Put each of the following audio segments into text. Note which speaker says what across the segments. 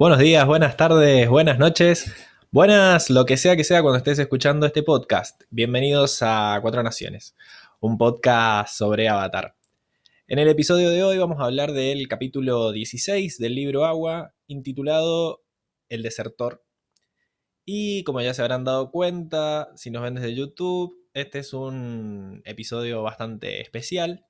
Speaker 1: Buenos días, buenas tardes, buenas noches, buenas lo que sea que sea cuando estés escuchando este podcast. Bienvenidos a Cuatro Naciones, un podcast sobre Avatar. En el episodio de hoy vamos a hablar del capítulo 16 del libro Agua, intitulado El desertor. Y como ya se habrán dado cuenta, si nos ven desde YouTube, este es un episodio bastante especial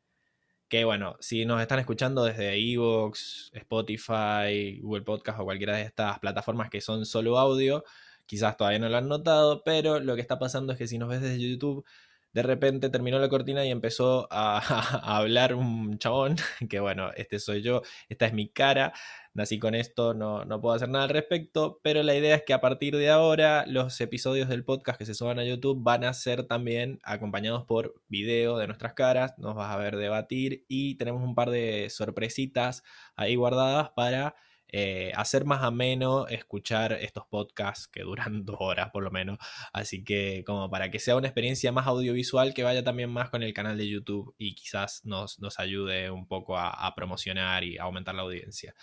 Speaker 1: que bueno, si nos están escuchando desde Evox, Spotify, Google Podcast o cualquiera de estas plataformas que son solo audio, quizás todavía no lo han notado, pero lo que está pasando es que si nos ves desde YouTube, de repente terminó la cortina y empezó a, hablar un chabón, que bueno, este soy yo, esta es mi cara, nací con esto, no, no puedo hacer nada al respecto, pero la idea es que a partir de ahora los episodios del podcast que se suban a YouTube van a ser también acompañados por video de nuestras caras, nos vas a ver debatir y tenemos un par de sorpresitas ahí guardadas para eh, hacer más ameno escuchar estos podcasts que duran dos horas por lo menos. Así que como para que sea una experiencia más audiovisual que vaya también más con el canal de YouTube y quizás nos, nos ayude un poco a promocionar y aumentar la audiencia.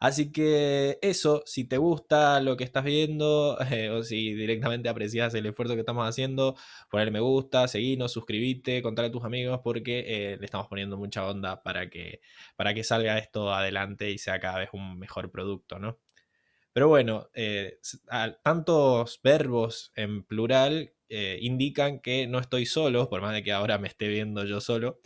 Speaker 1: Así que eso, si te gusta lo que estás viendo eh, o si directamente aprecias el esfuerzo que estamos haciendo, poner me gusta, seguirnos, suscribirte, contar a tus amigos porque eh, le estamos poniendo mucha onda para que, para que salga esto adelante y sea cada vez un mejor producto, ¿no? Pero bueno, eh, tantos verbos en plural indican que no estoy solo, por más de que ahora me esté viendo yo solo.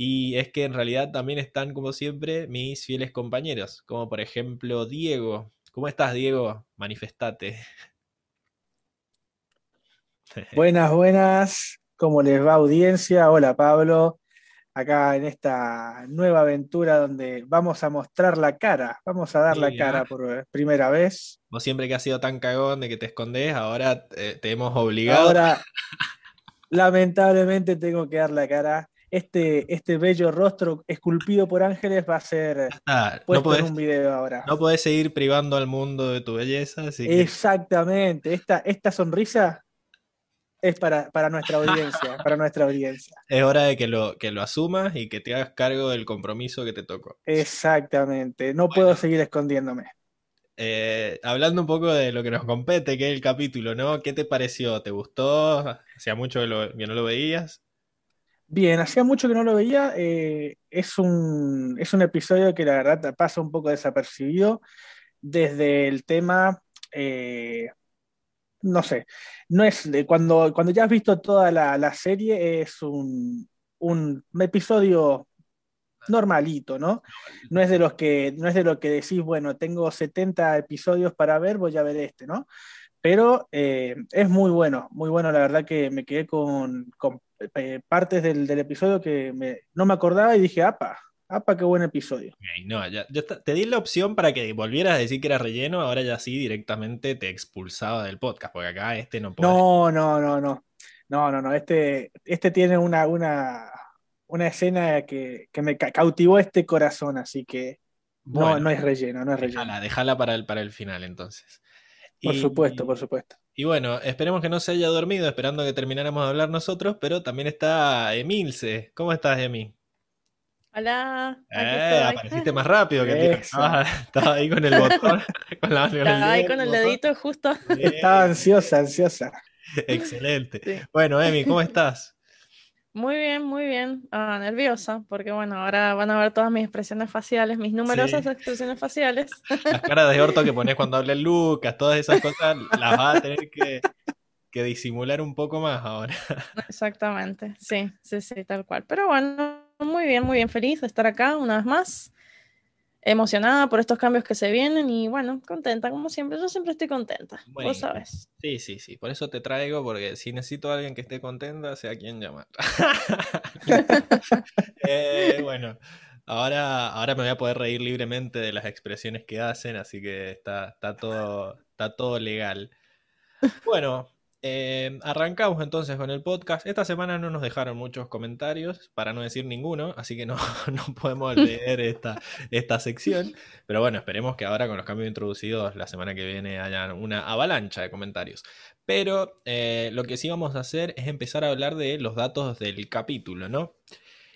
Speaker 1: Y es que en realidad también están, como siempre, mis fieles compañeros, como por ejemplo Diego. ¿Cómo estás, Diego? Manifestate.
Speaker 2: Buenas, buenas. ¿Cómo les va audiencia? Hola, Pablo. Acá en esta nueva aventura donde vamos a mostrar la cara, vamos a dar la cara por primera vez.
Speaker 1: Vos siempre que has sido tan cagón de que te escondes, ahora te, hemos obligado.
Speaker 2: Ahora, lamentablemente tengo que dar la cara este, este bello rostro esculpido por ángeles va a ser puesto en un video ahora.
Speaker 1: No podés seguir privando al mundo de tu belleza.
Speaker 2: Exactamente. Esta, esta sonrisa es para, nuestra audiencia, para nuestra audiencia.
Speaker 1: Es hora de que lo, que lo asumas y que te hagas cargo del compromiso que te tocó.
Speaker 2: Exactamente. No puedo seguir escondiéndome.
Speaker 1: Eh, hablando un poco de lo que nos compete, que es el capítulo, ¿no? ¿Qué te pareció? ¿Te gustó? ¿Hacía mucho que, que no lo veías?
Speaker 2: Bien, hacía mucho que no lo veía. Eh, es, un, es un episodio que la verdad pasa un poco desapercibido desde el tema, eh, no sé, no es de cuando, cuando ya has visto toda la, serie, es un, un, episodio normalito, ¿no? No es de los que, no es de lo que decís, bueno, tengo 70 episodios para ver, voy a ver este, ¿no? Pero eh, es muy bueno, muy bueno, la verdad que me quedé con, con partes del, episodio que no me acordaba y dije, apa, apa, qué buen episodio.
Speaker 1: no, yo te di la opción para que volvieras a decir que era relleno, ahora ya sí directamente te expulsaba del podcast, porque acá este no puede.
Speaker 2: No, no, no, no. No, no, no. Este, este tiene una, una, una escena que, me cautivó este corazón, así que no, no es relleno, no es relleno.
Speaker 1: Déjala, para el, para el final entonces.
Speaker 2: Por supuesto, por supuesto.
Speaker 1: Y bueno, esperemos que no se haya dormido esperando que termináramos de hablar nosotros, pero también está Emilce. ¿Cómo estás, Emi?
Speaker 3: Hola.
Speaker 1: Eh, apareciste más rápido que estaba, estaba, ahí con el botón.
Speaker 3: con la, estaba ahí con el dedito justo.
Speaker 2: Estaba ansiosa, ansiosa.
Speaker 1: Excelente. Bueno, Emi, ¿cómo estás?
Speaker 3: Muy bien, muy bien. Ah, nerviosa, porque bueno, ahora van a ver todas mis expresiones faciales, mis numerosas expresiones faciales.
Speaker 1: Las caras de orto que pones cuando habla Lucas, todas esas cosas las vas a tener que, disimular un poco más ahora.
Speaker 3: Exactamente, sí, sí, sí, tal cual. Pero bueno, muy bien, muy bien, feliz de estar acá una vez más. Emocionada por estos cambios que se vienen y bueno, contenta como siempre. Yo siempre estoy contenta, vos sabes.
Speaker 1: Sí, sí, sí. Por eso te traigo, porque si necesito a alguien que esté contenta, sea quien llamar. Eh, bueno, ahora, ahora me voy a poder reír libremente de las expresiones que hacen, así que está, está, todo, está todo legal. Bueno, eh, arrancamos entonces con el podcast. Esta semana no nos dejaron muchos comentarios, para no decir ninguno, así que no, no podemos leer esta, esta sección. Pero bueno, esperemos que ahora con los cambios introducidos la semana que viene haya una avalancha de comentarios. Pero eh, lo que sí vamos a hacer es empezar a hablar de los datos del capítulo, ¿no?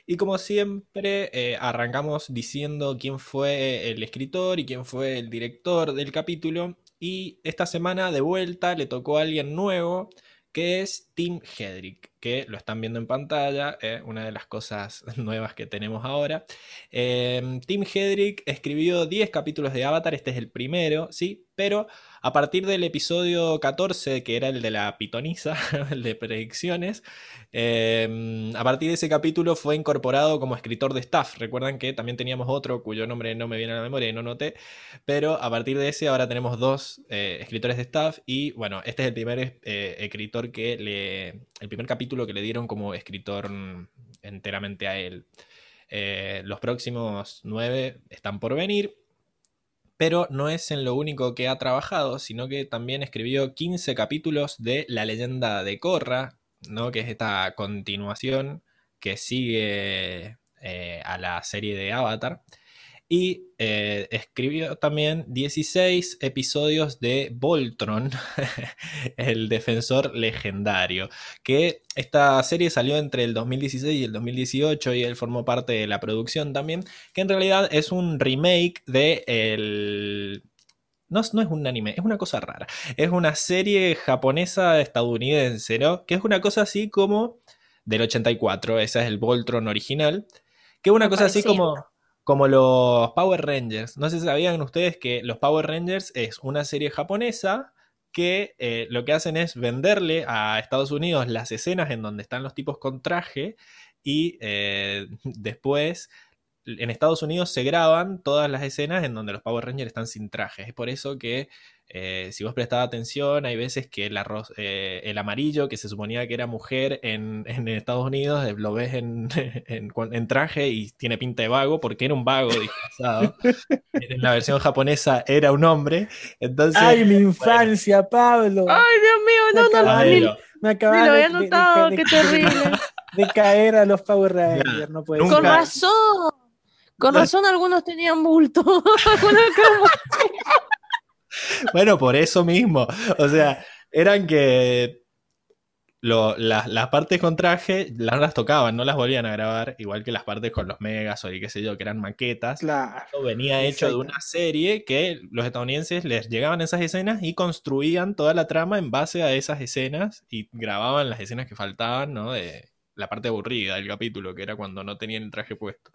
Speaker 1: Y como siempre, eh, arrancamos diciendo quién fue el escritor y quién fue el director del capítulo. Y esta semana de vuelta le tocó a alguien nuevo, que es Tim Hedrick, que lo están viendo en pantalla, eh, una de las cosas nuevas que tenemos ahora. Em, Tim Hedrick escribió 10 capítulos de Avatar, este es el primero, ¿sí? Pero a partir del episodio 14, que era el de la pitonisa, el de predicciones, em, a partir de ese capítulo fue incorporado como escritor de staff. Recuerdan que también teníamos otro cuyo nombre no me viene a la memoria y no noté, pero a partir de ese ahora tenemos dos eh, escritores de staff y bueno, este es el primer eh, escritor que le... el primer capítulo que le dieron como escritor mm, enteramente a él. Eh, los próximos nueve están por venir pero no es en lo único que ha trabajado, sino que también escribió 15 capítulos de La leyenda de Korra, ¿no? que es esta continuación que sigue eh, a la serie de Avatar y eh, escribió también 16 episodios de Voltron, el defensor legendario, que esta serie salió entre el 2016 y el 2018 y él formó parte de la producción también, que en realidad es un remake de el... No, no, es un anime, es una cosa rara. Es una serie japonesa estadounidense, ¿no? Que es una cosa así como del 84, esa es el Voltron original, que es una cosa así como como los Power Rangers. No sé si sabían ustedes que los Power Rangers es una serie japonesa que eh, lo que hacen es venderle a Estados Unidos las escenas en donde están los tipos con traje y eh, después en Estados Unidos se graban todas las escenas en donde los Power Rangers están sin traje. Es por eso que eh, si vos prestás atención, hay veces que el, arroz, eh, el amarillo, que se suponía que era mujer en, Estados Unidos, eh, lo ves en, en, traje y tiene pinta de vago, porque era un vago disfrazado. en la versión japonesa era un hombre. Entonces,
Speaker 2: ¡Ay, mi infancia, Pablo!
Speaker 3: ¡Ay, Dios mío! No, no, no, me acabas me lo había notado, qué terrible.
Speaker 2: De caer a los Power Rangers, no puede
Speaker 3: Con razón. Con razón algunos tenían bulto.
Speaker 1: Bueno, por eso mismo. O sea, eran que las partes con traje las, las tocaban, no las volvían a grabar, igual que las partes con los megas o qué sé yo, que eran maquetas.
Speaker 2: Claro.
Speaker 1: venía hecho de una serie que los estadounidenses les llegaban esas escenas y construían toda la trama en base a esas escenas y grababan las escenas que faltaban, ¿no? De la parte aburrida del capítulo, que era cuando no tenían el traje puesto.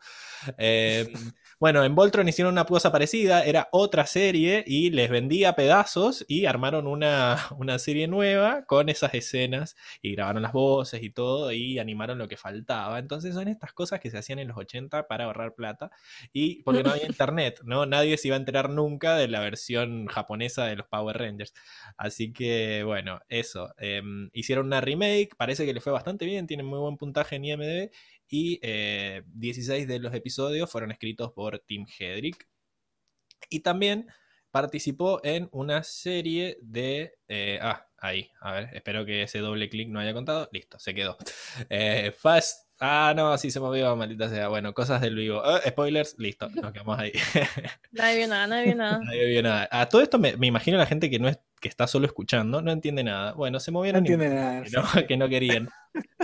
Speaker 1: Eh, bueno, en Voltron hicieron una cosa parecida, era otra serie y les vendía pedazos y armaron una, una, serie nueva con esas escenas y grabaron las voces y todo y animaron lo que faltaba. Entonces son estas cosas que se hacían en los 80 para ahorrar plata y porque no había internet, ¿no? Nadie se iba a enterar nunca de la versión japonesa de los Power Rangers. Así que bueno, eso. Em, hicieron una remake, parece que le fue bastante bien, tienen muy buen puntaje en IMDb y 16 eh, de los episodios fueron escritos por Tim Hedrick. Y también participó en una serie de... Eh, ah, ahí, a ver, espero que ese doble clic no haya contado. Listo, se quedó. Eh, Fast... Ah, no, sí se movió, maldita sea. Bueno, cosas del vivo. spoilers, listo, nos quedamos ahí.
Speaker 3: nadie vio nada, nadie vio nada.
Speaker 1: Nadie vio nada. A todo esto me, imagino la gente que no es que está solo escuchando, no entiende nada. Bueno, se movieron.
Speaker 2: No entiende nada.
Speaker 1: que no querían.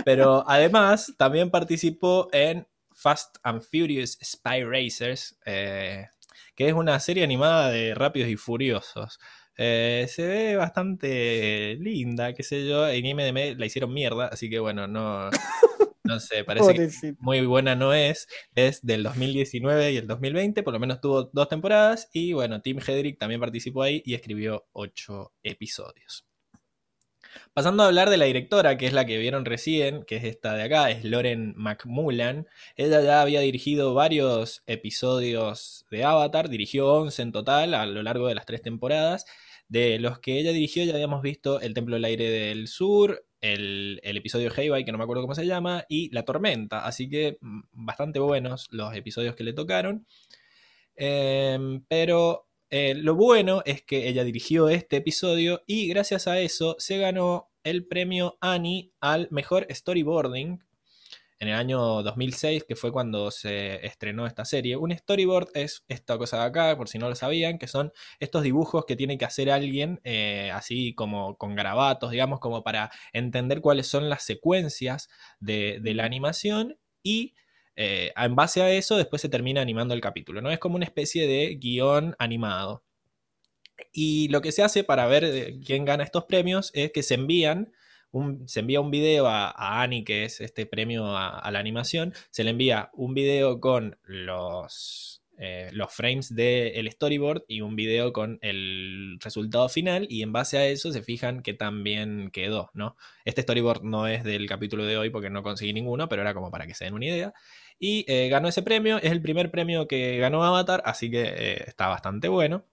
Speaker 1: Pero además también participó en Fast and Furious Spy Racers, eh, que es una serie animada de Rápidos y Furiosos. Eh, se ve bastante linda, qué sé yo. En IMDb la hicieron mierda, así que bueno, no, parece que muy buena no es. Es del 2019 y el 2020, por lo menos tuvo dos temporadas. Y bueno, Tim Hedrick también participó ahí y escribió ocho episodios. Pasando a hablar de la directora, que es la que vieron recién, que es esta de acá, es Lauren McMullan. Ella ya había dirigido varios episodios de Avatar, dirigió 11 en total a lo largo de las tres temporadas. De los que ella dirigió ya habíamos visto El Templo del Aire del Sur, el, episodio Heibei, que no me acuerdo cómo se llama, y La Tormenta. Así que mm, bastante buenos los episodios que le tocaron. Em, pero eh, lo bueno es que ella dirigió este episodio y gracias a eso se ganó el premio Annie al mejor storyboarding en el año 2006, que fue cuando se estrenó esta serie. Un storyboard es esta cosa de acá, por si no lo sabían, que son estos dibujos que tiene que hacer alguien, eh, así como con garabatos, digamos, como para entender cuáles son las secuencias de, la animación y eh, en base a eso, después se termina animando el capítulo, ¿no? Es como una especie de guion animado. Y lo que se hace para ver eh, quién gana estos premios es que se envían se envía un video a, a, Annie, que es este premio a, la animación, se le envía un video con los, eh, los frames del storyboard y un video con el resultado final y en base a eso se fijan que también quedó, ¿no? Este storyboard no es del capítulo de hoy porque no conseguí ninguno, pero era como para que se den una idea. Y eh, ganó ese premio, es el primer premio que ganó Avatar, así que eh, está bastante bueno.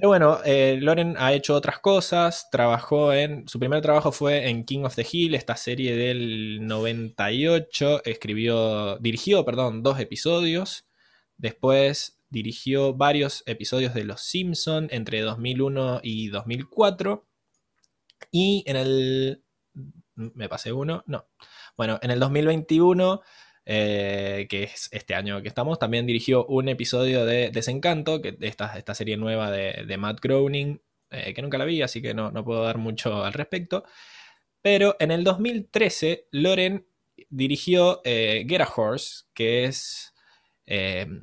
Speaker 1: Pero bueno, eh, Loren ha hecho otras cosas, trabajó en, su primer trabajo fue en King of the Hill, esta serie del 98, escribió, dirigió, perdón, dos episodios, después dirigió varios episodios de Los Simpson entre 2001 y 2004, y en el, me pasé uno, no, bueno, en el 2021 eh, que es este año que estamos, también dirigió un episodio de Desencanto, que esta, esta serie nueva de, Matt Groening, eh, que nunca la vi, así que no, puedo dar mucho al respecto. Pero en el 2013, Loren dirigió eh, Horse, que es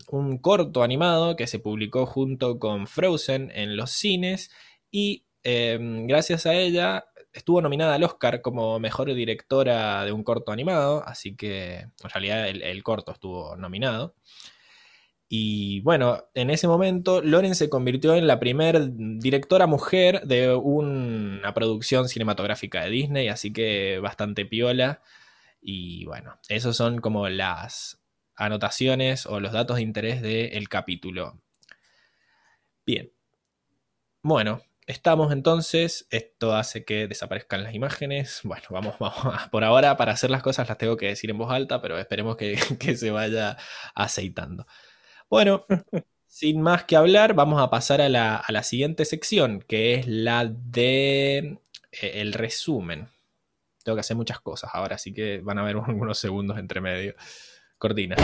Speaker 1: un corto animado que se publicó junto con Frozen en los cines y gracias a ella estuvo nominada al Oscar como mejor directora de un corto animado, así que en realidad el, corto estuvo nominado. Y bueno, en ese momento Loren se convirtió en la primera directora mujer de una producción cinematográfica de Disney, así que bastante piola. Y bueno, esos son como las anotaciones o los datos de interés del capítulo. Bien. Bueno, Estamos entonces, esto hace que desaparezcan las imágenes. Bueno, vamos, vamos. Por ahora, para hacer las cosas las tengo que decir en voz alta, pero esperemos que, se vaya aceitando. Bueno, sin más que hablar, vamos a pasar a la, siguiente sección, que es la de eh, el resumen. Tengo que hacer muchas cosas ahora, así que van a haber unos segundos entre medio. Cortina.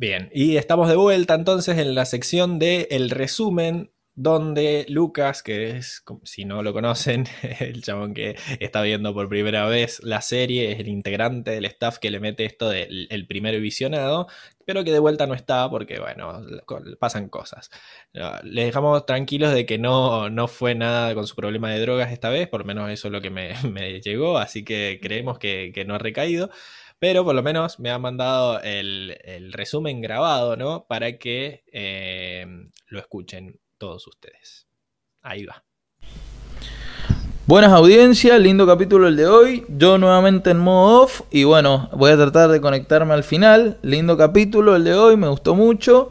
Speaker 1: Bien, y estamos de vuelta entonces en la sección de el resumen donde Lucas, que es, si no lo conocen, el chabón que está viendo por primera vez la serie, es el integrante del staff que le mete esto del el primer visionado, pero que de vuelta no está porque, bueno, pasan cosas. Les dejamos tranquilos de que no, no fue nada con su problema de drogas esta vez, por lo menos eso es lo que me, llegó, así que creemos que, que no ha recaído pero por lo menos me ha mandado el, resumen grabado, ¿no? Para que eh, lo escuchen todos ustedes. Ahí va.
Speaker 4: Buenas audiencias, lindo capítulo el de hoy. Yo nuevamente en modo off y bueno, voy a tratar de conectarme al final. Lindo capítulo el de hoy, me gustó mucho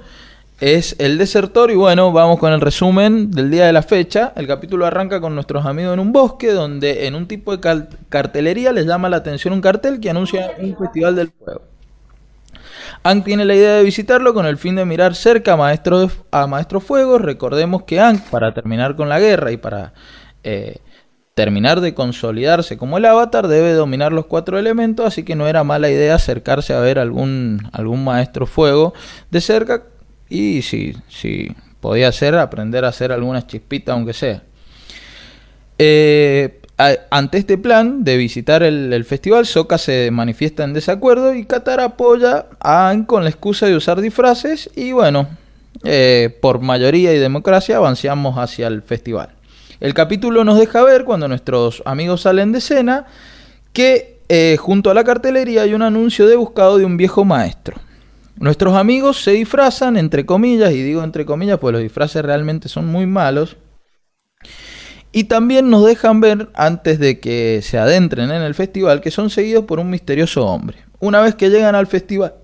Speaker 4: es El Desertor y bueno, vamos con el resumen del día de la fecha. El capítulo arranca con nuestros amigos en un bosque donde en un tipo de cartelería les llama la atención un cartel que anuncia un festival del fuego. Ang tiene la idea de visitarlo con el fin de mirar cerca a Maestro, a Maestro Fuego. Recordemos que Ang, para terminar con la guerra y para eh, terminar de consolidarse como el avatar, debe dominar los cuatro elementos, así que no era mala idea acercarse a ver algún, algún Maestro Fuego de cerca y si, si podía ser, aprender a hacer algunas chispitas, aunque sea. Eh, ante este plan de visitar el, festival, Soka se manifiesta en desacuerdo y Katara apoya a Aang con la excusa de usar disfraces y bueno, eh, por mayoría y democracia avanzamos hacia el festival. El capítulo nos deja ver cuando nuestros amigos salen de escena que eh, junto a la cartelería hay un anuncio de buscado de un viejo maestro. Nuestros amigos se disfrazan, entre comillas, y digo entre comillas, pues los disfraces realmente son muy malos. Y también nos dejan ver, antes de que se adentren en el festival, que son seguidos por un misterioso hombre. Una vez que llegan al festival,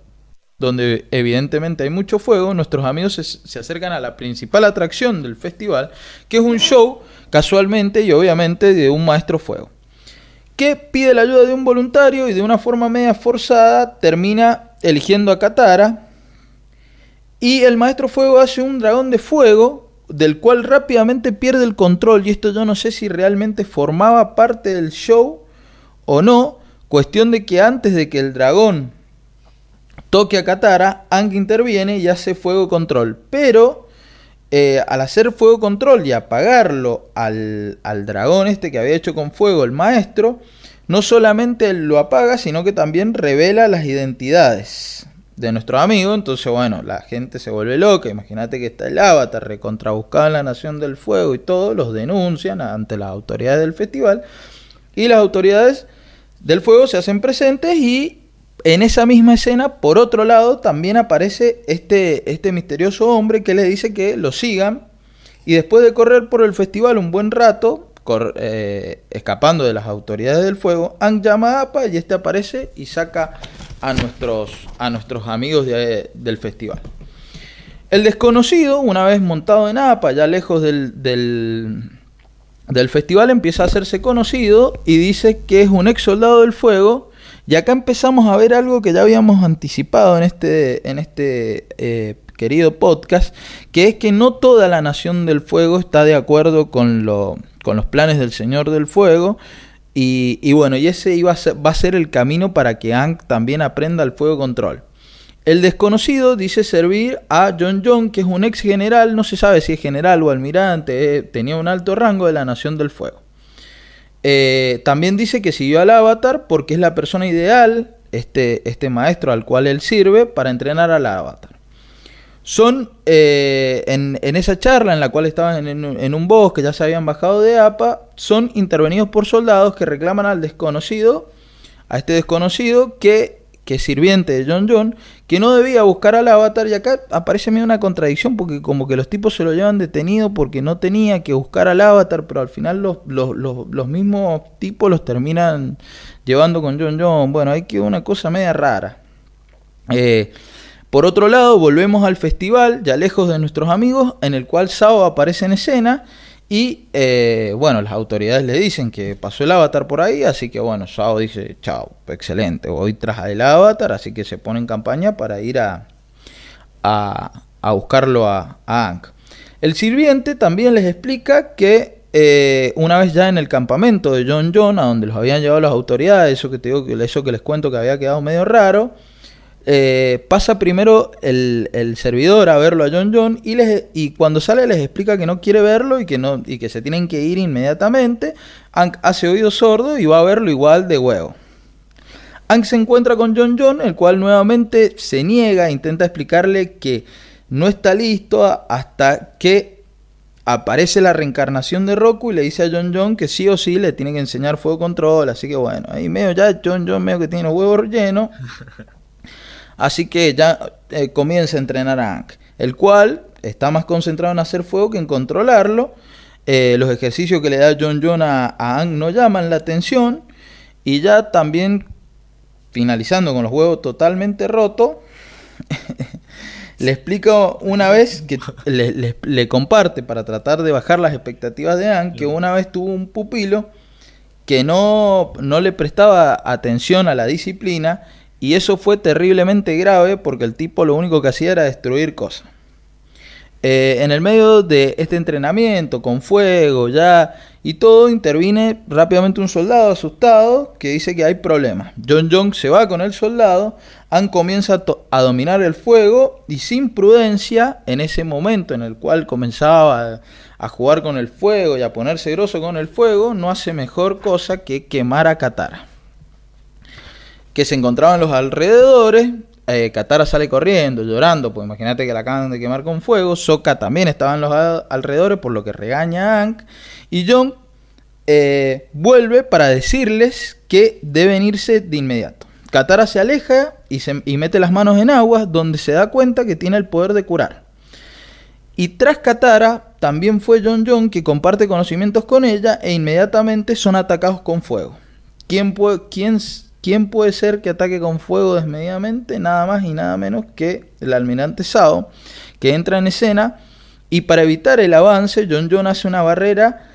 Speaker 4: donde evidentemente hay mucho fuego, nuestros amigos se, acercan a la principal atracción del festival, que es un show, casualmente y obviamente, de un maestro fuego, que pide la ayuda de un voluntario y de una forma media forzada termina eligiendo a Katara. Y el maestro fuego hace un dragón de fuego del cual rápidamente pierde el control y esto yo no sé si realmente formaba parte del show o no, cuestión de que antes de que el dragón toque a Katara, Ang interviene y hace fuego control, pero eh, al hacer fuego control y apagarlo al, al dragón este que había hecho con fuego el maestro, no solamente lo apaga, sino que también revela las identidades de nuestro amigo, entonces bueno, la gente se vuelve loca, imagínate que está el avatar recontrabuscado en la Nación del Fuego y todos los denuncian ante las autoridades del festival. Y las autoridades del fuego se hacen presentes y en esa misma escena, por otro lado, también aparece este, este misterioso hombre que le dice que lo sigan. Y después de correr por el festival un buen rato, eh, escapando de las autoridades del fuego, Han llama a APA y este aparece y saca a nuestros, a nuestros amigos del festival. El desconocido, una vez montado en APA, ya lejos del, del, festival, empieza a hacerse conocido y dice que es un ex soldado del fuego. Y acá empezamos a ver algo que ya habíamos anticipado en este, en este eh, querido podcast, que es que no toda la Nación del Fuego está de acuerdo con, lo, con los planes del Señor del Fuego. Y, bueno, y ese iba va a ser el camino para que Ang también aprenda el fuego control. El desconocido dice servir a John John, que es un ex general, no se sabe si es general o almirante, eh, tenía un alto rango de la Nación del Fuego. Eh, también dice que siguió al avatar porque es la persona ideal, este, este maestro al cual él sirve, para entrenar al avatar son eh, en, esa charla en la cual estaban en, un bosque, ya se habían bajado de APA, son intervenidos por soldados que reclaman al desconocido, a este desconocido que, que es sirviente de John John, que no debía buscar al avatar y acá aparece medio una contradicción porque como que los tipos se lo llevan detenido porque no tenía que buscar al avatar, pero al final los, los mismos tipos los terminan llevando con John John. Bueno, hay que una cosa media rara. Eh, por otro lado, volvemos al festival, ya lejos de nuestros amigos, en el cual Sao aparece en escena y, eh, bueno, las autoridades le dicen que pasó el avatar por ahí, así que, bueno, Sao dice, chao, excelente, voy tras el avatar, así que se pone en campaña para ir a, a, buscarlo a, a El sirviente también les explica que eh, una vez ya en el campamento de John John, a donde los habían llevado las autoridades, eso que te digo, eso que les cuento que había quedado medio raro, eh, pasa primero el, servidor a verlo a John John y, les, y cuando sale les explica que no quiere verlo y que, no, y que se tienen que ir inmediatamente. Hank hace oído sordo y va a verlo igual de huevo. Hank se encuentra con John John, el cual nuevamente se niega, intenta explicarle que no está listo hasta que aparece la reencarnación de Roku y le dice a John John que sí o sí le tiene que enseñar fuego control. Así que bueno, ahí medio ya John John medio que tiene los huevos llenos. Así que ya eh, comienza a entrenar a Ankh, el cual está más concentrado en hacer fuego que en controlarlo. Eh, los ejercicios que le da John John a, a no llaman la atención. Y ya también, finalizando con los huevos totalmente rotos, le explico una vez que le, comparte para tratar de bajar las expectativas de Anne que una vez tuvo un pupilo que no, no le prestaba atención a la disciplina y eso fue terriblemente grave porque el tipo lo único que hacía era destruir cosas. Eh, en el medio de este entrenamiento con fuego ya y todo interviene rápidamente un soldado asustado que dice que hay problemas. John Jong se va con el soldado, Han comienza a, dominar el fuego y sin prudencia, en ese momento en el cual comenzaba a, jugar con el fuego y a ponerse grosso con el fuego, no hace mejor cosa que quemar a Katara. Que se encontraba en los alrededores, eh, Katara sale corriendo, llorando, pues imagínate que la acaban de quemar con fuego. Sokka también estaba en los alrededores, por lo que regaña a Aang. Y John eh, vuelve para decirles que deben irse de inmediato. Katara se aleja y, se, mete las manos en agua, donde se da cuenta que tiene el poder de curar. Y tras Katara también fue John John que comparte conocimientos con ella e inmediatamente son atacados con fuego. ¿Quién, puede, quién ¿Quién puede ser que ataque con fuego desmedidamente? Nada más y nada menos que el almirante Sao, que entra en escena y para evitar el avance, John John hace una barrera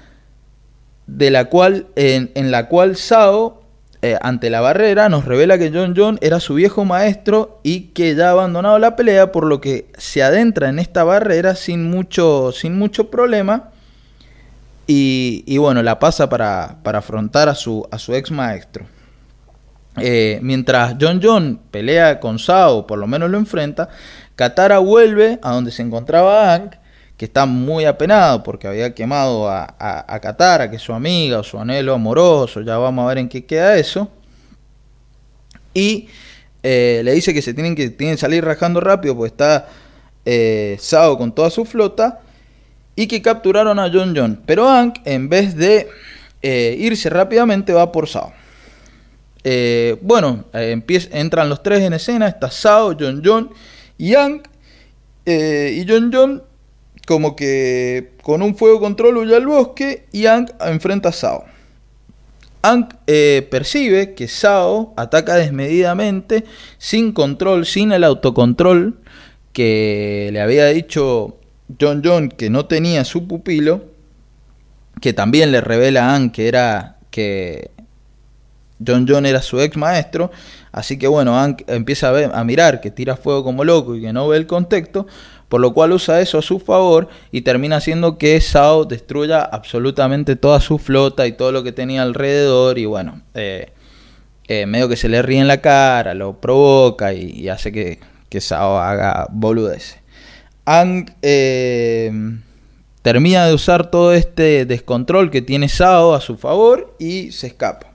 Speaker 4: de la cual, en, la cual Sao, eh, ante la barrera, nos revela que John John era su viejo maestro y que ya ha abandonado la pelea, por lo que se adentra en esta barrera sin mucho, sin mucho problema. Y, bueno, la pasa para, para afrontar a su, a su ex maestro. Eh, mientras John John pelea con Sao, por lo menos lo enfrenta, Katara vuelve a donde se encontraba Aang, que está muy apenado porque había quemado a, Katara, que es su amiga o su anhelo amoroso, ya vamos a ver en qué queda eso. Y eh, le dice que se tienen que, tienen salir rajando rápido porque está eh, Sao con toda su flota y que capturaron a John John. Pero Aang, en vez de irse rápidamente, va por Sao. Eh, bueno, eh, entran los tres en escena, está Sao, John John y Yang. Eh, y John John como que con un fuego control huye al bosque y Yang enfrenta a Sao. Ang percibe que Sao ataca desmedidamente, sin control, sin el autocontrol que le había dicho John John que no tenía su pupilo, que también le revela a Ang que era que John John era su ex maestro, así que bueno, empieza a, ver, a mirar que tira fuego como loco y que no ve el contexto, por lo cual usa eso a su favor y termina haciendo que Sao destruya absolutamente toda su flota y todo lo que tenía alrededor y bueno, eh, eh, medio que se le ríe en la cara, lo provoca y, hace que, que, Sao haga boludez. Ang eh, termina de usar todo este descontrol que tiene Sao a su favor y se escapa.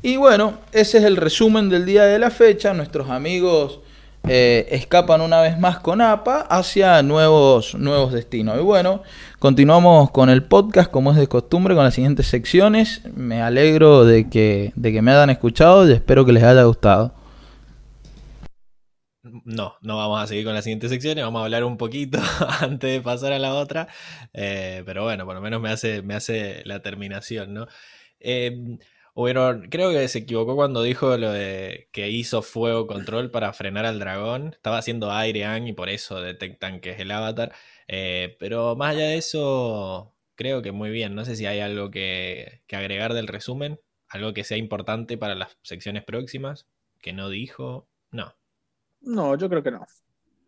Speaker 4: Y bueno, ese es el resumen del día de la fecha. Nuestros amigos eh, escapan una vez más con APA hacia nuevos, nuevos destinos. Y bueno, continuamos con el podcast como es de costumbre con las siguientes secciones. Me alegro de que, de que me hayan escuchado y espero que les haya gustado.
Speaker 1: No, no vamos a seguir con las siguientes secciones, vamos a hablar un poquito antes de pasar a la otra, eh, pero bueno, por lo menos me hace, me hace la terminación, ¿no? Eh, bueno, creo que se equivocó cuando dijo lo de que hizo fuego control para frenar al dragón. Estaba haciendo aire y por eso detectan que es el avatar. Eh, pero más allá de eso, creo que muy bien. No sé si hay algo que, que agregar del resumen, algo que sea importante para las secciones próximas, que no dijo. No.
Speaker 2: No, yo creo que no.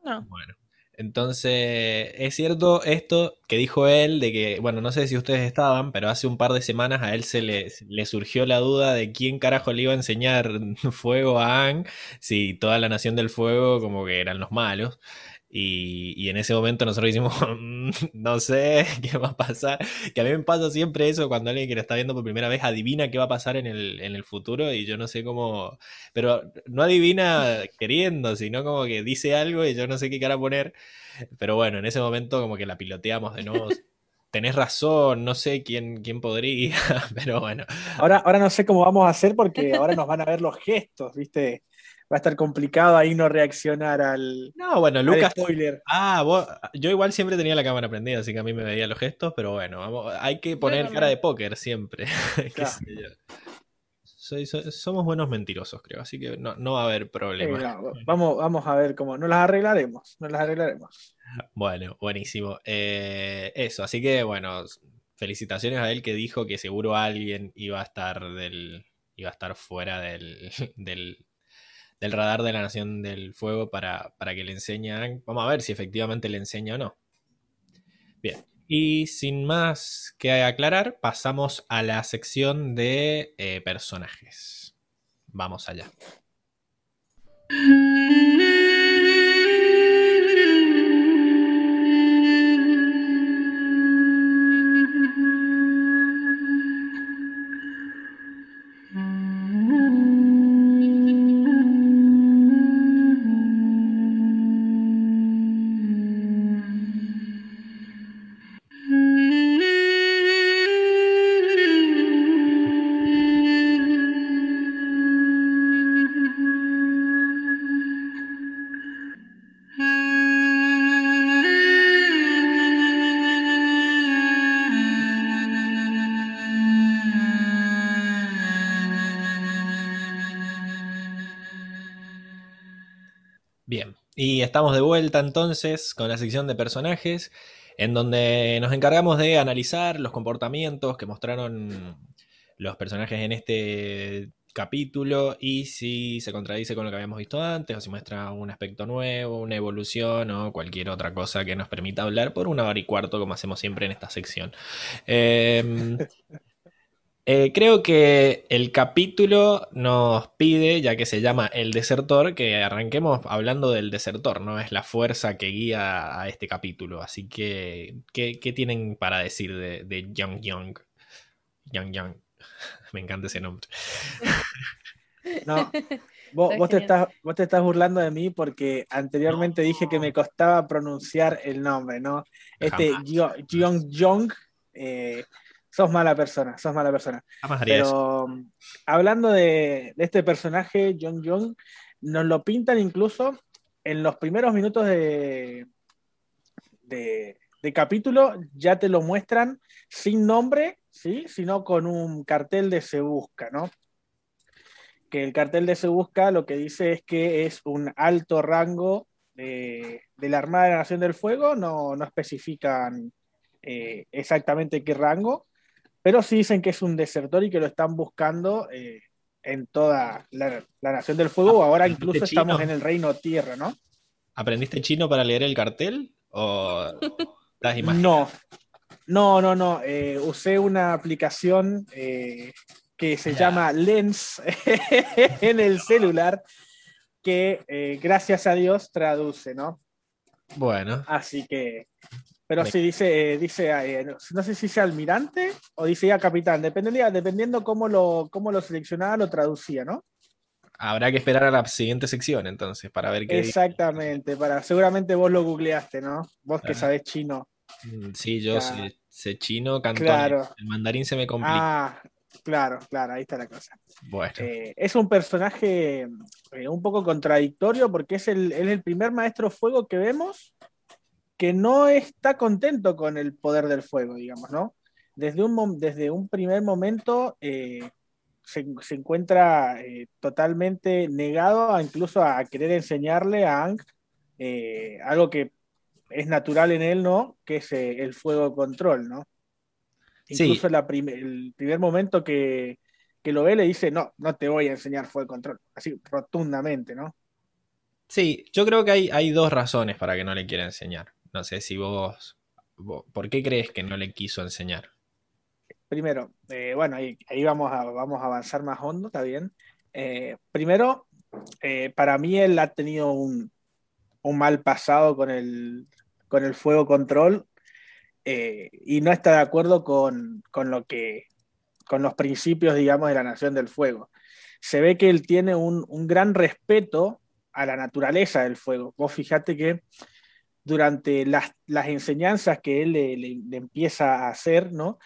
Speaker 3: No.
Speaker 1: Bueno. Entonces, es cierto esto que dijo él, de que, bueno, no sé si ustedes estaban, pero hace un par de semanas a él se le, surgió la duda de quién carajo le iba a enseñar fuego a Ang, si toda la nación del fuego como que eran los malos. Y, en ese momento nosotros decimos, mm, no sé qué va a pasar. Que a mí me pasa siempre eso cuando alguien que lo está viendo por primera vez adivina qué va a pasar en el, en el futuro y yo no sé cómo... Pero no adivina queriendo, sino como que dice algo y yo no sé qué cara poner. Pero bueno, en ese momento como que la piloteamos de nuevo. Tenés razón, no sé quién, quién podría, pero bueno.
Speaker 2: Ahora, ahora no sé cómo vamos a hacer porque ahora nos van a ver los gestos, ¿viste? Va a estar complicado ahí no reaccionar al,
Speaker 1: no, bueno, Lucas, spoiler. Ah, yo igual siempre tenía la cámara prendida, así que a mí me veía los gestos, pero bueno, vamos, hay que poner cara de póker siempre. somos buenos mentirosos, creo, así que no, va a haber problema.
Speaker 2: vamos, vamos a ver cómo. Nos las arreglaremos, nos las arreglaremos.
Speaker 1: Bueno, buenísimo. Eh, eso, así que bueno, felicitaciones a él que dijo que seguro alguien iba a estar del. iba a estar fuera del, del del radar de la Nación del Fuego para, para que le enseñen. Vamos a ver si efectivamente le enseña o no. Bien. Y sin más que aclarar, pasamos a la sección de eh, personajes. Vamos allá. estamos de vuelta entonces con la sección de personajes, en donde nos encargamos de analizar los comportamientos que mostraron los personajes en este capítulo y si se contradice con lo que habíamos visto antes o si muestra un aspecto nuevo, una evolución o cualquier otra cosa que nos permita hablar por una hora y cuarto como hacemos siempre en esta sección. Eh, eh, creo que el capítulo nos pide, ya que se llama El Desertor, que arranquemos hablando del desertor, ¿no? Es la fuerza que guía a este capítulo. Así que, ¿qué, tienen para decir de, de Young Young? Young Young. Me encanta ese nombre.
Speaker 2: No, vos, te estás, vos te estás burlando de mí porque anteriormente dije que me costaba pronunciar el nombre, ¿no? Este Young Young. Eh, sos mala persona, sos mala persona. Pero hablando de, este personaje, John Young, nos lo pintan incluso en los primeros minutos de, de, capítulo, ya te lo muestran sin nombre, ¿sí? sino con un cartel de Se Busca, ¿no? Que el cartel de Se Busca lo que dice es que es un alto rango de, la Armada de la Nación del Fuego, no, no especifican eh, exactamente qué rango, pero sí dicen que es un desertor y que lo están buscando eh, en toda la, Nación del Fuego. Ahora incluso estamos en el Reino Tierra, ¿no?
Speaker 1: ¿Aprendiste chino para leer el cartel? ¿O
Speaker 2: No, no, no, no. Eh, usé una aplicación eh, que se llama Lens en el celular que gracias a Dios traduce, ¿no?
Speaker 1: Bueno.
Speaker 2: Así que pero sí, dice, eh, dice eh, no sé si sea almirante o dice ya capitán, dependiendo, dependiendo cómo lo, cómo lo seleccionaba, lo traducía, ¿no?
Speaker 1: Habrá que esperar a la siguiente sección entonces para ver qué.
Speaker 2: Exactamente, para, seguramente vos lo googleaste, ¿no? Vos que sabés chino.
Speaker 1: Mm, sí, yo sé, chino, cantón. Claro. El mandarín se me complica.
Speaker 2: Ah, claro, claro, ahí está la cosa.
Speaker 1: Bueno.
Speaker 2: Eh, es un personaje un poco contradictorio porque es el, es el primer maestro fuego que vemos que no está contento con el poder del fuego, digamos, ¿no? Desde un, desde un primer momento eh, se, encuentra eh, totalmente negado a incluso a querer enseñarle a Ang eh, algo que es natural en él, ¿no? Que es el fuego control, ¿no? Incluso el primer momento que, que lo ve le dice, no, no te voy a enseñar fuego control, así rotundamente, ¿no?
Speaker 1: Sí, yo creo que hay, hay dos razones para que no le quiera enseñar. No sé si vos, ¿por qué crees que no le quiso enseñar?
Speaker 2: Primero, eh, bueno, ahí, vamos, a, vamos a avanzar más hondo, está bien. Eh, primero, eh, para mí él ha tenido un, mal pasado con el, con el fuego control y no está de acuerdo con, lo que, con los principios, digamos, de la Nación del Fuego. Se ve que él tiene un, un gran respeto a la naturaleza del fuego. Vos fijate que durante las, enseñanzas que él le, empieza a hacer, ¿no?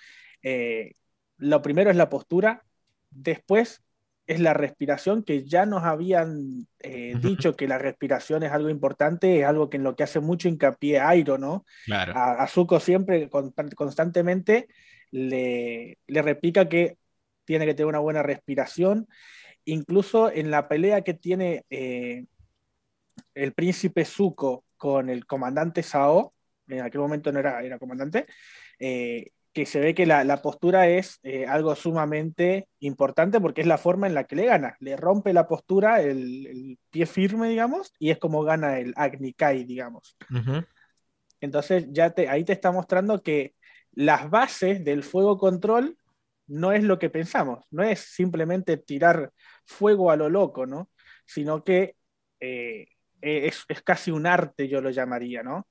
Speaker 2: Eh, lo primero es la postura, después es la respiración, que ya nos habían eh, dicho que la respiración es algo importante, es algo que en lo que hace mucho hincapié Airo, ¿no? A, Zuko siempre, constantemente, le, le repica que tiene que tener una buena respiración. Incluso en la pelea que tiene eh, el príncipe Zuko con el comandante Sao, en aquel momento no era, era comandante, eh, que se ve que la, postura es eh, algo sumamente importante porque es la forma en la que le gana. Le rompe la postura, el, pie firme, digamos, y es como gana el Agni Kai, digamos. Entonces ya te, ahí te está mostrando que las bases del fuego control no es lo que pensamos, no es simplemente tirar fuego a lo loco, ¿no? Sino que eh, es, casi un arte, yo lo llamaría, ¿no?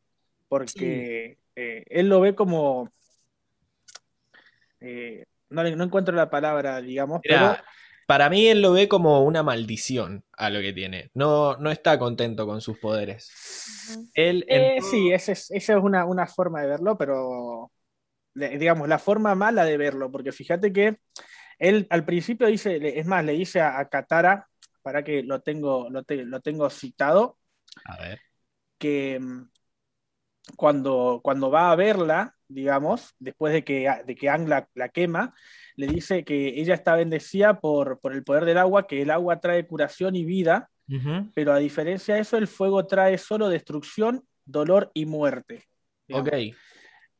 Speaker 2: Porque eh, él lo ve como... Eh, no, no, encuentro la palabra, digamos, pero...
Speaker 1: Para mí él lo ve como una maldición a lo que tiene. No, no está contento con sus poderes.
Speaker 2: Él, Sí, esa es, una, una, forma de verlo, pero digamos, la forma mala de verlo, porque fíjate que él al principio dice, es más, le dice a, Katara, para que lo tengo, lo, tengo citado,
Speaker 1: a ver.
Speaker 2: que mm, cuando, cuando va a verla, digamos, después de que, de que Ang la, quema, le dice que ella está bendecida por, por, el poder del agua, que el agua trae curación y vida, pero a diferencia de eso, el fuego trae solo destrucción, dolor y muerte.
Speaker 1: Ok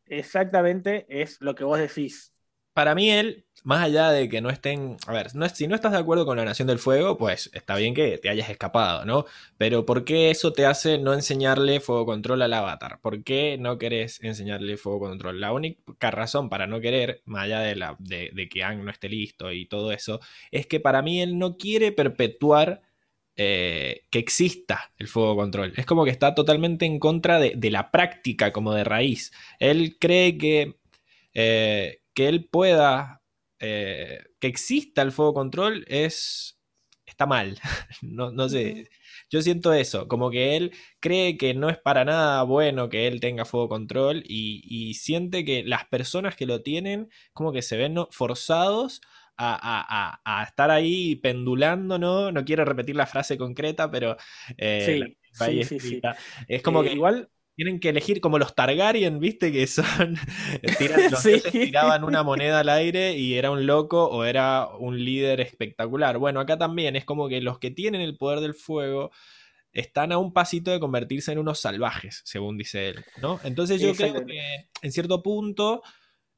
Speaker 2: exactamente es lo que vos decís.
Speaker 1: Para mí él, más allá de que no estén, a ver, si no estás de acuerdo con la Nación del Fuego, pues está bien que te hayas escapado, ¿no? Pero ¿por qué eso te hace no enseñarle fuego control al avatar? ¿Por qué no querés enseñarle fuego control? La única razón para no querer, más allá de, la, de que Ang no esté listo y todo eso, es que para mí él no quiere perpetuar eh, que exista el fuego control. Es como que está totalmente en contra de, la práctica como de raíz. Él cree que, eh, que él pueda, eh, que exista el fuego control es, está mal. no, no sé. Yo siento eso, como que él cree que no es para nada bueno que él tenga fuego control y, siente que las personas que lo tienen como que se ven forzados a, estar ahí pendulando, ¿no? No quiero repetir la frase concreta, pero
Speaker 2: eh, sí, sí, sí,
Speaker 1: es como eh, que igual tienen que elegir como los Targaryen, ¿viste? Que son. los tiraban una moneda al aire y era un loco o era un líder espectacular. Bueno, acá también es como que los que tienen el poder del fuego están a un pasito de convertirse en unos salvajes, según dice él, ¿no? Entonces yo creo que en cierto punto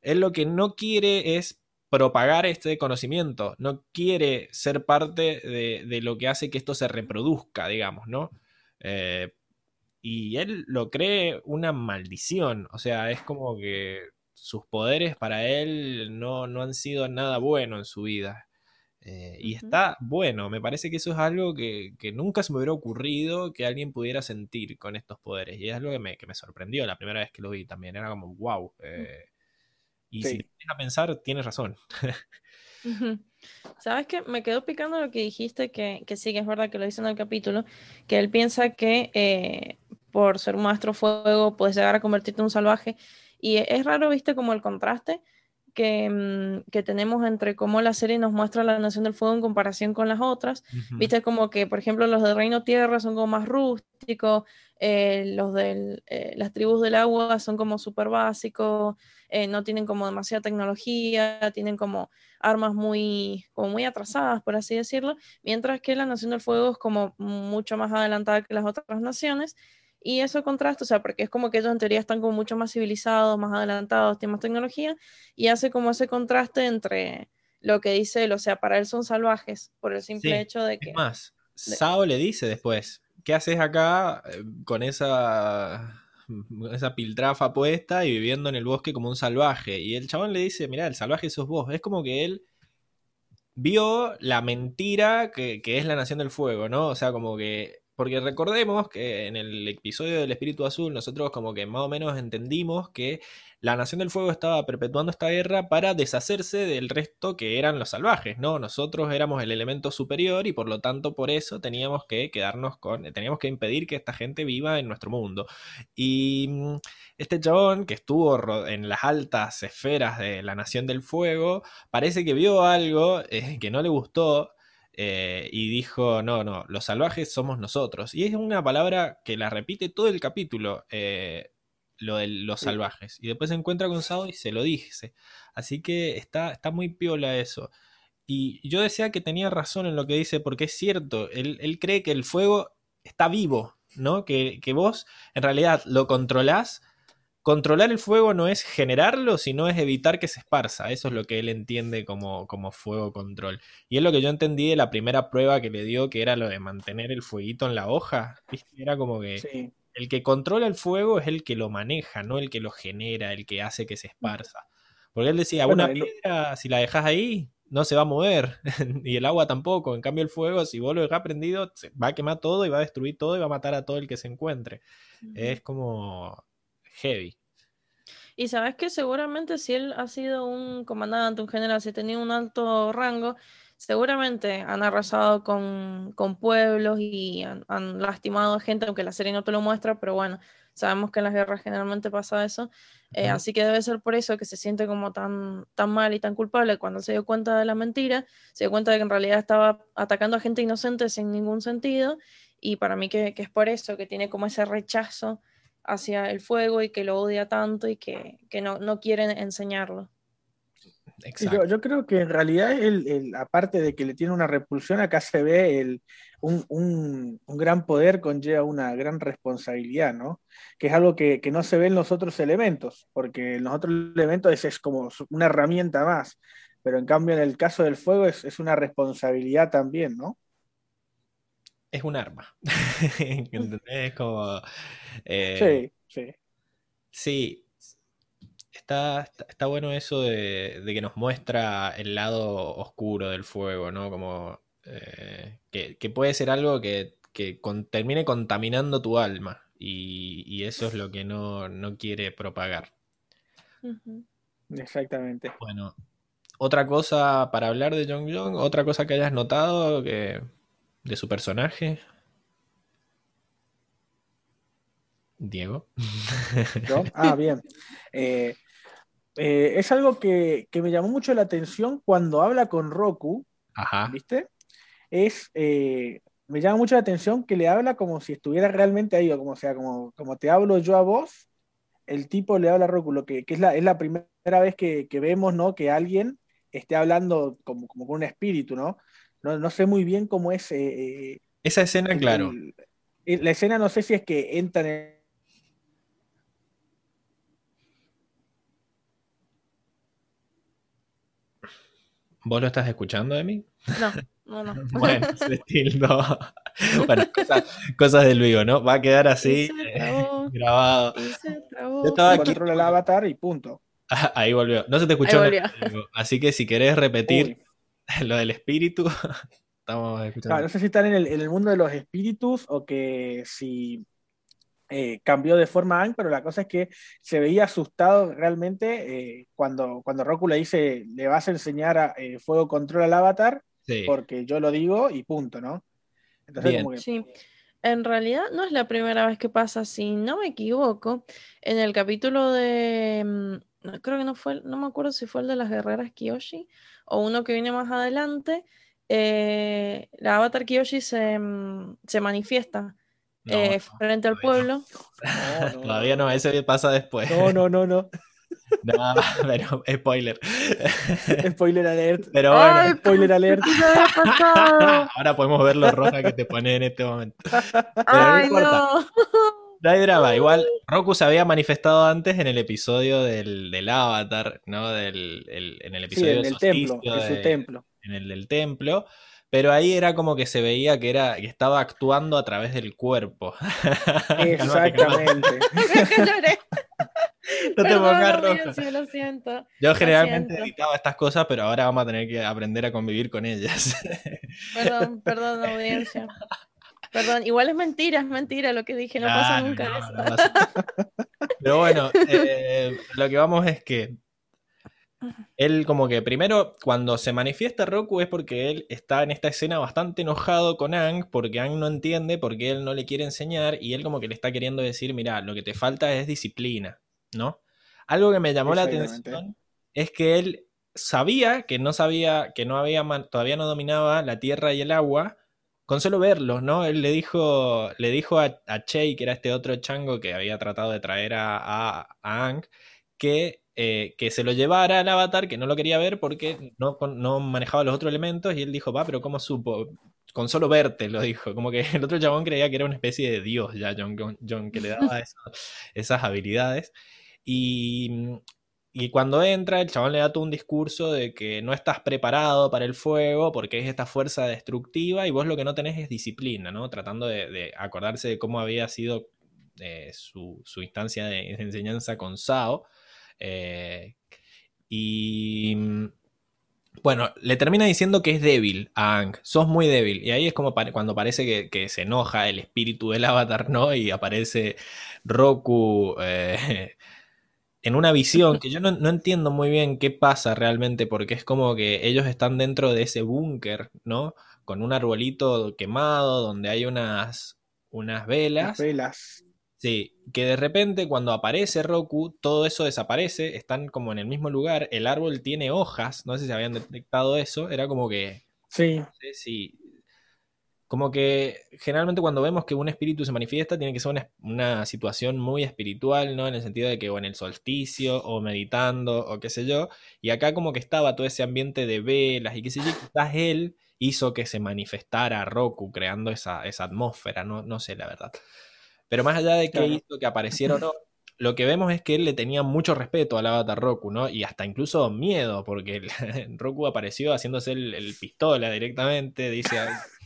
Speaker 1: él lo que no quiere es propagar este conocimiento, no quiere ser parte de, lo que hace que esto se reproduzca, digamos, ¿no? Eh, y él lo cree una maldición, o sea, es como que sus poderes para él no, han sido nada bueno en su vida. Eh, y está bueno, me parece que eso es algo que, nunca se me hubiera ocurrido que alguien pudiera sentir con estos poderes. Y es algo que me, que me sorprendió la primera vez que lo vi también. Era como, wow. Y si te a pensar, tienes razón.
Speaker 3: ¿Sabes qué? Me quedó picando lo que dijiste, que, sí, que es verdad que lo dice en el capítulo, que él piensa que eh, por ser un maestro fuego puedes llegar a convertirte en un salvaje. Y es raro, viste, como el contraste que, mm, que, tenemos entre cómo la serie nos muestra la Nación del Fuego en comparación con las otras. Viste como que, por ejemplo, los de Reino Tierra son como más rústicos, eh, los de eh, las tribus del agua son como súper básicos, eh, no tienen como demasiada tecnología, tienen como armas muy, como muy atrasadas, por así decirlo, mientras que la Nación del Fuego es como mucho más adelantada que las otras naciones. Y eso contrasta, o sea, porque es como que ellos en teoría están como mucho más civilizados, más adelantados, tienen más tecnología, y hace como ese contraste entre lo que dice él, o sea, para él son salvajes, por el simple hecho de que...
Speaker 1: Es más, Sao le dice después, ¿qué haces acá eh, con esa, esa piltrafa puesta y viviendo en el bosque como un salvaje? Y el chabón le dice, mira, el salvaje sos vos. Es como que él vio la mentira que, que es la Nación del Fuego, ¿no? O sea, como que porque recordemos que en el episodio del Espíritu Azul nosotros como que más o menos entendimos que la Nación del Fuego estaba perpetuando esta guerra para deshacerse del resto que eran los salvajes, ¿no? Nosotros éramos el elemento superior y por lo tanto por eso teníamos que quedarnos con, teníamos que impedir que esta gente viva en nuestro mundo. Y mm, este chabón que estuvo en las altas esferas de la Nación del Fuego, parece que vio algo eh, que no le gustó eh, y dijo, no, no, los salvajes somos nosotros. Y es una palabra que la repite todo el capítulo, eh, lo de los salvajes. Y después se encuentra con Sao y se lo dice. Así que está, está muy piola eso. Y yo decía que tenía razón en lo que dice, porque es cierto, él, él cree que el fuego está vivo, ¿no? Que, que vos en realidad lo controlás controlar el fuego no es generarlo, sino es evitar que se esparza. Eso es lo que él entiende como, como fuego control. Y es lo que yo entendí de la primera prueba que le dio, que era lo de mantener el fueguito en la hoja. Era como que el que controla el fuego es el que lo maneja, no el que lo genera, el que hace que se esparza. Porque él decía,
Speaker 2: Bueno,
Speaker 1: una piedra, si la dejas ahí, no se va a mover. y el agua tampoco. En cambio, el fuego, si vos lo dejás prendido, va a quemar todo y va a destruir todo y va a matar a todo el que se encuentre. Es como heavy.
Speaker 3: Y sabes que seguramente si él ha sido un comandante, un general, si ha tenido un alto rango, seguramente han arrasado con, con pueblos y han, han lastimado a gente, aunque la serie no te lo muestra, pero bueno, sabemos que en las guerras generalmente pasa eso. Eh, así que debe ser por eso que se siente como tan, tan mal y tan culpable cuando se dio cuenta de la mentira, se dio cuenta de que en realidad estaba atacando a gente inocente sin ningún sentido. Y para mí que, que es por eso que tiene como ese rechazo hacia el fuego y que lo odia tanto y que, que no, no quieren enseñarlo.
Speaker 2: Yo, yo creo que en realidad, el, el- aparte de que le tiene una repulsión, acá se ve el, un, un- un gran poder conlleva una gran responsabilidad, ¿no? Que es algo que, que no se ve en los otros elementos, porque en los otros elementos es, es como una herramienta más, pero en cambio en el caso del fuego es, es una responsabilidad también, ¿no?
Speaker 1: Es un arma. ¿Entendés? Como. eh,
Speaker 2: Sí, sí.
Speaker 1: Sí, está, está, está bueno eso de, de que nos muestra el lado oscuro del fuego, ¿no? Como eh, que, que puede ser algo que, que con- termine contaminando tu alma y, y eso es lo que no, no quiere propagar.
Speaker 2: Exactamente.
Speaker 1: Bueno, otra cosa para hablar de Jong Jong, otra cosa que hayas notado que, de su personaje. Diego.
Speaker 2: Ah, bien. Eh, eh, es algo que, que me llamó mucho la atención cuando habla con Roku,
Speaker 1: Ajá.
Speaker 2: ¿viste? Es, eh, me llama mucho la atención que le habla como si estuviera realmente ahí, o como sea, como, como te hablo yo a vos, el tipo le habla a Roku, lo que, que es, la, es la primera vez que, que vemos, ¿no? Que alguien esté hablando como, como con un espíritu, ¿no? No, no sé muy bien cómo es eh, eh,
Speaker 1: Esa escena,
Speaker 2: el-
Speaker 1: claro.
Speaker 2: el- el- la escena, no sé si es que entran en
Speaker 1: ¿Vos lo estás escuchando de mí?
Speaker 3: No, no, no.
Speaker 1: Bueno, se tildó. Bueno, cosas, cosas del vivo, ¿no? Va a quedar así
Speaker 3: se
Speaker 1: eh,
Speaker 3: trabó,
Speaker 1: grabado.
Speaker 3: trabó.
Speaker 1: Yo estaba aquí.
Speaker 2: controla el avatar y punto.
Speaker 1: Ah, Ahí volvió. No se te escuchó. Así que si querés repetir
Speaker 2: Uy.
Speaker 1: lo del espíritu, estamos escuchando.
Speaker 2: Claro, no sé si están en el, en el mundo de los espíritus o que si eh, cambió de forma Aang, pero la cosa es que se veía asustado realmente eh, cuando, cuando Roku le dice, le vas a enseñar a eh, fuego control al avatar,
Speaker 1: Sí.
Speaker 2: porque yo lo digo y punto, ¿no? Entonces,
Speaker 1: Bien.
Speaker 2: como que,
Speaker 3: Sí, en realidad no es la primera vez que pasa, si no me equivoco, en el capítulo de, mm, no, creo que no fue, no me acuerdo si fue el de las guerreras Kyoshi o uno que viene más adelante, eh, la avatar Kyoshi se, mm, se manifiesta
Speaker 1: No,
Speaker 3: eh,
Speaker 1: no,
Speaker 3: frente al pueblo.
Speaker 2: no, no,
Speaker 1: Todavía no, ese pasa después.
Speaker 2: no, no, no, no.
Speaker 1: No, pero spoiler.
Speaker 2: Spoiler alert.
Speaker 1: Pero bueno,
Speaker 3: ¡Ay,
Speaker 2: Spoiler alert.
Speaker 1: Ahora podemos ver lo roja que te pone en este momento. Pero no
Speaker 3: ¡Ay,
Speaker 1: importa.
Speaker 3: no!
Speaker 1: No hay drama, igual Roku se había manifestado antes en el episodio del, del Avatar, ¿no? Del, el- en el
Speaker 2: Sí,
Speaker 1: episodio
Speaker 2: en
Speaker 1: del
Speaker 2: el templo,
Speaker 1: solsticio
Speaker 2: en su
Speaker 1: de-
Speaker 2: templo.
Speaker 1: en el del templo, pero ahí era como que se veía que era que estaba actuando a través del cuerpo.
Speaker 2: Exactamente.
Speaker 1: No te
Speaker 3: Perdón,
Speaker 1: pongas roja.
Speaker 3: audiencia, lo siento.
Speaker 1: Yo generalmente
Speaker 3: siento.
Speaker 1: editaba estas cosas, pero ahora vamos a tener que aprender a convivir con ellas.
Speaker 3: Perdón, perdón, audiencia. Perdón, igual es mentira, es mentira lo que dije, no pasa
Speaker 1: Claro,
Speaker 3: nunca
Speaker 1: no,
Speaker 3: eso.
Speaker 1: no pasa. Pero bueno, eh, lo que vamos es que él como que primero cuando se manifiesta Roku es porque él está en esta escena bastante enojado con Ang porque Ang no entiende porque él no le quiere enseñar y él como que le está queriendo decir, mira, lo que te falta es disciplina, ¿no? Algo que me llamó la atención es que él sabía que no sabía, que no había, man- todavía no dominaba la tierra y el agua, con solo verlos, ¿no? Él le dijo, le dijo a, a Chey, que era este otro chango que había tratado de traer a, a, a Aang, que, eh, que se lo llevara al avatar, que no lo quería ver porque no, manejaba los otros elementos, y él dijo, va, pero ¿cómo supo? Con solo verte, lo dijo. Como que el otro chabón creía que era una especie de dios ya, John, John que le daba eso- esas habilidades. Y, y cuando entra, el chabón le da todo un discurso de que no estás preparado para el fuego porque es esta fuerza destructiva y vos lo que no tenés es disciplina, ¿no? Tratando de, acordarse de cómo había sido eh, su, instancia de, enseñanza con Sao. Eh, y bueno, le termina diciendo que es débil a Ang, sos muy débil. Y ahí es como cuando parece que, se enoja el espíritu del avatar, ¿no? Y aparece Roku eh, en una visión que yo no, entiendo muy bien qué pasa realmente, porque es como que ellos están dentro de ese búnker, ¿no? Con un arbolito quemado, donde hay unas, unas velas.
Speaker 2: velas.
Speaker 1: Sí, que de repente cuando aparece Roku, todo eso desaparece, están como en el mismo lugar, el árbol tiene hojas, no sé si habían detectado eso, era como que...
Speaker 2: Sí.
Speaker 1: No sé si... Como que generalmente cuando vemos que un espíritu se manifiesta, tiene que ser una, situación muy espiritual, ¿no? En el sentido de que o en el solsticio, o meditando, o qué sé yo. Y acá como que estaba todo ese ambiente de velas y qué sé yo, quizás él hizo que se manifestara Roku, creando esa, esa atmósfera, no, no sé la verdad. Pero más allá de que hizo que apareciera o no, lo que vemos es que él le tenía mucho respeto al avatar Roku, ¿no? Y hasta incluso miedo, porque Roku apareció haciéndose el, pistola directamente, dice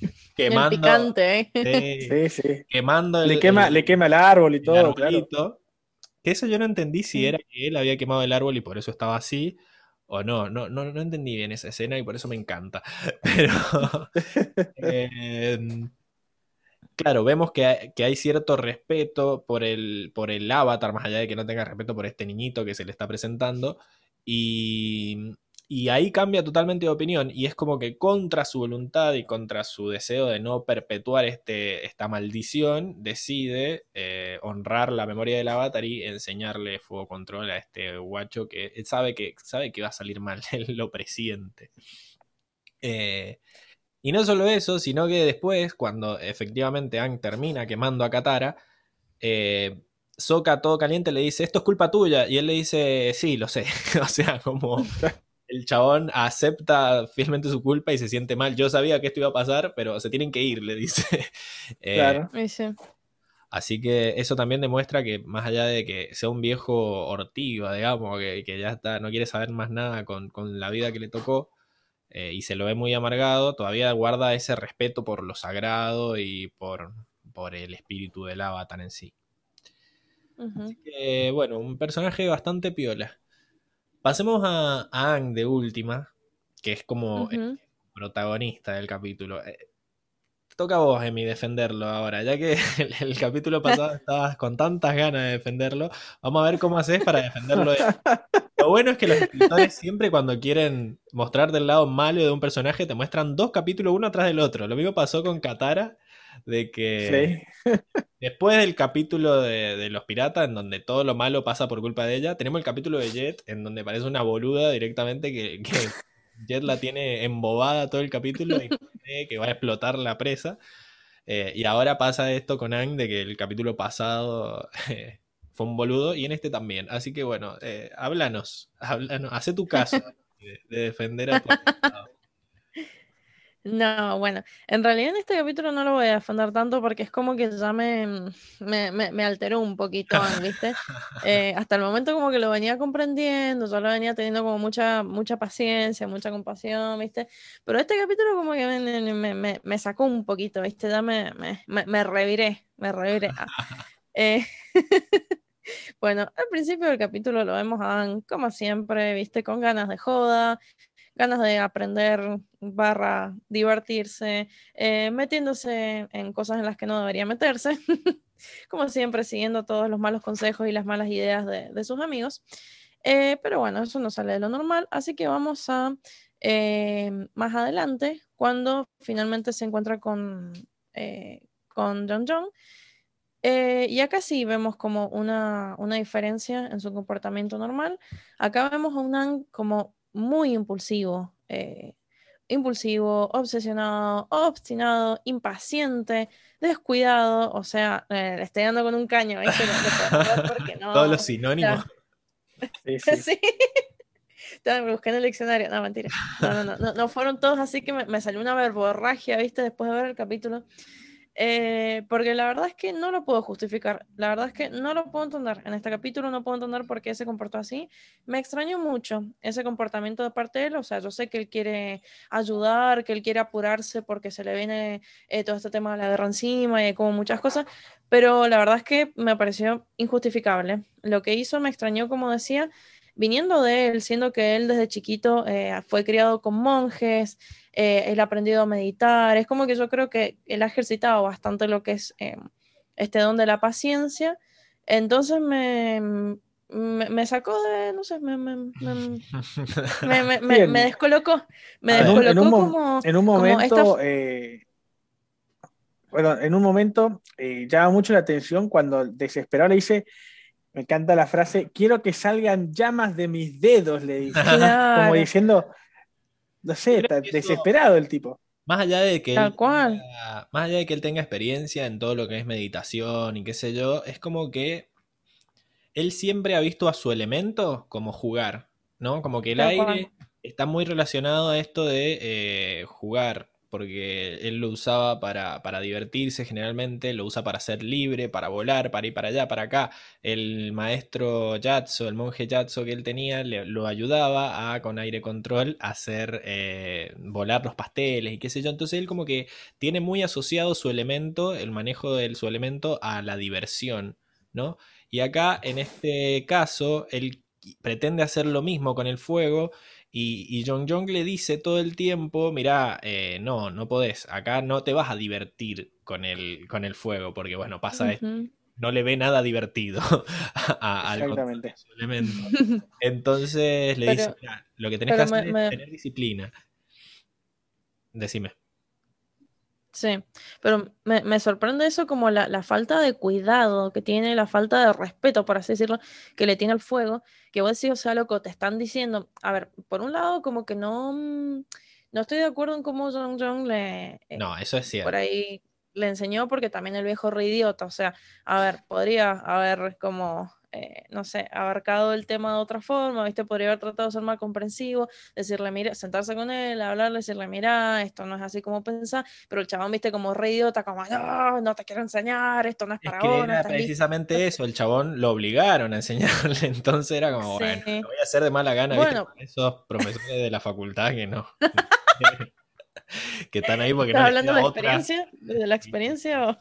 Speaker 3: quemando. El picante,
Speaker 2: ¿eh? sí, sí.
Speaker 1: Quemando
Speaker 2: el, le quema, le quema el árbol y todo,
Speaker 1: Que eso yo no entendí si era que él había quemado el árbol y por eso estaba así, o no, no, no, no entendí bien esa escena y por eso me encanta. Pero. eh, claro, vemos que hay, cierto respeto por el, por el avatar, más allá de que no tenga respeto por este niñito que se le está presentando. Y, ahí cambia totalmente de opinión. Y es como que contra su voluntad y contra su deseo de no perpetuar este, esta maldición, decide eh, honrar la memoria del avatar y enseñarle fuego control a este guacho que sabe que, sabe que va a salir mal, él lo presiente. Eh, y no solo eso, sino que después, cuando efectivamente Ang termina quemando a Katara, eh, Soka todo caliente le dice, esto es culpa tuya. Y él le dice, sí, lo sé. o sea, como el chabón acepta fielmente su culpa y se siente mal. Yo sabía que esto iba a pasar, pero se tienen que ir, le dice.
Speaker 2: Eh, claro.
Speaker 1: Así que eso también demuestra que más allá de que sea un viejo ortiva, digamos, que, que ya está, no quiere saber más nada con, con la vida que le tocó, eh, y se lo ve muy amargado, todavía guarda ese respeto por lo sagrado y por, por el espíritu del avatar en sí. Así que, bueno, un personaje bastante piola. Pasemos a, a Ang de última, que es como el protagonista del capítulo. Eh, toca a vos, Emi, defenderlo ahora, ya que el, capítulo pasado estabas con tantas ganas de defenderlo. Vamos a ver cómo haces para defenderlo. Lo bueno es que los escritores siempre cuando quieren mostrar del lado malo de un personaje te muestran dos capítulos uno atrás del otro. Lo mismo pasó con Katara, de que después del capítulo de, los piratas, en donde todo lo malo pasa por culpa de ella, tenemos el capítulo de Jet, en donde parece una boluda directamente que Jet la tiene embobada todo el capítulo y cree que va a explotar la presa. Eh, y ahora pasa esto con Ang de que el capítulo pasado eh, fue un boludo y en este también. Así que bueno, eh, háblanos, háblanos, hace tu caso de, defender a tu
Speaker 3: no, bueno, en realidad en este capítulo no lo voy a defender tanto porque es como que ya me, me, alteró un poquito, ¿viste? Eh, hasta el momento como que lo venía comprendiendo, yo lo venía teniendo como mucha, mucha paciencia, mucha compasión, ¿viste? Pero este capítulo como que me, me sacó un poquito, ¿viste? Ya me, me, reviré, me reviré. Ah, eh, bueno, al principio del capítulo lo vemos a como siempre, ¿viste? Con ganas de joda, ganas de aprender barra divertirse, eh, metiéndose en cosas en las que no debería meterse, como siempre siguiendo todos los malos consejos y las malas ideas de, sus amigos. Eh, pero bueno, eso no sale de lo normal, así que vamos a eh, más adelante, cuando finalmente se encuentra con, con John John. Y acá sí vemos como una, una, diferencia en su comportamiento normal. Acá vemos a Unan como muy impulsivo, eh, impulsivo, obsesionado, obstinado, impaciente, descuidado, o sea, eh, le estoy dando con un caño, ¿viste?
Speaker 1: No, Todos los sinónimos.
Speaker 3: sí. sí. Estaba buscando el diccionario, no, mentira. No, no, no, no, fueron todos así que me, salió una verborragia, ¿viste? Después de ver el capítulo. Eh, porque la verdad es que no lo puedo justificar. La verdad es que no lo puedo entender. En este capítulo no puedo entender por qué se comportó así. Me extrañó mucho ese comportamiento de parte de él. O sea, yo sé que él quiere ayudar, que él quiere apurarse porque se le viene eh, todo este tema de la guerra encima y como muchas cosas. Pero la verdad es que me pareció injustificable. Lo que hizo me extrañó, como decía, viniendo de él, siendo que él desde chiquito eh, fue criado con monjes, eh, él ha aprendido a meditar, es como que yo creo que él ha ejercitado bastante lo que es eh, este don de la paciencia, entonces me, me, sacó de, no sé, me, me, me descolocó, me descolocó
Speaker 2: en un,
Speaker 3: como...
Speaker 2: En un momento... bueno, en un momento llama mucho la atención cuando desesperado le dice, me encanta la frase, quiero que salgan llamas de mis dedos, le dice. Como diciendo, no sé, está desesperado el tipo.
Speaker 1: Más allá de que
Speaker 3: Tal cual.
Speaker 1: Tenga, más allá de que él tenga experiencia en todo lo que es meditación y qué sé yo, es como que él siempre ha visto a su elemento como jugar, ¿no? Como que el aire está muy relacionado a esto de eh, jugar porque él lo usaba para, divertirse generalmente, lo usa para ser libre, para volar, para ir para allá, para acá. El maestro Yatso, el monje Yatso que él tenía, le, lo ayudaba a, con aire control, hacer eh, volar los pasteles y qué sé yo. Entonces él como que tiene muy asociado su elemento, el manejo de su elemento, a la diversión, ¿no? Y acá, en este caso, él pretende hacer lo mismo con el fuego y, y Jong Jong le dice todo el tiempo, mira, eh, no, no podés, acá no te vas a divertir con el, con el fuego, porque bueno, pasa esto. No le ve nada divertido al elemento. Entonces le dice, lo que tenés que hacer es tener disciplina. Decime.
Speaker 3: Sí, pero me, sorprende eso como la, falta de cuidado que tiene, la falta de respeto, por así decirlo, que le tiene al fuego, que vos decís, o sea, loco, te están diciendo, a ver, por un lado, como que no, mm, no estoy de acuerdo en cómo Jong Jong le...
Speaker 1: Eh, no, eso es cierto.
Speaker 3: Por ahí le enseñó porque también el viejo re idiota, o sea, a ver, podría haber como eh, no sé, abarcado el tema de otra forma, ¿viste? Podría haber tratado de ser más comprensivo, decirle, mira, sentarse con él, hablarle, decirle, mira, esto no es así como pensás, pero el chabón, viste, como re idiota, como, no, no te quiero enseñar, esto no es para
Speaker 1: es Era precisamente eso, el chabón lo obligaron a enseñarle, entonces era como, bueno, lo voy a hacer de mala gana, bueno. esos profesores de la facultad que no. que están ahí porque
Speaker 3: ¿Estás hablando de la experiencia? ¿De la experiencia o...?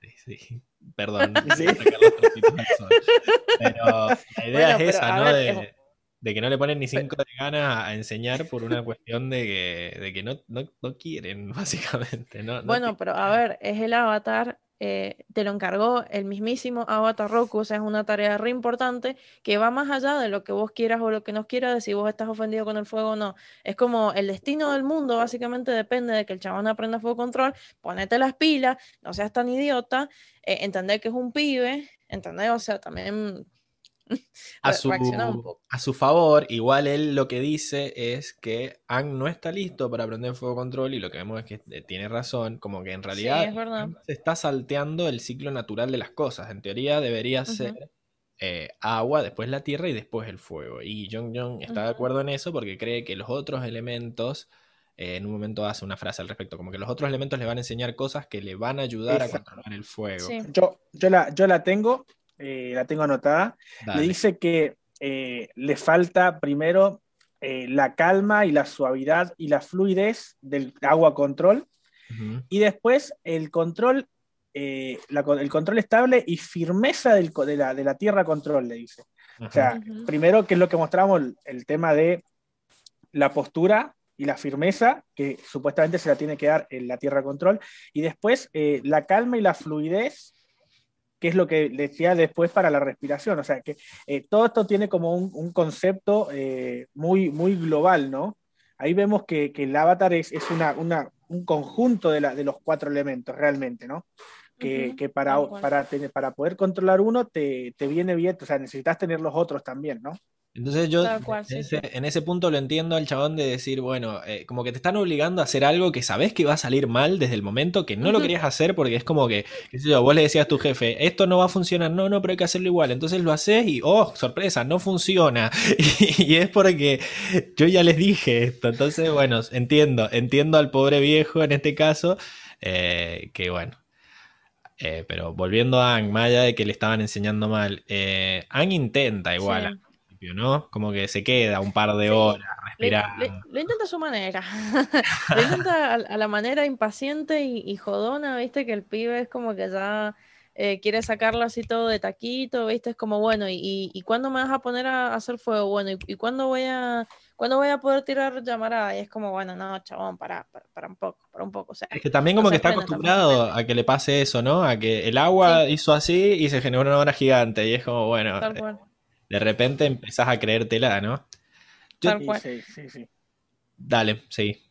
Speaker 1: Sí, sí. Perdón. Pero la idea es esa, ¿no? de, que no le ponen ni cinco de ganas a enseñar por una cuestión de que, de que no, no, quieren, básicamente. ¿no?
Speaker 3: bueno, pero a ver, es el avatar eh, te lo encargó el mismísimo Avatar Roku, o sea, es una tarea re importante que va más allá de lo que vos quieras o lo que no quieras, de si vos estás ofendido con el fuego o no. Es como el destino del mundo, básicamente depende de que el chabón aprenda fuego control, ponete las pilas, no seas tan idiota, eh, entender que es un pibe, entender, o sea, también
Speaker 1: a su, a su favor, igual él lo que dice es que Ang no está listo para aprender fuego control y lo que vemos es que eh, tiene razón, como que en realidad se está salteando el ciclo natural de las cosas. En teoría debería ser eh, agua, después la tierra y después el fuego. Y Jong Jong está de acuerdo en eso porque cree que los otros elementos eh, en un momento hace una frase al respecto, como que los otros elementos le van a enseñar cosas que le van a ayudar a controlar el fuego.
Speaker 2: Yo, yo, la, yo la tengo eh, la tengo anotada, le dice que eh, le falta primero eh, la calma y la suavidad y la fluidez del agua control, y después el control, el control estable y firmeza del, de, la, de, la, tierra control, le dice. O sea, primero, que es lo que mostramos, el tema de la postura y la firmeza, que supuestamente se la tiene que dar en la tierra control, y después la calma y la fluidez que es lo que decía después para la respiración. O sea, que eh, todo esto tiene como un, concepto eh, muy, muy global, ¿no? Ahí vemos que, el avatar es, una, un conjunto de, la, de, los cuatro elementos realmente, ¿no? Que, para, para, para, poder controlar uno te, te viene bien, o sea, necesitas tener los otros también, ¿no?
Speaker 1: Entonces yo en, ese, punto lo entiendo al chabón de decir, bueno, eh, como que te están obligando a hacer algo que sabes que va a salir mal desde el momento que no lo querías hacer porque es como que, qué sé yo, vos le decías a tu jefe, esto no va a funcionar, no, no, pero hay que hacerlo igual. Entonces lo haces y, oh, sorpresa, no funciona. y, es porque yo ya les dije esto. Entonces, bueno, entiendo, entiendo al pobre viejo en este caso, eh, que bueno, Eh, pero volviendo a Ang, más allá de que le estaban enseñando mal, eh, Ang intenta igual
Speaker 3: Sí.
Speaker 1: Principio, ¿no? Como que se queda un par de
Speaker 3: Sí.
Speaker 1: horas respirando.
Speaker 3: le- Lo intenta a su manera. Lo intenta a, a la manera impaciente y, y jodona, ¿viste? Que el pibe es como que ya eh, quiere sacarlo así todo de taquito, ¿viste? Es como, bueno, ¿y, y, cuándo me vas a poner a, hacer fuego? Bueno, ¿y, y cuándo voy a cuándo voy a poder tirar llamarada? Y es como, bueno, no, chabón, para, para, para un poco, para un poco. O sea,
Speaker 1: Es que también como
Speaker 3: No
Speaker 1: que está acostumbrado a que le pase eso, ¿no? A que el agua hizo así y se generó una hora gigante. Y es como, bueno,
Speaker 3: tal cual.
Speaker 1: De repente empezás a creértela, ¿no? Yo-
Speaker 3: Tal cual.
Speaker 2: sí, sí, sí.
Speaker 1: Dale, sí.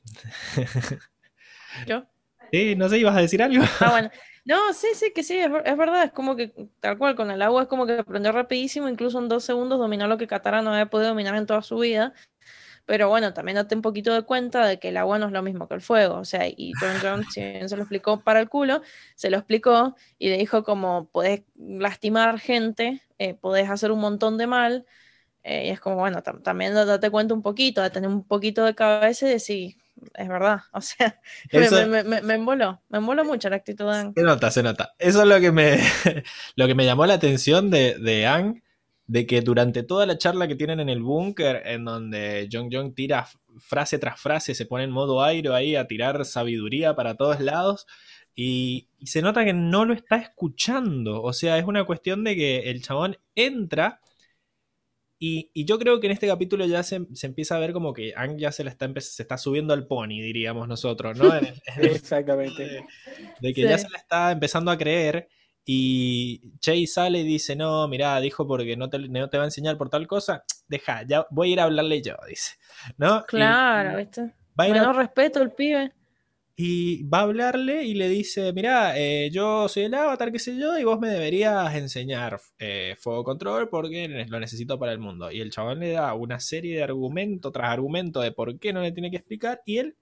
Speaker 3: ¿Yo?
Speaker 1: Sí, no sé, ¿ibas a decir algo?
Speaker 3: Ah, bueno. No, sí, sí, que sí, es, es verdad, es como que tal cual, con el agua es como que aprendió rapidísimo, incluso en dos segundos dominó lo que Katara no había podido dominar en toda su vida. Pero bueno, también date un poquito de cuenta de que el agua no es lo mismo que el fuego. O sea, y John John, si bien se lo explicó para el culo, se lo explicó y le dijo como podés lastimar gente, eh, podés hacer un montón de mal. eh, y es como, bueno, tam- también date cuenta un poquito, de tener un poquito de cabeza y decir, es verdad. O sea, me,
Speaker 1: Eso-
Speaker 3: me, me, me emboló, me emboló mucho la actitud de Aang.
Speaker 1: Se nota, se nota. Eso es lo que me, lo que me llamó la atención de, de Ang, de que durante toda la charla que tienen en el búnker, en donde Jong Jong tira frase tras frase, se pone en modo aire ahí a tirar sabiduría para todos lados, y, y se nota que no lo está escuchando. O sea, es una cuestión de que el chabón entra. Y, y yo creo que en este capítulo ya se, se empieza a ver como que Ang ya se, la está, se está subiendo al pony, diríamos nosotros, ¿no?
Speaker 2: Exactamente.
Speaker 1: de que ya se la está empezando a creer y Chase sale y dice, no, mirá, dijo porque no te, no te va a enseñar por tal cosa, deja, ya voy a ir a hablarle yo, dice, ¿no? Y-
Speaker 3: Claro, ¿viste?
Speaker 1: va a ir a-
Speaker 3: Menos respeto el pibe.
Speaker 1: y va a hablarle y le dice, mirá, eh, yo soy el avatar, qué sé yo, y vos me deberías enseñar eh, fuego control porque lo necesito para el mundo. Y el chabón le da una serie de argumento tras argumento de por qué no le tiene que explicar y él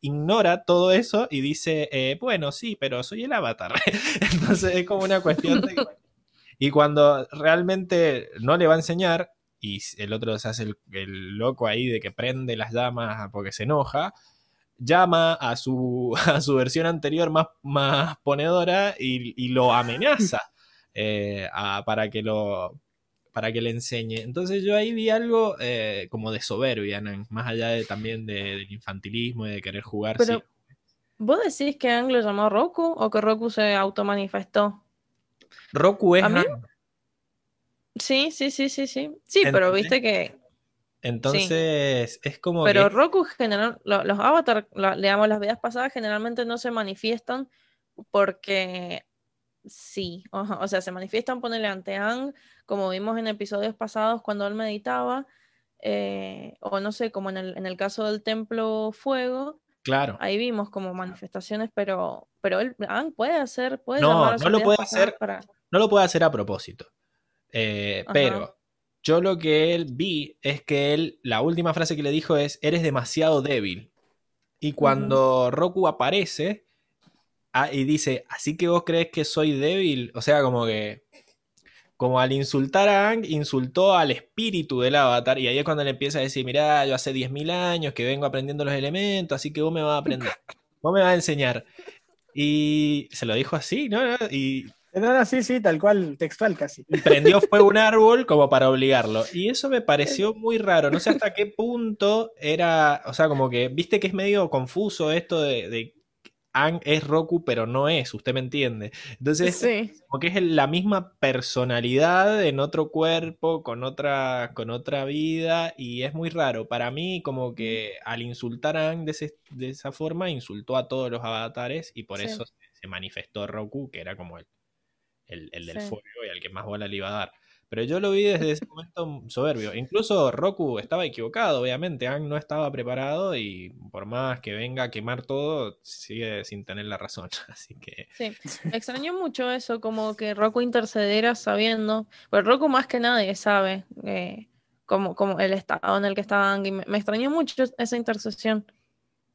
Speaker 1: ignora todo eso y dice, eh, bueno, sí, pero soy el avatar. Entonces es como una cuestión de... Y cuando realmente no le va a enseñar y el otro se hace el, el loco ahí de que prende las llamas porque se enoja, llama a su, a su versión anterior más, más ponedora y, y lo amenaza eh, a- para, que lo, para que le enseñe. Entonces yo ahí vi algo eh, como de soberbia, ¿no? más allá de, también de- del infantilismo y de querer jugar.
Speaker 3: Pero,
Speaker 1: sí.
Speaker 3: ¿vos decís que Aang lo llamó Roku o que Roku se automanifestó?
Speaker 1: Roku es
Speaker 3: a mí-
Speaker 1: Aang.
Speaker 3: Sí, sí, sí, sí, sí. Sí, pero viste que.
Speaker 1: Entonces es como
Speaker 3: Pero
Speaker 1: que...
Speaker 3: Roku, general, lo- los avatars, lo- digamos, las vidas pasadas generalmente no se manifiestan porque sí. O, o sea, se manifiestan, ponele ante Aang, como vimos en episodios pasados cuando él meditaba. eh, o no sé, como en el, en el caso del templo fuego,
Speaker 1: Claro.
Speaker 3: ahí vimos como manifestaciones, pero, pero él Aang puede hacer, puede
Speaker 1: No, no lo puede hacer.
Speaker 3: para-
Speaker 1: no lo puede hacer a propósito. Eh, pero yo lo que él vi es que él, la última frase que le dijo es, eres demasiado débil. Y cuando Roku aparece ah, y dice, así que vos crees que soy débil, o sea, como que, como al insultar a Ang, insultó al espíritu del avatar. Y ahí es cuando le empieza a decir, mirá, yo hace 10.000 años que vengo aprendiendo los elementos, así que vos me vas a aprender, vos me vas a enseñar. Y se lo dijo así, ¿no? Y
Speaker 2: No, no, sí, sí, tal cual, textual casi.
Speaker 1: y prendió fuego un árbol como para obligarlo. Y eso me pareció muy raro. No sé hasta qué punto era. O sea, como que, viste que es medio confuso esto de, de Ang es Roku, pero no es, usted me entiende. Entonces,
Speaker 3: Sí.
Speaker 1: como que es la misma personalidad en otro cuerpo, con otra, con otra vida, y es muy raro. Para mí, como que al insultar a Ang de, ese- de esa forma, insultó a todos los avatares, y por
Speaker 3: Sí.
Speaker 1: eso se, se manifestó Roku, que era como el, el, el del
Speaker 3: Sí.
Speaker 1: fuego y al que más bola le iba a dar. Pero yo lo vi desde ese momento soberbio. Incluso Roku estaba equivocado, obviamente. Ang no estaba preparado y por más que venga a quemar todo, sigue sin tener la razón. Así que
Speaker 3: Sí, me extrañó mucho eso, como que Roku intercediera sabiendo, pero Roku más que nadie sabe eh, como, el estado en el que estaba Aang, y me extrañó mucho esa intercesión.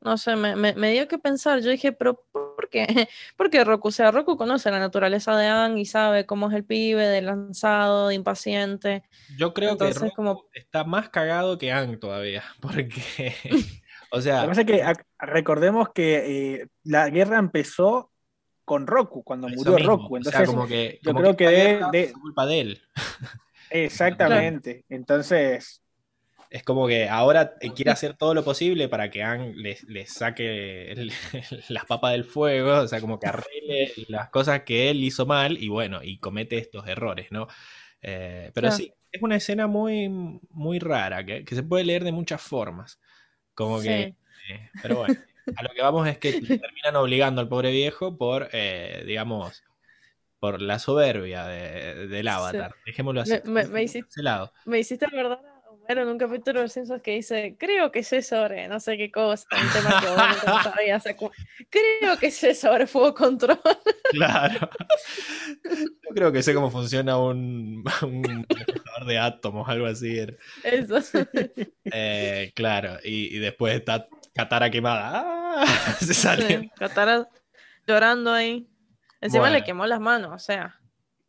Speaker 3: No sé, me, me, me dio que pensar, yo dije, pero ¿por qué? ¿Por qué Roku? O sea, Roku conoce la naturaleza de Aang y sabe cómo es el pibe, de lanzado, de impaciente.
Speaker 1: yo creo
Speaker 3: Entonces,
Speaker 1: que Roku
Speaker 3: como-
Speaker 1: está más cagado que Ang todavía. Porque, o
Speaker 2: Lo
Speaker 1: sea,
Speaker 2: que pasa es que recordemos que eh, la guerra empezó con Roku, cuando
Speaker 1: Eso
Speaker 2: murió
Speaker 1: mismo,
Speaker 2: Roku.
Speaker 1: o sea,
Speaker 2: Entonces,
Speaker 1: como que,
Speaker 2: yo creo que de-
Speaker 1: culpa de él.
Speaker 2: exactamente. Entonces,
Speaker 1: Es como que ahora eh, quiere hacer todo lo posible para que Ang le, le saque el- las papas del fuego, o sea, como que arregle las cosas que él hizo mal y bueno, y comete estos errores, ¿no? Eh, pero
Speaker 3: Claro.
Speaker 1: sí, es una escena muy, muy rara, que, que se puede leer de muchas formas. Como que, eh, pero bueno, a lo que vamos es que terminan obligando al pobre viejo por, eh, digamos, por la soberbia de- del avatar. Dejémoslo así.
Speaker 3: Me- me- me hiciste-. Me hiciste acordar a Homero en un capítulo de los Simpsons que dice, creo que sé sobre no sé qué cosa, un tema que obviamente no sabía, o sea, como, creo que sé sobre fuego control.
Speaker 1: Claro. Yo creo que sé cómo funciona un, un de átomos, algo así. era.
Speaker 3: Eso.
Speaker 1: Eh, claro, y, y después está Katara quemada. ¡Ah! Se sale.
Speaker 3: Sí, Katara llorando ahí. Encima
Speaker 1: Bueno.
Speaker 3: le quemó las manos, o sea,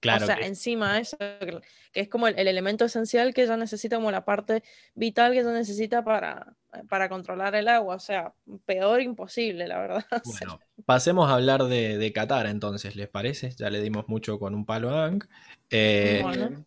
Speaker 1: Claro,
Speaker 3: o sea,
Speaker 1: que-
Speaker 3: encima eso, que es como el, el elemento esencial que ella necesita, como la parte vital que ella necesita para, para controlar el agua, o sea, peor imposible, la verdad.
Speaker 1: Bueno, pasemos a hablar de, de Katara entonces, ¿les parece? Ya le dimos mucho con un palo a Aang. Eh,
Speaker 3: Bueno.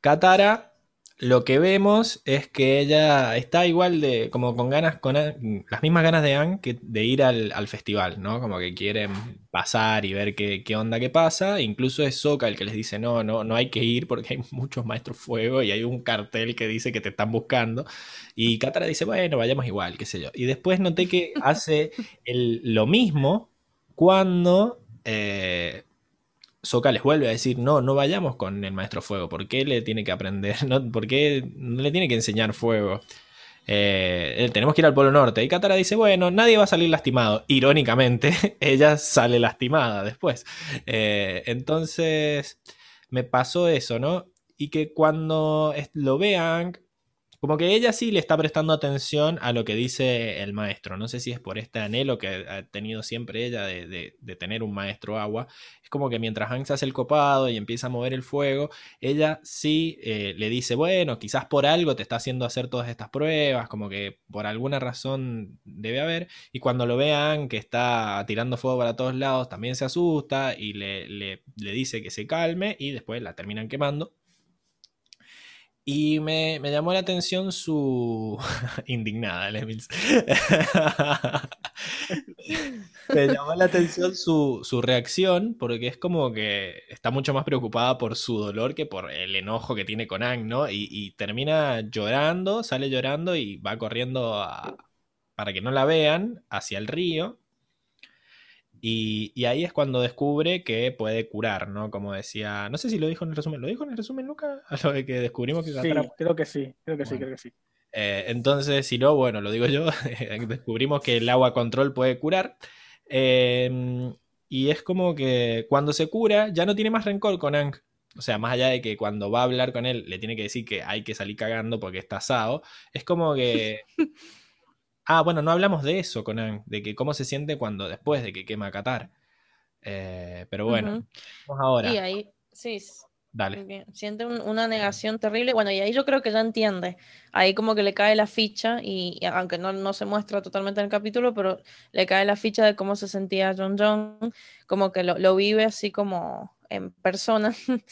Speaker 1: Katara, lo que vemos es que ella está igual de, como con ganas, con las mismas ganas de Aang que de ir al, al festival, ¿no? Como que quieren pasar y ver qué, qué onda que pasa. Incluso es Sokka el que les dice, no, no, no hay que ir porque hay muchos maestros fuego y hay un cartel que dice que te están buscando. Y Katara dice, bueno, vayamos igual, qué sé yo. Y después noté que hace el- lo mismo cuando... eh, Sokka les vuelve a decir, no, no vayamos con el maestro fuego, ¿por qué le tiene que aprender? No, ¿Por qué no le tiene que enseñar fuego? Eh, tenemos que ir al Polo Norte. Y Katara dice, bueno, nadie va a salir lastimado. Irónicamente, ella sale lastimada después. Eh, entonces, me pasó eso, ¿no? Y que cuando lo vean, como que ella sí le está prestando atención a lo que dice el maestro. No sé si es por este anhelo que ha tenido siempre ella de, tener un maestro agua. Es como que mientras Hank se hace el copado y empieza a mover el fuego, ella sí eh, le dice, bueno, quizás por algo te está haciendo hacer todas estas pruebas, como que por alguna razón debe haber. Y cuando lo vean que está tirando fuego para todos lados, también se asusta y le- le dice que se calme y después la terminan quemando. Y me, me llamó la atención su... Indignada, Lemils. me llamó la atención su, su reacción porque es como que está mucho más preocupada por su dolor que por el enojo que tiene con Ang, ¿no? Y, y termina llorando, sale llorando y va corriendo a- para que no la vean hacia el río. Y, y ahí es cuando descubre que puede curar, ¿no? Como decía, no sé si lo dijo en el resumen, ¿lo dijo en el resumen, Luca? A lo de que descubrimos que
Speaker 2: sí, creo que sí, creo que sí, creo que sí.
Speaker 1: eh, entonces, si no, bueno, lo digo yo, descubrimos que el agua control puede curar. Eh, y es como que cuando se cura, ya no tiene más rencor con Aang. O sea, más allá de que cuando va a hablar con él le tiene que decir que hay que salir cagando porque está asado, es como que... Ah, bueno, no hablamos de eso con Aang, de que cómo se siente cuando después de que quema Qatar. Eh, pero bueno, vamos ahora.
Speaker 3: Ahí, sí,
Speaker 1: Dale.
Speaker 3: bien, siente un- una negación terrible. Bueno, y ahí yo creo que ya entiende. Ahí como que le cae la ficha, y, y aunque no, no se muestra totalmente en el capítulo, pero le cae la ficha de cómo se sentía John John, como que lo, lo vive así como en persona,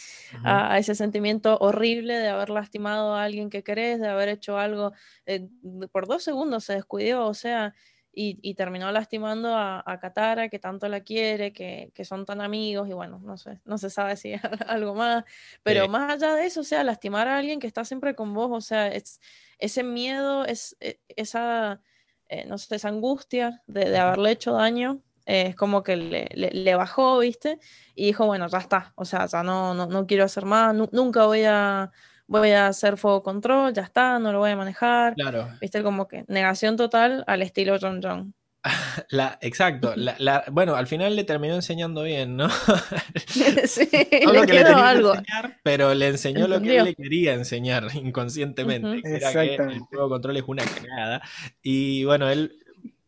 Speaker 3: a, a ese sentimiento horrible de haber lastimado a alguien que querés, de haber hecho algo, eh, por dos segundos se descuidó, o sea, y, y terminó lastimando a, a Katara, que tanto la quiere, que, que son tan amigos, y bueno, no sé, no se sabe si algo más, pero
Speaker 1: Sí.
Speaker 3: más allá de eso, o sea, lastimar a alguien que está siempre con vos, o sea, es, ese miedo, es, e- esa, eh, no sé, esa angustia de, de haberle hecho daño, eh, es como que le, le- le bajó, ¿viste? Y dijo, bueno, ya está, o sea, ya no, no, no quiero hacer más, nu- nunca voy a, voy a hacer fuego control, ya está, no lo voy a manejar,
Speaker 1: Claro,
Speaker 3: ¿viste? Como que negación total al estilo John John.
Speaker 1: la, exacto. La, la- bueno, al final le terminó enseñando bien, ¿no?
Speaker 3: sí,
Speaker 1: No
Speaker 3: le
Speaker 1: que le
Speaker 3: algo.
Speaker 1: enseñar, pero le enseñó lo que él le quería enseñar inconscientemente, que era que el juego control es una cagada. Y bueno, él,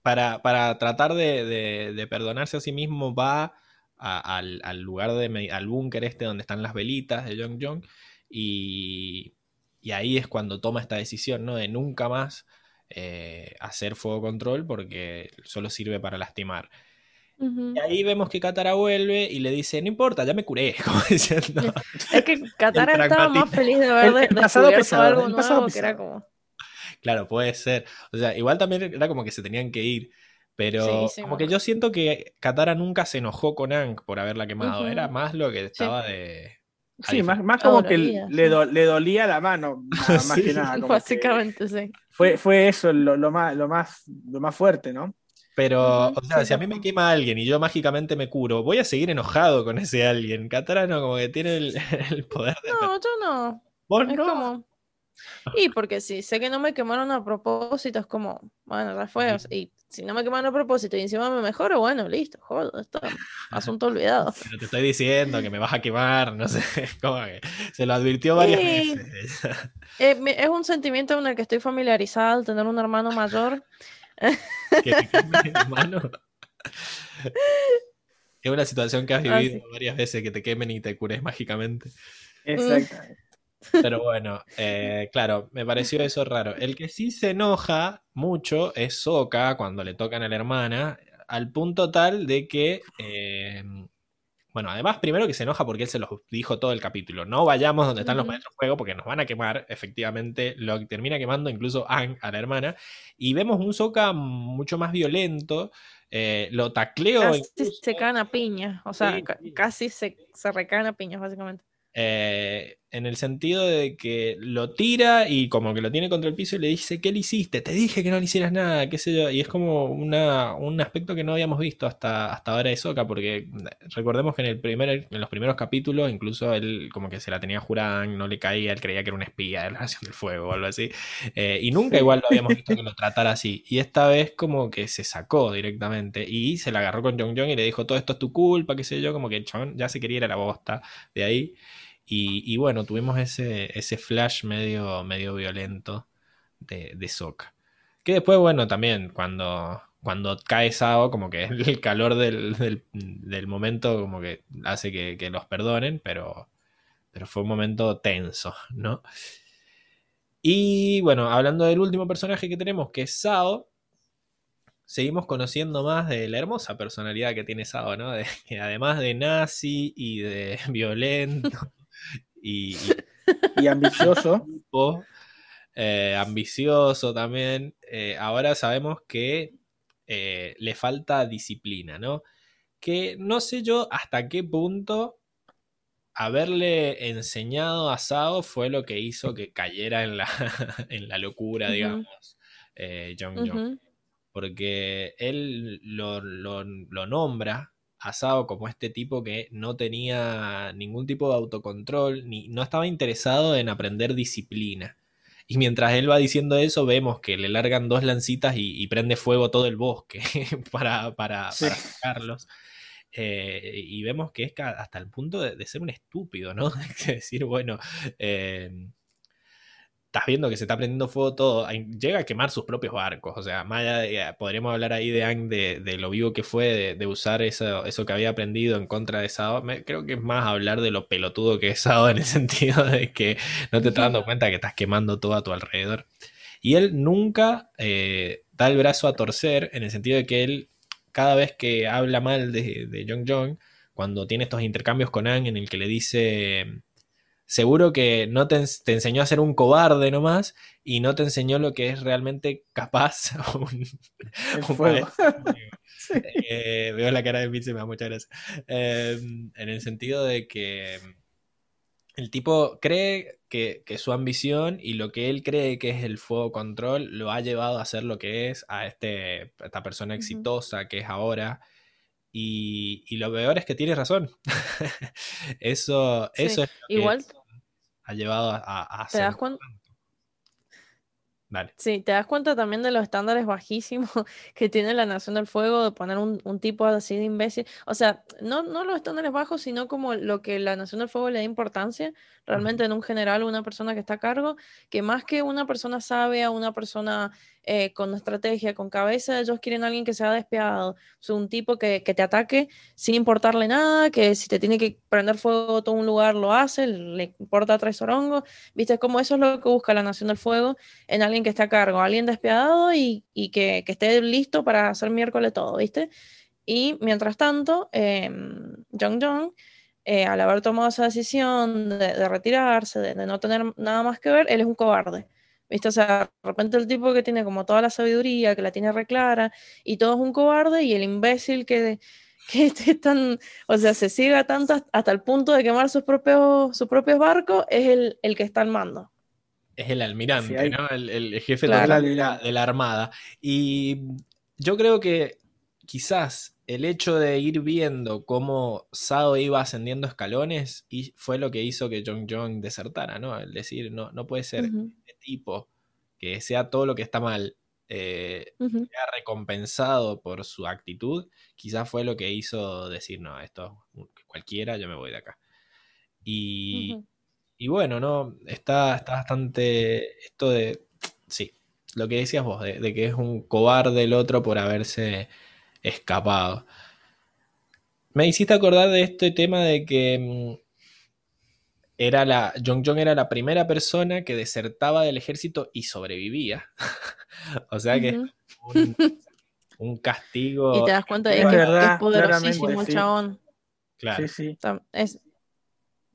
Speaker 1: para, para tratar de, de- de perdonarse a sí mismo, va a- al, al lugar de al búnker este donde están las velitas de Jong Jong. Y, y ahí es cuando toma esta decisión, ¿no? De nunca más eh, hacer fuego control porque solo sirve para lastimar. Y ahí vemos que Katara vuelve y le dice, no importa, ya me curé, como diciendo.
Speaker 3: Es que Katara estaba más feliz de haber
Speaker 2: El-
Speaker 3: de-
Speaker 2: el pasado pesado,
Speaker 3: algo
Speaker 2: el pasado
Speaker 3: nuevo que era como...
Speaker 1: Claro, puede ser. O sea, igual también era como que se tenían que ir. Pero
Speaker 3: Sí, sí,
Speaker 1: como que yo siento que Katara nunca se enojó con Aang por haberla quemado. Era más lo que estaba de.
Speaker 2: Sí, más, más como que le,
Speaker 3: sí.
Speaker 2: do- le dolía la mano, más, más
Speaker 1: Sí.
Speaker 2: que nada. como que
Speaker 3: Básicamente, sí.
Speaker 2: Fue, fue eso lo, lo más, lo, más, lo más fuerte, ¿no?
Speaker 1: Pero, o sea,
Speaker 3: sí,
Speaker 1: si a mí me quema alguien y yo mágicamente me curo, voy a seguir enojado con ese alguien. Katara no, como que tiene el, el poder de.
Speaker 3: No, yo no.
Speaker 1: Vos
Speaker 3: Es
Speaker 1: no.
Speaker 3: como. Y porque si sé que no me quemaron a propósito, es como, bueno, ya fue. o sea, Y si no me quemaron a propósito y encima me mejoro, bueno, listo, joder, esto asunto olvidado.
Speaker 1: Pero te estoy diciendo que me vas a quemar, no sé. Como que se lo advirtió varias
Speaker 3: Sí.
Speaker 1: veces.
Speaker 3: Eh, es un sentimiento en el que estoy familiarizada al tener un hermano mayor.
Speaker 1: que te quemen la mano. Es una situación que has
Speaker 3: Ah,
Speaker 1: vivido
Speaker 3: sí.
Speaker 1: varias veces, que te quemen y te cures mágicamente.
Speaker 2: Exactamente.
Speaker 1: Pero bueno, eh, claro, me pareció eso raro. El que sí se enoja mucho es Sokka cuando le tocan a la hermana, al punto tal de que, eh, bueno, además primero que se enoja porque él se los dijo todo el capítulo. No vayamos donde están los maestros de fuego porque nos van a quemar. Efectivamente, lo que termina quemando incluso Aang a la hermana. Y vemos un Sokka mucho más violento. eh, lo tacleo.
Speaker 3: Casi
Speaker 1: incluso.
Speaker 3: se caen a piñas. O sea,
Speaker 1: Sí,
Speaker 3: ca-
Speaker 1: sí.
Speaker 3: casi se, se recaen a piñas, básicamente.
Speaker 1: Eh, en el sentido de que lo tira y como que lo tiene contra el piso y le dice, ¿qué le hiciste? Te dije que no le hicieras nada, qué sé yo. Y es como una, un aspecto que no habíamos visto hasta, hasta ahora de Sokka, porque recordemos que en, el primer, en los primeros capítulos incluso él como que se la tenía jurada, no le caía, él creía que era una espía de la Nación del Fuego o algo así. Eh, y nunca
Speaker 2: Sí.
Speaker 1: igual lo habíamos visto que lo tratara así. Y esta vez como que se sacó directamente y se la agarró con Jong Jong y le dijo, todo esto es tu culpa, qué sé yo, como que chabón ya se quería ir a la bosta de ahí. Y, bueno, tuvimos ese, ese flash medio, medio violento de, de Sokka. Que después, bueno, también cuando, cuando cae Sao, como que el calor del, del- momento como que hace que, los perdonen, pero, pero fue un momento tenso, ¿no? Y bueno, hablando del último personaje que tenemos, que es Sao, seguimos conociendo más de la hermosa personalidad que tiene Sao, ¿no? Además de nazi y de violento y, y
Speaker 2: Y ambicioso.
Speaker 1: tipo, eh, ambicioso también, eh, ahora sabemos que eh, le falta disciplina, ¿no? Que no sé yo hasta qué punto haberle enseñado a Sao fue lo que hizo que cayera en la, en la locura, digamos, eh, Jong Jong
Speaker 3: Ujú.
Speaker 1: porque él lo, lo- lo nombra a Sao como este tipo que no tenía ningún tipo de autocontrol, ni no estaba interesado en aprender disciplina. Y mientras él va diciendo eso, vemos que le largan dos lancitas y, y prende fuego todo el bosque para, para,
Speaker 2: Sí.
Speaker 1: para sacarlos. Eh, y vemos que es hasta el punto de, de ser un estúpido, ¿no? De decir, bueno, eh, estás viendo que se está prendiendo fuego todo, llega a quemar sus propios barcos, o sea, más allá de- eh, podríamos hablar ahí de Aang, de, de lo vivo que fue, de, de usar eso, eso que había aprendido en contra de Sao, Me- creo que es más hablar de lo pelotudo que es Sao en el sentido de que no te estás dando cuenta que estás quemando todo a tu alrededor. Y él nunca eh, da el brazo a torcer en el sentido de que él, cada vez que habla mal de, de Jong Jong, cuando tiene estos intercambios con Aang en el que le dice seguro que no te, ens- te enseñó a ser un cobarde nomás y no te enseñó lo que es realmente capaz un,
Speaker 2: fuego.
Speaker 1: Eh, veo la cara de Vince y me da mucha gracia. Eh, en el sentido de que el tipo cree que, que su ambición y lo que él cree que es el fuego control lo ha llevado a ser lo que es, a este, a esta persona exitosa que es ahora. Y, y lo peor es que tiene razón. eso,
Speaker 3: Sí,
Speaker 1: eso es lo que
Speaker 3: Igual
Speaker 1: ha llevado a, a- a
Speaker 3: te
Speaker 1: hacer
Speaker 3: das cuenta.
Speaker 1: Dale.
Speaker 3: Sí, te das cuenta también de los estándares bajísimos que tiene la Nación del Fuego de poner un, un tipo así de imbécil. O sea, no, no los estándares bajos, sino como lo que la Nación del Fuego le da importancia realmente en un general o una persona que está a cargo, que más que una persona sabia, una persona eh, con estrategia, con cabeza, ellos quieren a alguien que sea despiadado, o un tipo que, que te ataque sin importarle nada, que si te tiene que prender fuego todo un lugar lo hace, le importa tres orongos, viste, como eso es lo que busca la Nación del Fuego en alguien que esté a cargo, alguien despiadado y, y que, que esté listo para hacer miércoles todo, ¿viste? Y mientras tanto, eh, Jong Jong, eh, al haber tomado esa decisión de, retirarse, de no tener nada más que ver, él es un cobarde. ¿Viste? O sea, de repente el tipo que tiene como toda la sabiduría, que la tiene reclara, y todo es un cobarde, y el imbécil que, que es tan, o sea, se ciega tanto hasta- el punto de quemar sus propios, sus propios barcos, es el, el que está al mando.
Speaker 1: Es el almirante,
Speaker 2: Sí, hay-
Speaker 1: ¿no? El, el jefe
Speaker 3: Claro.
Speaker 1: de la, de la armada. Y yo creo que quizás el hecho de ir viendo cómo Sado iba ascendiendo escalones y fue lo que hizo que Jong Jong desertara, ¿no? El decir, no, no puede ser tipo que sea todo lo que está mal, eh, sea recompensado por su actitud, quizás fue lo que hizo decir, no, esto cualquiera, yo me voy de acá. Y, y bueno, ¿no? Está, está bastante esto de, sí, lo que decías vos, de, de que es un cobarde el otro por haberse escapado. Me hiciste acordar de este tema de que mm, era la, Jong Jong era la primera persona que desertaba del ejército y sobrevivía. o sea que
Speaker 3: Ujú.
Speaker 1: un, un castigo.
Speaker 3: Y te das cuenta de
Speaker 2: Es
Speaker 3: que,
Speaker 2: verdad,
Speaker 3: es poderosísimo
Speaker 2: sí.
Speaker 3: chabón.
Speaker 1: Claro.
Speaker 2: Sí, sí.
Speaker 3: Es,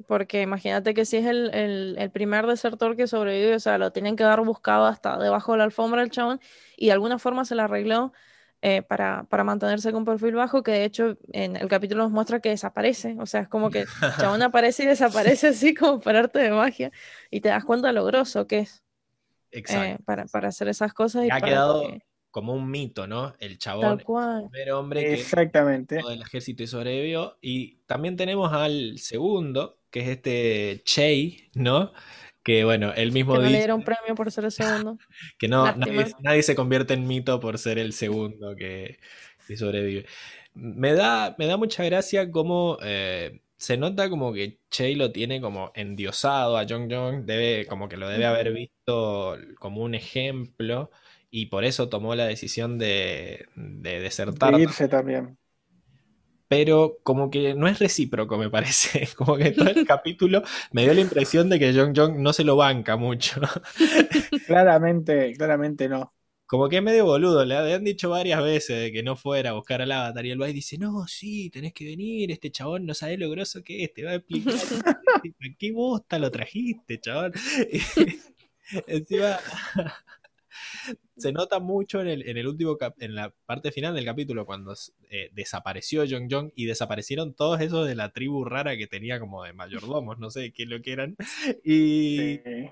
Speaker 3: porque imagínate que si es el, el- el primer desertor que sobrevive, o sea, lo tienen que dar buscado hasta debajo de la alfombra el chabón, y de alguna forma se la arregló eh, para, para mantenerse con perfil bajo, que de hecho en el capítulo nos muestra que desaparece, o sea, es como que el chabón aparece y desaparece así como por arte de magia, y te das cuenta lo grosso que es eh,
Speaker 1: Exacto.
Speaker 3: para, para hacer esas cosas y
Speaker 1: ha
Speaker 3: para
Speaker 1: quedado
Speaker 3: que-
Speaker 1: como un mito, ¿no? El chabón,
Speaker 3: tal
Speaker 1: el primer hombre que
Speaker 2: Exactamente.
Speaker 1: del ejército y sobrevivió. Y también tenemos al segundo, que es este Che, ¿no? Que bueno, él mismo
Speaker 3: Que no le
Speaker 1: dice
Speaker 3: dieron premio por ser el segundo.
Speaker 1: que no, nadie, nadie se convierte en mito por ser el segundo que, que sobrevive. Me da, me da mucha gracia cómo eh, se nota como que Che lo tiene como endiosado a Jong Jong, debe, como que lo debe haber visto como un ejemplo y por eso tomó la decisión de, de desertar.
Speaker 2: De irse también.
Speaker 1: Pero como que no es recíproco, me parece. Como que todo el capítulo me dio la impresión de que Jong Jong no se lo banca mucho.
Speaker 2: Claramente, claramente no.
Speaker 1: Como que es medio boludo, le han dicho varias veces de que no fuera a buscar al avatar y el Vice dice, no, sí, tenés que venir, este chabón no sabe lo groso que es, te va a explicar. ¿Para qué bosta lo trajiste, chabón? Encima se nota mucho en el, en el último, en la parte final del capítulo cuando eh, desapareció Jong Jong y desaparecieron todos esos de la tribu rara que tenía como de mayordomos, no sé qué lo que eran. Y...
Speaker 2: Sí.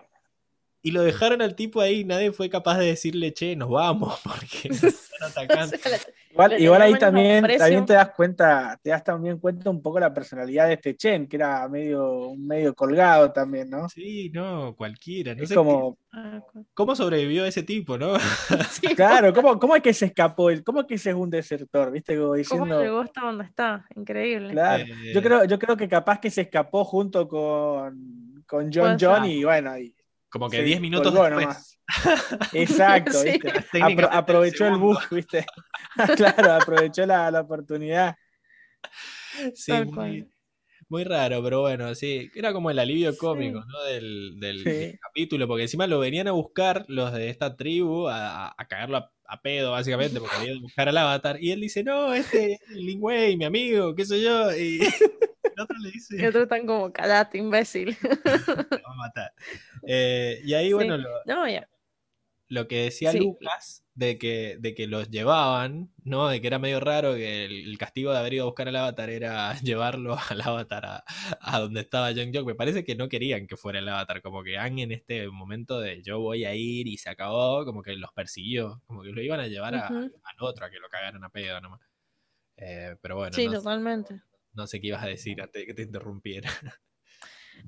Speaker 1: Y lo dejaron al tipo ahí, nadie fue capaz de decirle, che, nos vamos, porque nos están
Speaker 3: O
Speaker 1: atacando.
Speaker 3: sea, la-
Speaker 2: Igual, ahí también, también te das cuenta, te das también cuenta un poco la personalidad de este Chen, que era medio, medio colgado también, ¿no?
Speaker 1: Sí, no, cualquiera. No
Speaker 2: Es
Speaker 1: sé
Speaker 2: como,
Speaker 1: qué-
Speaker 3: Ah,
Speaker 1: cómo sobrevivió ese tipo, ¿no?
Speaker 3: Sí,
Speaker 2: claro, ¿cómo, cómo es que se escapó? él? ¿Cómo es que ese es un desertor? ¿Viste? Como
Speaker 3: ¿Cómo
Speaker 2: diciendo,
Speaker 3: llegó hasta donde está? Increíble.
Speaker 2: claro.
Speaker 1: Eh,
Speaker 2: Yo creo, yo creo que capaz que se escapó junto con, con John John y bueno, y
Speaker 1: Como que
Speaker 2: se
Speaker 1: 10 minutos después.
Speaker 2: nomás. Exacto,
Speaker 3: Sí.
Speaker 2: ¿viste? Apro- aprovechó el bug, ¿viste? claro, aprovechó la, la oportunidad.
Speaker 1: Sí, muy, raro, pero bueno, sí. Era como el alivio
Speaker 3: Sí.
Speaker 1: cómico, ¿no? Del, del-
Speaker 2: Sí.
Speaker 1: del capítulo, porque encima lo venían a buscar los de esta tribu a, a- a cagarlo a, a pedo, básicamente, porque había que buscar al avatar. Y él dice, no, este es Lin Wei, mi amigo, qué sé yo. Y el otro le dice,
Speaker 3: Y otros están como, callate, imbécil.
Speaker 1: te va a matar. Eh, y ahí,
Speaker 3: Sí.
Speaker 1: bueno, lo,
Speaker 3: No, ya.
Speaker 1: lo que decía
Speaker 3: Sí.
Speaker 1: Lucas de que, de que los llevaban, ¿no? De que era medio raro que el, el castigo de haber ido a buscar al avatar era llevarlo al avatar a, a donde estaba Jong Jong. Me parece que no querían que fuera el avatar, como que Ang en este momento de yo voy a ir y se acabó, como que los persiguió, como que lo iban a llevar a-
Speaker 3: Ujú.
Speaker 1: al otro, a que lo cagaran a pedo nomás. Eh, pero bueno,
Speaker 3: Sí,
Speaker 1: no, sé-
Speaker 3: totalmente.
Speaker 1: No sé qué ibas a decir antes de que te interrumpiera.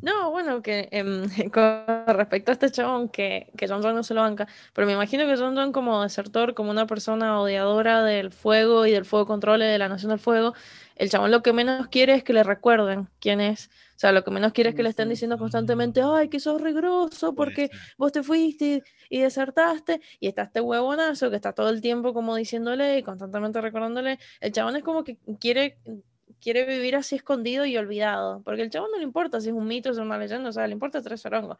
Speaker 3: No, bueno, que em, con respecto a este chabón, que, que John John no se lo banca, pero me imagino que John John como desertor, como una persona odiadora del fuego y del fuego control de la Nación del Fuego, el chabón lo que menos quiere es que le recuerden quién es. O sea, lo que menos quiere es que le estén diciendo constantemente, ay, que sos regroso porque vos te fuiste y desertaste, y está este huevonazo que está todo el tiempo como diciéndole y constantemente recordándole. El chabón es como que quiere, quiere vivir así escondido y olvidado, porque el chabón no le importa si es un mito, si es una leyenda, o sea, le importa tres orongos.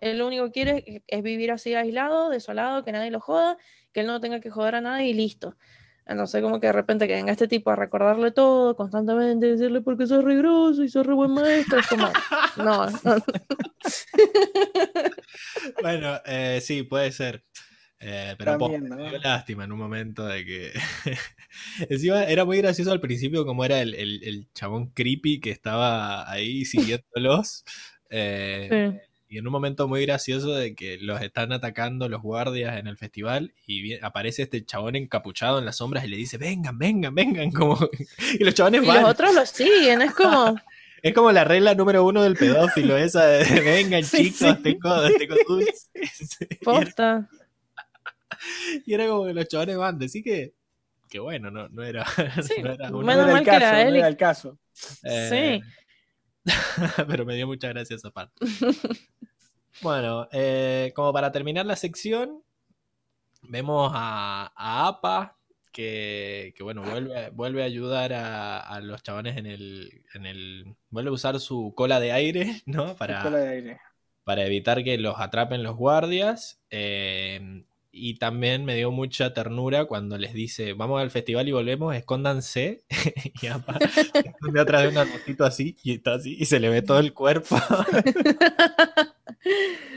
Speaker 3: Él lo único que quiere es- vivir así aislado, desolado, que nadie lo joda, que él no tenga que joder a nadie y listo. Entonces, como que de repente que venga este tipo a recordarle todo constantemente, decirle porque sos re grosso y sos re buen maestro, es como, no.
Speaker 1: Bueno, eh, sí, puede ser. Eh, pero po-
Speaker 2: También,
Speaker 1: dio lástima en un momento de que. Encima era muy gracioso al principio, como era el, el- el chabón creepy que estaba ahí siguiéndolos. eh,
Speaker 3: Sí.
Speaker 1: Y en un momento muy gracioso de que los están atacando los guardias en el festival y aparece este chabón encapuchado en las sombras y le dice, vengan, vengan, vengan, como... y los chabones
Speaker 3: Y
Speaker 1: van.
Speaker 3: los otros lo siguen, es como,
Speaker 1: Es como la regla número uno del pedófilo, esa de, vengan
Speaker 2: Sí,
Speaker 1: chicos,
Speaker 2: sí.
Speaker 1: tengo, tengo dulces.
Speaker 3: Posta.
Speaker 1: y era como que los chabones van, decir que, que bueno, no, no era,
Speaker 3: Sí,
Speaker 1: no era
Speaker 2: No era
Speaker 3: mal
Speaker 2: el
Speaker 3: que
Speaker 2: caso,
Speaker 3: era
Speaker 2: no
Speaker 3: él y-
Speaker 2: era el caso.
Speaker 1: eh, pero me dio mucha gracia esa parte. Bueno, eh, como para terminar la sección, vemos a, a APA, que, que, bueno, vuelve, vuelve a ayudar a, a los chabones en el, en el... Vuelve a usar su cola de aire, ¿no?
Speaker 2: Cola
Speaker 1: Para,
Speaker 2: de aire.
Speaker 1: para evitar que los atrapen los guardias. eh, y también me dio mucha ternura cuando les dice, vamos al festival y volvemos, escóndanse. y APA esconde atrás de un arbustito así, y está así, y se le ve todo el cuerpo.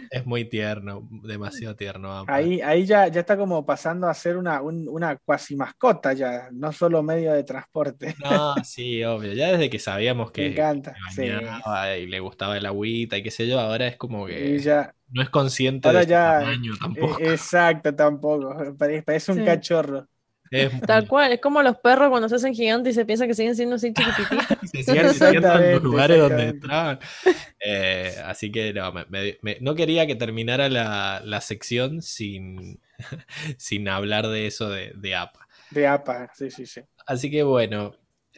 Speaker 1: Es muy tierno, demasiado tierno. APA.
Speaker 2: Ahí, ahí ya, ya está como pasando a ser una, un- una cuasi mascota ya, no solo medio de transporte.
Speaker 1: No, sí, obvio. Ya desde que sabíamos
Speaker 2: Me
Speaker 1: que
Speaker 2: encanta.
Speaker 1: se
Speaker 2: Sí.
Speaker 1: y le gustaba el agüita y qué sé yo, ahora es como
Speaker 2: Y
Speaker 1: que
Speaker 2: ya,
Speaker 1: no es consciente
Speaker 2: ahora
Speaker 1: de su
Speaker 2: ya-
Speaker 1: tamaño
Speaker 2: eh,
Speaker 1: tampoco.
Speaker 2: exacto, tampoco. Parece, un
Speaker 3: Sí.
Speaker 2: cachorro.
Speaker 1: Es
Speaker 3: Tal
Speaker 1: muy-
Speaker 3: cual, es como los perros cuando se hacen gigantes y se piensan que siguen siendo así chiquititos.
Speaker 1: se siguen metiendo en los lugares donde entraban. Eh, así que no, me- me- me- no quería que terminara la, la sección sin, sin hablar de eso de, de APA.
Speaker 2: De APA, sí, sí, sí.
Speaker 1: Así que bueno,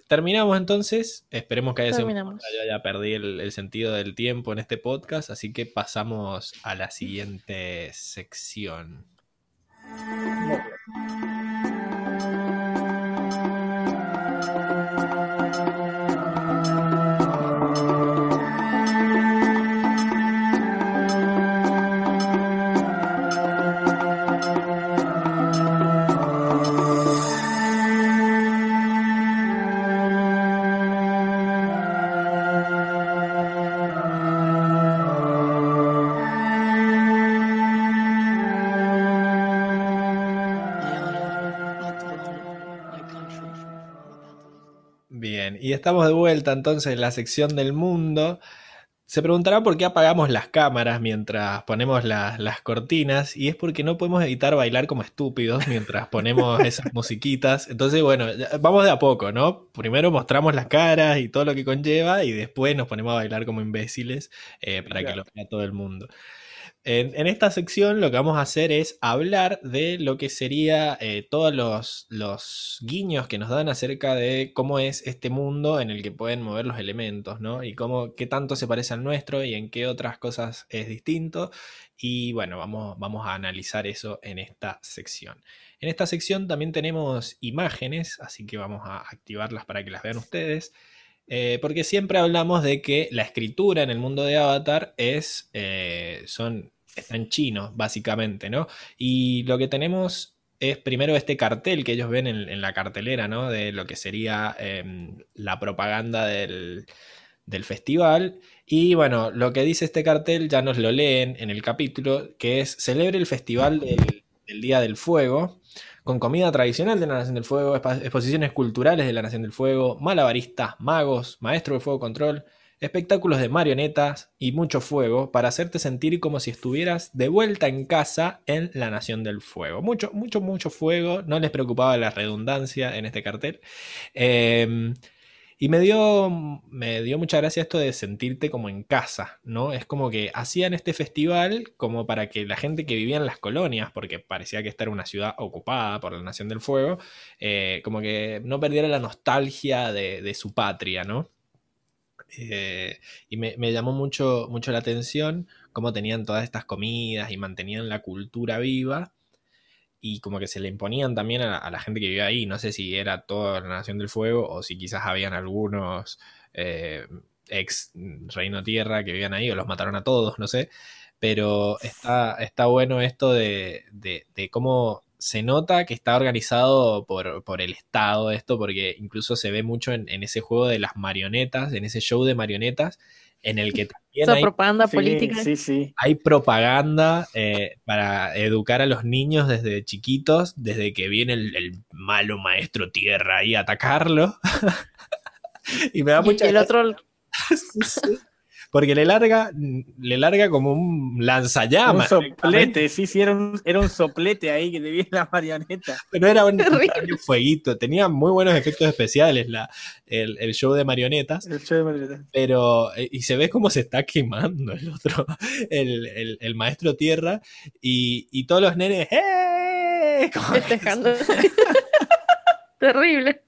Speaker 1: terminamos entonces. Esperemos que haya sido
Speaker 3: Terminamos.
Speaker 1: Yo ya perdí el, el sentido del tiempo en este podcast, así que pasamos a la siguiente sección. Estamos de vuelta entonces en la sección del mundo. Se preguntarán por qué apagamos las cámaras mientras ponemos las, las cortinas, y es porque no podemos evitar bailar como estúpidos mientras ponemos esas musiquitas. Entonces, bueno, vamos de a poco, ¿no? Primero mostramos las caras y todo lo que conlleva, y después nos ponemos a bailar como imbéciles eh, para que lo vea todo el mundo. En, esta sección lo que vamos a hacer es hablar de lo que sería eh, todos los, los guiños que nos dan acerca de cómo es este mundo en el que pueden mover los elementos, ¿no? Y cómo, qué tanto se parece al nuestro y en qué otras cosas es distinto. Y bueno, vamos, vamos a analizar eso en esta sección. En esta sección también tenemos imágenes, así que vamos a activarlas para que las vean ustedes. Eh, porque siempre hablamos de que la escritura en el mundo de Avatar es, eh, son, está en chino, básicamente, ¿no? Y lo que tenemos es primero este cartel que ellos ven en, la cartelera, ¿no? De lo que sería eh, la propaganda del, del festival. Y bueno, lo que dice este cartel ya nos lo leen en el capítulo, que es celebre el festival del Día del Fuego, con comida tradicional de la Nación del Fuego, exposiciones culturales de la Nación del Fuego, malabaristas, magos, maestros de fuego control, espectáculos de marionetas y mucho fuego para hacerte sentir como si estuvieras de vuelta en casa en la Nación del Fuego. Mucho, mucho, mucho fuego. No les preocupaba la redundancia en este cartel. Eh, y me dio, me dio mucha gracia esto de sentirte como en casa, ¿no? Es como que hacían este festival como para que la gente que vivía en las colonias, porque parecía que esta era una ciudad ocupada por la Nación del Fuego, eh, como que no perdiera la nostalgia de, su patria, ¿no? Eh, y me, me llamó mucho, mucho la atención cómo tenían todas estas comidas y mantenían la cultura viva y como que se le imponían también a la, a la gente que vivía ahí. No sé si era toda la Nación del Fuego o si quizás habían algunos eh, ex Reino Tierra que vivían ahí o los mataron a todos, no sé. Pero está, está bueno esto de, de- cómo se nota que está organizado por, por el Estado esto, porque incluso se ve mucho en ese juego de las marionetas, en ese show de marionetas, en el que también hay,
Speaker 3: propaganda
Speaker 2: Sí,
Speaker 3: política.
Speaker 2: sí, sí.
Speaker 1: hay propaganda eh, para educar a los niños desde chiquitos, desde que viene el, el malo maestro tierra ahí a atacarlo. y me da
Speaker 3: Y
Speaker 1: mucha
Speaker 3: el otro,
Speaker 1: Sí, Porque le larga, le larga como un
Speaker 2: Un
Speaker 1: lanzallamas.
Speaker 2: soplete, sí, sí, era un, era un soplete ahí que te viene la marioneta.
Speaker 1: Pero era un fueguito. Tenía muy buenos efectos especiales la, el, el show de marionetas.
Speaker 2: El show de marioneta.
Speaker 1: Pero, eh, y se ve cómo se está quemando el otro, el, el- el maestro tierra. Y, y todos los nenes, ¡eh! Como que,
Speaker 3: festejando. Terrible.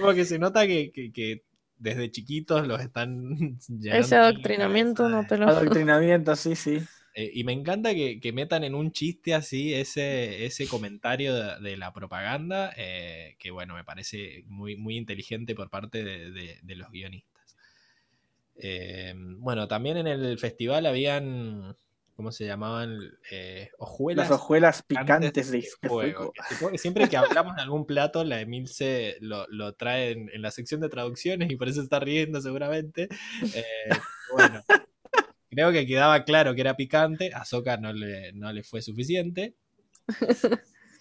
Speaker 1: como que se nota que, que- que desde chiquitos los están llenando
Speaker 3: Ese adoctrinamiento no te lo.
Speaker 2: Adoctrinamiento, sí, sí.
Speaker 1: Eh, y me encanta que, que metan en un chiste así ese, ese comentario de, de la propaganda, eh, que bueno, me parece muy, muy inteligente por parte de, de- de los guionistas. Eh, bueno, también en el festival habían, ¿cómo se llamaban? Eh, hojuelas.
Speaker 2: Las hojuelas
Speaker 1: picantes
Speaker 2: picantes de,
Speaker 1: fuego. que siempre que hablamos de algún plato, la Emilce lo, lo trae en, en la sección de traducciones y por eso está riendo seguramente. Eh, bueno, creo que quedaba claro que era picante. A Soka no le, no le fue suficiente.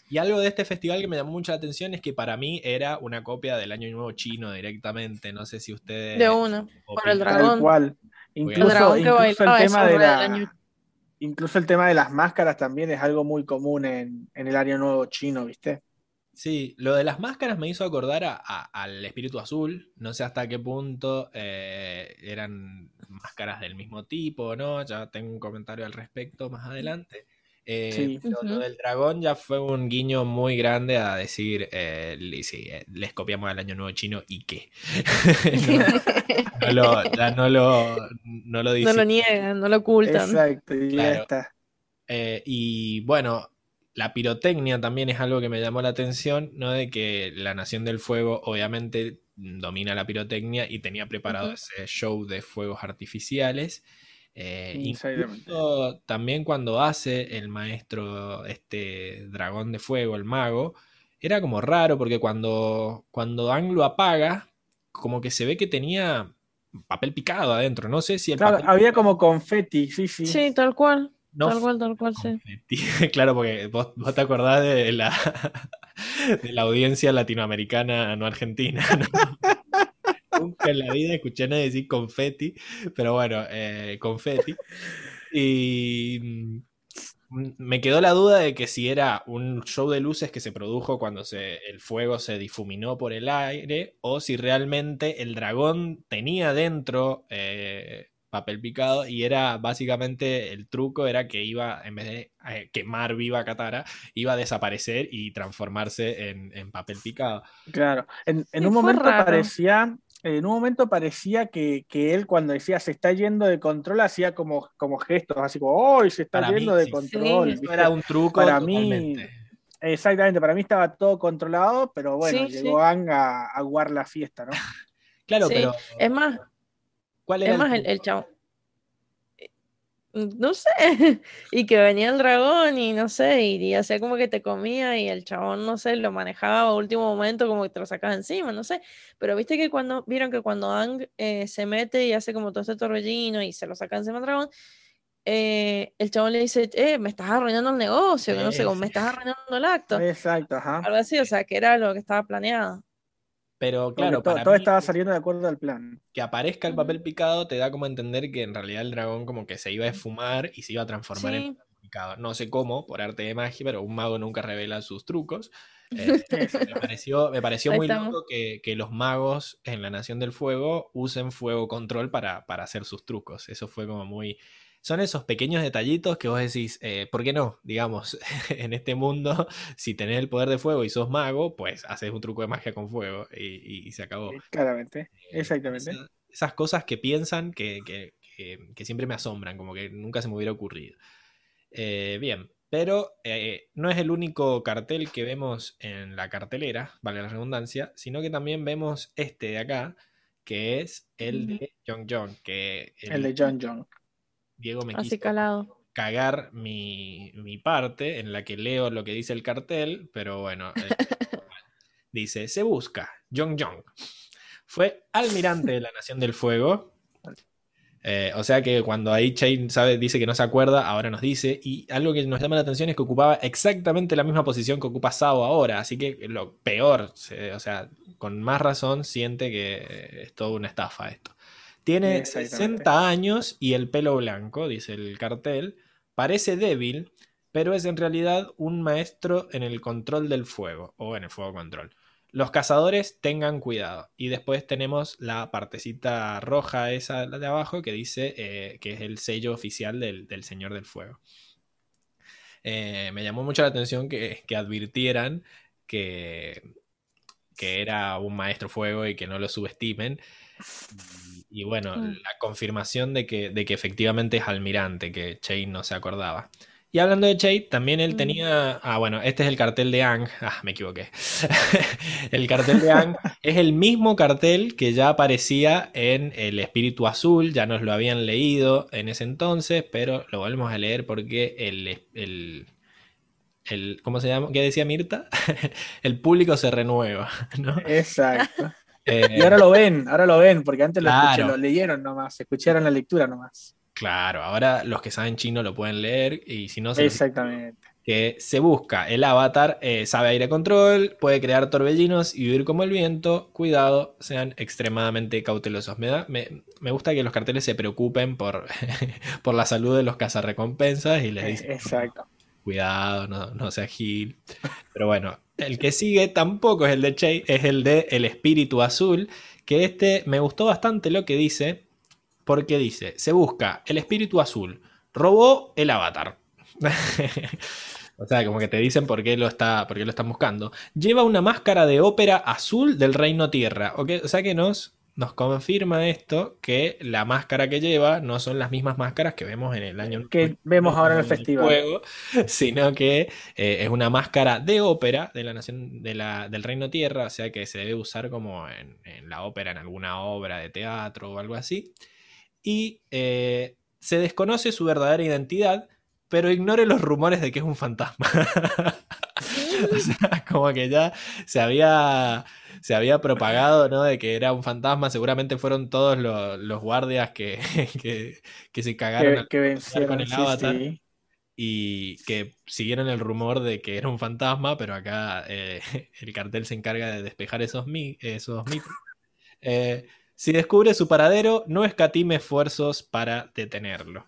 Speaker 1: Y algo de este festival que me llamó mucho la atención es que para mí era una copia del Año Nuevo chino directamente. No sé si ustedes.
Speaker 3: De una. Por el dragón.
Speaker 2: Tal cual.
Speaker 1: El
Speaker 2: Incluso,
Speaker 3: dragón que
Speaker 2: incluso
Speaker 3: bailaba,
Speaker 2: el
Speaker 3: eso
Speaker 2: tema de la,
Speaker 3: del año-
Speaker 2: incluso el tema de las máscaras también es algo muy común en, en el año nuevo chino, ¿viste?
Speaker 1: Sí, lo de las máscaras me hizo acordar a- a- al espíritu azul. No sé hasta qué punto eh, eran máscaras del mismo tipo, ¿no? Ya tengo un comentario al respecto más adelante. Eh,
Speaker 2: Sí.
Speaker 1: pero lo del dragón ya fue un guiño muy grande a decir, eh, sí, eh, les copiamos al año nuevo chino y qué. no, no lo, ya no lo, no lo
Speaker 3: No
Speaker 1: dice.
Speaker 3: lo niegan, no lo ocultan.
Speaker 2: Exacto, y ya está.
Speaker 1: Eh, y bueno, la pirotecnia también es algo que me llamó la atención, ¿no? De que la Nación del Fuego obviamente domina la pirotecnia y tenía preparado ese show de fuegos artificiales. Eh, incluso también cuando hace el maestro, este dragón de fuego, el mago, era como raro porque cuando, cuando Ang lo apaga, como que se ve que tenía papel picado adentro. No sé si el
Speaker 2: Claro,
Speaker 1: papel
Speaker 2: había como confeti, sí, sí.
Speaker 3: Sí, tal cual.
Speaker 1: no
Speaker 3: tal cual, tal cual, sí.
Speaker 1: Claro, porque vos, vos te acordás de la, de la audiencia latinoamericana, no argentina. ¿no? Nunca en la vida escuché a nadie decir confeti, pero bueno, eh, confeti. Y mm, me quedó la duda de que si era un show de luces que se produjo cuando se, el fuego se difuminó por el aire o si realmente el dragón tenía dentro eh, papel picado y era básicamente el truco era que iba, en vez de eh, quemar viva a Katara, iba a desaparecer y transformarse en, en papel picado.
Speaker 2: Claro. En, en
Speaker 3: Sí,
Speaker 2: un momento
Speaker 3: raro.
Speaker 2: parecía, en un momento parecía que, que él cuando decía se está yendo de control hacía como, como gestos, así como, ¡oh! Se está
Speaker 1: Para mí,
Speaker 2: yendo de
Speaker 1: sí.
Speaker 2: control.
Speaker 1: Era un truco
Speaker 2: Para mí. Exactamente, para mí estaba todo controlado, pero bueno,
Speaker 3: Sí,
Speaker 2: llegó Ang a, a aguar la fiesta, ¿no?
Speaker 1: Claro,
Speaker 3: Sí.
Speaker 1: pero
Speaker 3: Es más,
Speaker 1: ¿cuál era
Speaker 3: es más, el, el chavo. No sé, y que venía el dragón y no sé, y, hacía como que te comía y el chabón, no sé, lo manejaba a último momento como que te lo sacaba encima, no sé, pero viste que cuando, vieron que cuando Ang eh, se mete y hace como todo este torbellino y se lo saca encima al dragón, eh, el chabón le dice, eh, me estás arruinando el negocio, que no sé, como me estás arruinando el acto,
Speaker 2: Exacto, ajá.
Speaker 3: algo así, o sea, que era lo que estaba planeado.
Speaker 1: Pero claro,
Speaker 2: todo,
Speaker 1: para
Speaker 2: todo
Speaker 1: mí,
Speaker 2: estaba saliendo de acuerdo al plan.
Speaker 1: que aparezca el papel picado te da como a entender que en realidad el dragón como que se iba a esfumar y se iba a transformar en
Speaker 3: Sí,
Speaker 1: papel picado. No sé cómo, por arte de magia, pero un mago nunca revela sus trucos. Eh, me pareció, me pareció muy
Speaker 3: estamos.
Speaker 1: loco que, que los magos en la Nación del Fuego usen fuego control para, para hacer sus trucos. Eso fue como muy... Son esos pequeños detallitos que vos decís, eh, ¿por qué no? Digamos, en este mundo, si tenés el poder de fuego y sos mago, pues haces un truco de magia con fuego y, se acabó.
Speaker 2: Claramente,
Speaker 1: Eh,
Speaker 2: exactamente.
Speaker 1: esa- esas cosas que piensan que, que- que- que siempre me asombran, como que nunca se me hubiera ocurrido. Eh, bien, pero eh, no es el único cartel que vemos en la cartelera, vale la redundancia, sino que también vemos este de acá, que es el de Jong Jong, que el
Speaker 2: El de John John.
Speaker 1: Diego me
Speaker 3: así
Speaker 1: quiso,
Speaker 3: calado.
Speaker 1: cagar mi, mi parte en la que leo lo que dice el cartel, pero bueno. eh, dice, se busca, Jong Jong. Fue almirante de la Nación del Fuego. Eh, o sea que cuando ahí Chain sabe, dice que no se acuerda, ahora nos dice. Y algo que nos llama la atención es que ocupaba exactamente la misma posición que ocupa Sao ahora. Así que lo peor, se- o sea, con más razón siente que es toda una estafa esto. Tiene
Speaker 2: Exactamente.
Speaker 1: 60 años y el pelo blanco, dice el cartel. Parece débil, pero es en realidad un maestro en el control del fuego, o en el fuego control. Los cazadores tengan cuidado. Y después tenemos la partecita roja esa de abajo que dice eh, que es el sello oficial del, del Señor del Fuego. Eh, me llamó mucho la atención que, que advirtieran que, que era un maestro fuego y que no lo subestimen. Y, bueno,
Speaker 3: Mm.
Speaker 1: la confirmación de que, de que efectivamente es almirante, que Chain no se acordaba. Y hablando de Chain, también él
Speaker 3: Mm.
Speaker 1: tenía. Ah, bueno, este es el cartel de Ang. Ah, me equivoqué. el cartel de Ang es el mismo cartel que ya aparecía en El Espíritu Azul. Ya nos lo habían leído en ese entonces, pero lo volvemos a leer porque el. el el- ¿Cómo se llama? ¿Qué decía Mirta? el público se renueva, ¿no?
Speaker 2: Exacto.
Speaker 1: Eh,
Speaker 2: Y ahora lo ven, ahora lo ven, porque antes lo, escuché,
Speaker 1: Claro.
Speaker 2: lo leyeron nomás, escucharon la lectura nomás.
Speaker 1: Claro, ahora los que saben chino lo pueden leer y si no, se
Speaker 2: Exactamente.
Speaker 1: que se busca el avatar, eh, sabe aire control, puede crear torbellinos y vivir como el viento. Cuidado, sean extremadamente cautelosos. Me, da- me, me gusta que los carteles se preocupen por, por la salud de los cazarrecompensas y les
Speaker 2: Eh,
Speaker 1: dicen,
Speaker 2: Exacto.
Speaker 1: cuidado, no, no sea gil. Pero bueno, el que sigue tampoco es el de Che, es el de El Espíritu Azul, que este me gustó bastante lo que dice, porque dice, se busca el Espíritu Azul, robó el avatar. O sea, como que te dicen por qué lo está, por qué lo están buscando. Lleva una máscara de ópera azul del Reino Tierra. O sea que nos, nos confirma esto que la máscara que lleva no son las mismas máscaras que vemos en el año
Speaker 2: Que vemos ahora en el festival.
Speaker 1: juego, sino que eh, es una máscara de ópera de la nación de la, del Reino Tierra, o sea que se debe usar como en, en la ópera, en alguna obra de teatro o algo así. Y eh, se desconoce su verdadera identidad, pero ignore los rumores de que es un fantasma. O sea, como que ya se había, se había propagado, ¿no? De que era un fantasma. Seguramente fueron todos los, los guardias que, que, que se cagaron
Speaker 2: Que, vencieron.
Speaker 1: con el
Speaker 2: sí,
Speaker 1: avatar.
Speaker 2: sí.
Speaker 1: y que siguieron el rumor de que era un fantasma, pero acá eh, el cartel se encarga de despejar esos, mi- esos mitos. Eh, si descubre su paradero, no escatime esfuerzos para detenerlo.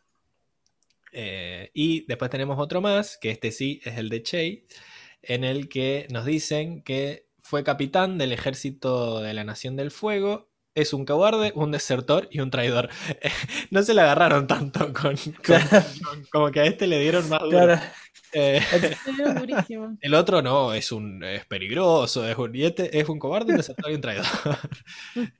Speaker 1: Eh, y después tenemos otro más, que este sí es el de Che, en el que nos dicen que fue capitán del ejército de la Nación del Fuego, es un cobarde, un desertor y un traidor. no se le agarraron tanto con, con-
Speaker 2: Claro.
Speaker 1: con- como que a este le dieron más duro.
Speaker 2: Claro.
Speaker 1: Eh,
Speaker 3: Sí, es durísimo.
Speaker 1: el otro no, es un es peligroso, es un, y este es un cobarde, un desertor y un traidor.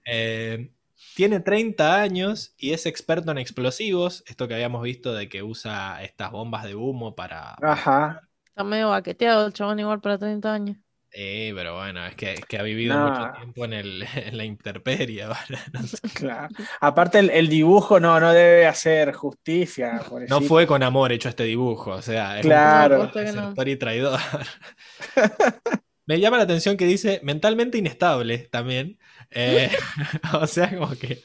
Speaker 1: Eh, tiene 30 años y es experto en explosivos, esto que habíamos visto de que usa estas bombas de humo para...
Speaker 2: Ajá.
Speaker 3: Está medio baqueteado el chabón igual para 30 años.
Speaker 1: Eh, pero bueno, es que, es que ha vivido
Speaker 2: No.
Speaker 1: mucho tiempo en, el, en la intemperie ahora, no sé.
Speaker 2: Claro. Aparte el, el dibujo no, no debe hacer justicia.
Speaker 1: No fue con amor hecho este dibujo, o sea, es un
Speaker 2: Claro.
Speaker 3: Que no.
Speaker 1: y traidor. Me llama la atención que dice mentalmente inestable también. Eh, o sea, como que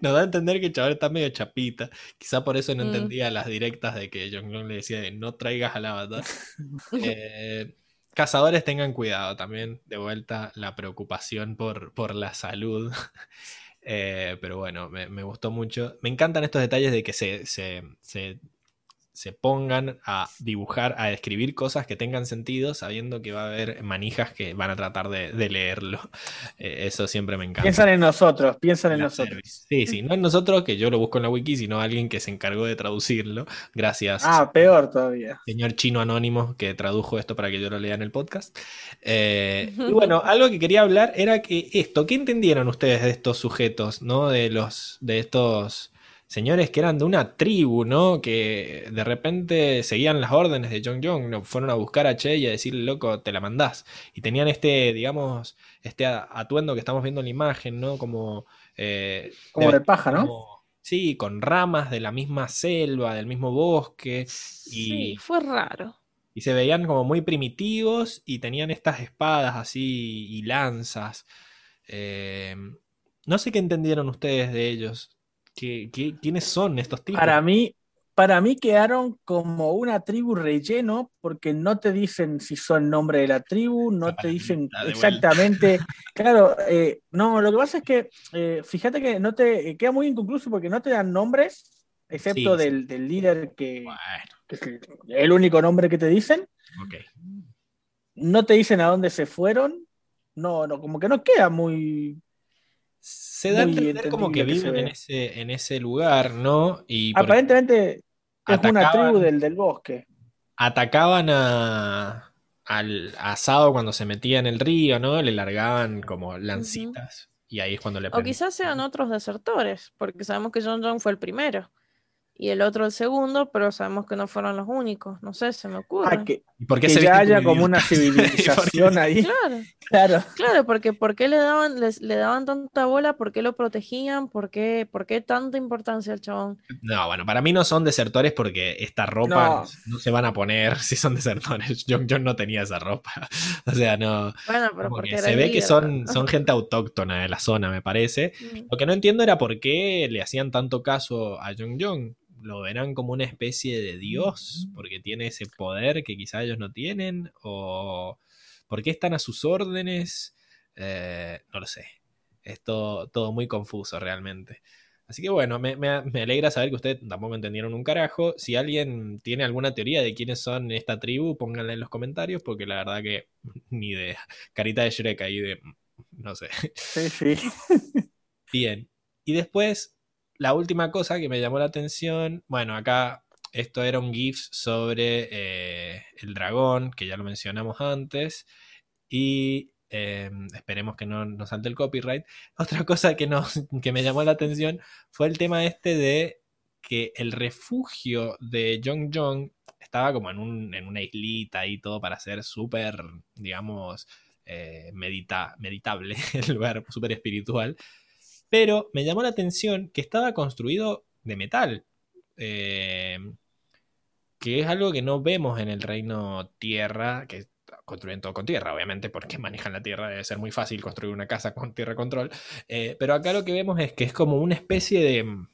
Speaker 1: nos da a entender que el chaval está medio chapita. Quizá por eso no
Speaker 3: Mm.
Speaker 1: entendía las directas de que John le decía de no traigas al avatar. Eh, cazadores tengan cuidado también. De vuelta la preocupación por, por la salud. Eh, pero bueno, me, me gustó mucho. Me encantan estos detalles de que se, se, se, se pongan a dibujar, a escribir cosas que tengan sentido, sabiendo que va a haber manijas que van a tratar de, de leerlo. Eh, eso siempre me encanta.
Speaker 2: Piensan en nosotros, piensan en
Speaker 1: La
Speaker 2: nosotros.
Speaker 1: service. Sí, sí, no en nosotros, que yo lo busco en la wiki, sino alguien que se encargó de traducirlo. Gracias,
Speaker 2: Ah, peor todavía.
Speaker 1: señor chino anónimo que tradujo esto para que yo lo lea en el podcast. Eh, y bueno, algo que quería hablar era que esto, ¿qué entendieron ustedes de estos sujetos, no? De los, de estos señores que eran de una tribu, ¿no? Que de repente seguían las órdenes de Jong Jong, ¿no? fueron a buscar a Che y a decirle, loco, te la mandás. Y tenían este, digamos, este atuendo que estamos viendo en la imagen, ¿no? Como... eh,
Speaker 2: Como
Speaker 1: de-
Speaker 2: de paja, ¿no?
Speaker 1: como- sí, con ramas de la misma selva, del mismo bosque,
Speaker 3: Sí,
Speaker 1: y,
Speaker 3: fue raro.
Speaker 1: y se veían como muy primitivos y tenían estas espadas así y lanzas. Eh, no sé qué entendieron ustedes de ellos. ¿Qué, qué- quiénes son estos tipos?
Speaker 2: Para mí, para mí quedaron como una tribu relleno porque no te dicen si son nombre de la tribu, no
Speaker 1: La
Speaker 2: te dicen exactamente. Claro, eh, no, lo que pasa es que eh, fíjate que no te eh, queda muy inconcluso porque no te dan nombres, excepto
Speaker 1: Sí, sí.
Speaker 2: del, del líder que,
Speaker 1: Bueno,
Speaker 2: que es el, único nombre que te dicen. No te dicen a dónde se fueron. No, no, como que no queda muy.
Speaker 1: Se da a entender como que viven en ese, en ese lugar, ¿no? Y
Speaker 2: Aparentemente es una
Speaker 1: Atacaban.
Speaker 2: tribu del, del bosque.
Speaker 1: atacaban a, al asado cuando se metía en el río, ¿no? Le largaban como lancitas. Y ahí es cuando le
Speaker 3: O quizás sean otros desertores, porque sabemos que John John fue el primero y el otro el segundo, pero sabemos que no fueron los únicos. No sé, se me ocurre.
Speaker 2: Ah, que,
Speaker 1: ¿Y por qué
Speaker 2: que
Speaker 1: se
Speaker 2: ya haya como una civilización ahí.
Speaker 3: Claro,
Speaker 2: Claro.
Speaker 3: claro, porque ¿por qué le daban, les- le daban tanta bola? ¿Por qué lo protegían? ¿Por qué, por qué tanta importancia al chabón?
Speaker 1: No, bueno, para mí no son desertores porque esta ropa no,
Speaker 2: No.
Speaker 1: se van a poner si son desertores. John John no tenía esa ropa. O sea, no.
Speaker 3: Bueno, pero porque
Speaker 1: que
Speaker 3: era
Speaker 1: se ve que son,
Speaker 3: ¿no?
Speaker 1: son gente autóctona de la zona, me parece.
Speaker 3: Mm.
Speaker 1: Lo que no entiendo era por qué le hacían tanto caso a Jong Jong. Lo verán como una especie de dios, porque tiene ese poder que quizá ellos no tienen, o por qué están a sus órdenes. Eh, no lo sé. Es todo, todo muy confuso realmente. Así que bueno, me, me- me alegra saber que ustedes tampoco entendieron un carajo. Si alguien tiene alguna teoría de quiénes son esta tribu, pónganla en los comentarios, porque la verdad que ni idea. Carita de Shrek ahí de... no sé.
Speaker 2: Sí, sí.
Speaker 1: Bien. Y después, la última cosa que me llamó la atención, bueno, acá esto era un GIF sobre eh, el dragón, que ya lo mencionamos antes, y eh, esperemos que no nos salte el copyright. Otra cosa que, nos, que me llamó la atención fue el tema este de que el refugio de Jong Jong estaba como en, un, en una islita y todo para ser súper, digamos, eh, medita, meditable, el lugar súper espiritual. Pero me llamó la atención que estaba construido de metal. eh, que es algo que no vemos en el reino tierra, que construyen todo con tierra, obviamente, porque manejan la tierra, debe ser muy fácil construir una casa con tierra control. Eh, pero acá lo que vemos es que es como una especie de,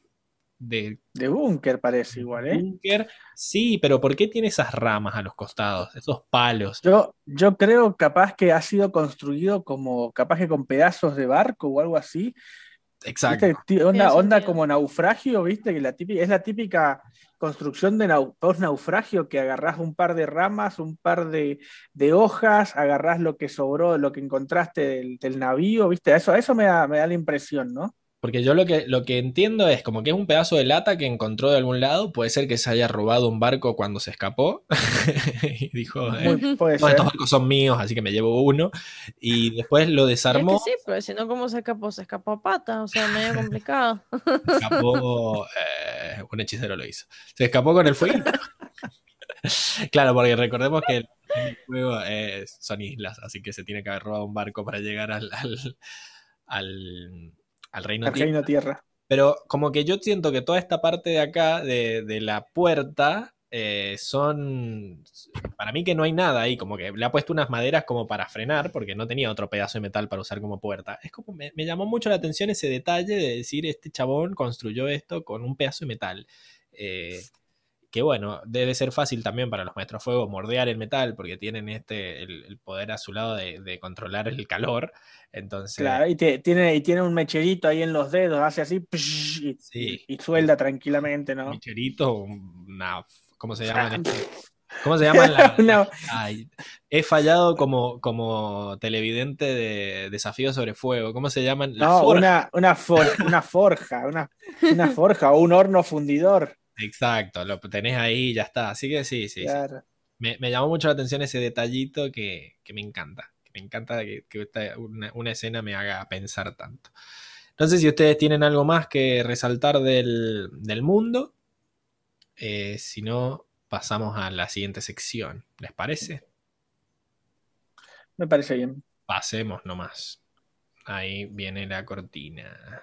Speaker 1: de
Speaker 2: De búnker parece igual, ¿eh?
Speaker 1: búnker. Sí, pero ¿por qué tiene esas ramas a los costados? Esos palos.
Speaker 2: Yo, yo creo capaz que ha sido construido como, capaz que con pedazos de barco o algo así.
Speaker 1: Exacto.
Speaker 2: ¿Viste? Onda, onda como naufragio, ¿viste? Que la típica, es la típica construcción de nau- post-naufragio que agarrás un par de ramas, un par de, de hojas, agarrás lo que sobró, lo que encontraste del, del navío, ¿viste? Eso, eso me da, me da la impresión, ¿no?
Speaker 1: Porque yo lo que, lo que entiendo es como que es un pedazo de lata que encontró de algún lado. Puede ser que se haya robado un barco cuando se escapó. y dijo, eh,
Speaker 2: Muy-
Speaker 1: "No,
Speaker 2: ser.
Speaker 1: estos barcos son míos, así que me llevo uno. Y después lo
Speaker 3: Es que
Speaker 1: desarmó.
Speaker 3: sí, pero si no, ¿cómo se escapó? Se escapó a pata, o sea, medio complicado.
Speaker 1: escapó. eh, un hechicero lo hizo. Se escapó con el fuego. claro, porque recordemos que el, juego son islas, así que se tiene que haber robado un barco para llegar al, al, al, al reino
Speaker 2: Al
Speaker 1: tierra.
Speaker 2: reino tierra.
Speaker 1: Pero como que yo siento que toda esta parte de acá, de, de la puerta, eh, son... Para mí que no hay nada ahí, como que le ha puesto unas maderas como para frenar, porque no tenía otro pedazo de metal para usar como puerta. Es como, me, me llamó mucho la atención ese detalle de decir, este chabón construyó esto con un pedazo de metal. Eh, que bueno, debe ser fácil también para los maestros fuego mordear el metal, porque tienen este, el, el poder a su lado de, de controlar el calor. Entonces...
Speaker 2: Claro, y te- tiene, y tiene un mecherito ahí en los dedos, hace así psh, y,
Speaker 1: Sí.
Speaker 2: y suelda tranquilamente, ¿no?
Speaker 1: Micherito, una. ¿Cómo se llaman? ¿Cómo se la-
Speaker 2: Una-
Speaker 1: Ay, he fallado como, como televidente de Desafío sobre Fuego. ¿Cómo se llaman? La
Speaker 2: No,
Speaker 1: forja.
Speaker 2: una, una, for- una forja, una, una forja o un horno fundidor.
Speaker 1: Exacto, lo tenés ahí y ya está. Así que sí, sí. sí. Me, me llamó mucho la atención ese detallito que, que me encanta. Que me encanta que, una, una escena me haga pensar tanto. Entonces, si ustedes tienen algo más que resaltar del, del mundo, eh, si no, pasamos a la siguiente sección. ¿Les parece?
Speaker 2: Me parece bien.
Speaker 1: Pasemos nomás. Ahí viene la cortina.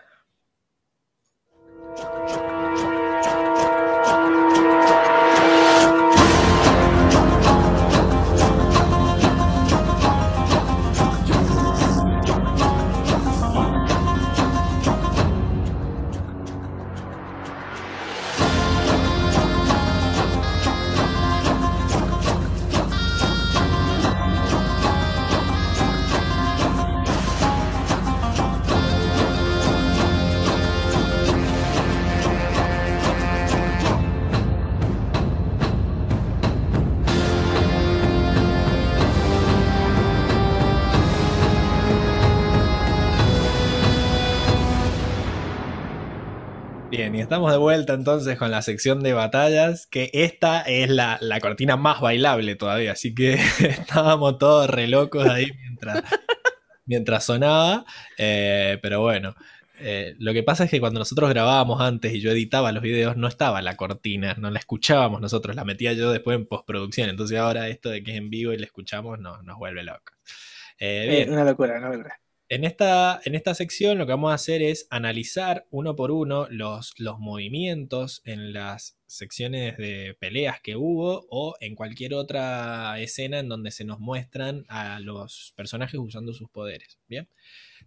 Speaker 1: Bien, y estamos de vuelta entonces con la sección de batallas, que esta es la, la cortina más bailable todavía, así que estábamos todos re locos ahí mientras, mientras sonaba, eh, pero bueno, eh, lo que pasa es que cuando nosotros grabábamos antes y yo editaba los videos, no estaba la cortina, no la escuchábamos nosotros, la metía yo después en postproducción, entonces ahora esto de que es en vivo y la escuchamos no, nos vuelve locos. Eh,
Speaker 2: Eh, una locura, una locura.
Speaker 1: En esta, en esta sección lo que vamos a hacer es analizar uno por uno los, los movimientos en las secciones de peleas que hubo o en cualquier otra escena en donde se nos muestran a los personajes usando sus poderes. Bien,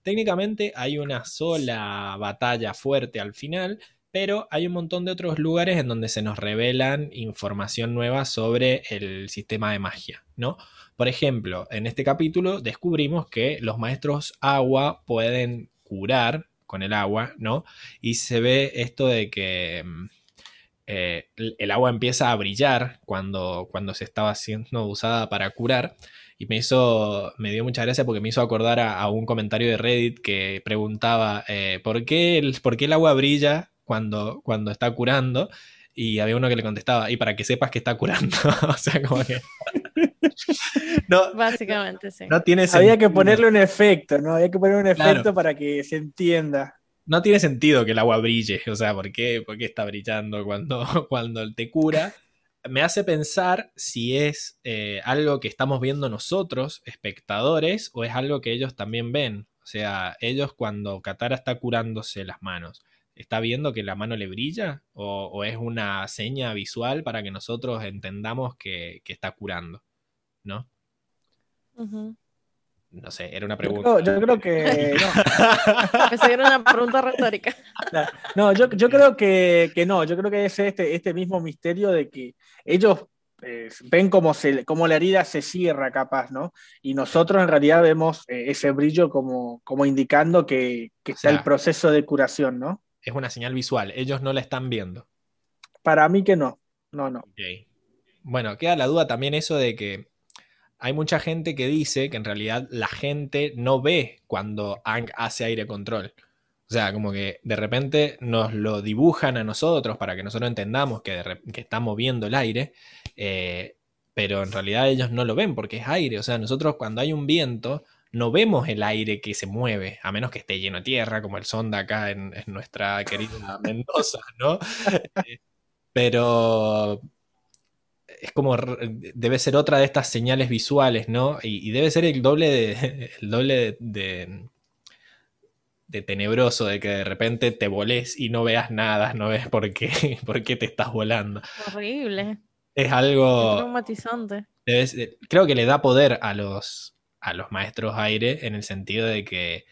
Speaker 1: técnicamente hay una sola batalla fuerte al final, pero hay un montón de otros lugares en donde se nos revelan información nueva sobre el sistema de magia, ¿no? Por ejemplo, en este capítulo descubrimos que los maestros agua pueden curar con el agua, ¿no? Y se ve esto de que mm, eh, el agua empieza a brillar cuando, cuando se estaba siendo usada para curar. Y me hizo, me dio mucha gracia porque me hizo acordar a, un comentario de Reddit que preguntaba eh, ¿por, qué el, ¿por qué el agua brilla cuando, cuando está curando? Y había uno que le contestaba, y para que sepas que está curando. o sea, como que... no,
Speaker 3: Básicamente, sí.
Speaker 1: no tiene
Speaker 2: Había que ponerle un efecto, ¿no? Había que poner un
Speaker 1: Claro.
Speaker 2: efecto para que se entienda.
Speaker 1: no tiene sentido que el agua brille. O sea, ¿por qué, por qué está brillando cuando, cuando te cura? Me hace pensar si es eh, algo que estamos viendo nosotros, espectadores, o es algo que ellos también ven. O sea, ellos cuando Katara está curándose las manos, ¿está viendo que la mano le brilla? ¿O, o es una seña visual para que nosotros entendamos que, que está curando? ¿No? No sé, era una
Speaker 2: Yo
Speaker 1: pregunta.
Speaker 2: creo, yo creo que no.
Speaker 3: Pensé que era una pregunta retórica.
Speaker 2: No, yo, yo creo que, que no, yo creo que es este, este mismo misterio de que ellos eh, ven cómo, se, cómo la herida se cierra capaz, ¿no? Y nosotros en realidad vemos eh, ese brillo como, como indicando que, que está
Speaker 1: sea,
Speaker 2: el proceso de curación, ¿no?
Speaker 1: Es una señal visual, ellos no la están viendo.
Speaker 2: Para mí que no, no, no.
Speaker 1: Ok. Bueno, queda la duda también eso de que hay mucha gente que dice que en realidad la gente no ve cuando Ang hace aire control. O sea, como que de repente nos lo dibujan a nosotros para que nosotros entendamos que, de que está moviendo el aire, eh, pero en realidad ellos no lo ven porque es aire. O sea, nosotros cuando hay un viento no vemos el aire que se mueve, a menos que esté lleno de tierra, como el sonda acá en, en nuestra querida Mendoza, ¿no? Eh, pero es como debe ser otra de estas señales visuales, ¿no? Y, y debe ser el doble de el doble de, de, de tenebroso de que de repente te volés y no veas nada, no ves por qué, por qué te estás volando.
Speaker 3: Horrible.
Speaker 1: Es algo
Speaker 3: traumatizante.
Speaker 1: debe ser- creo que le da poder a los a los maestros aire en el sentido de que,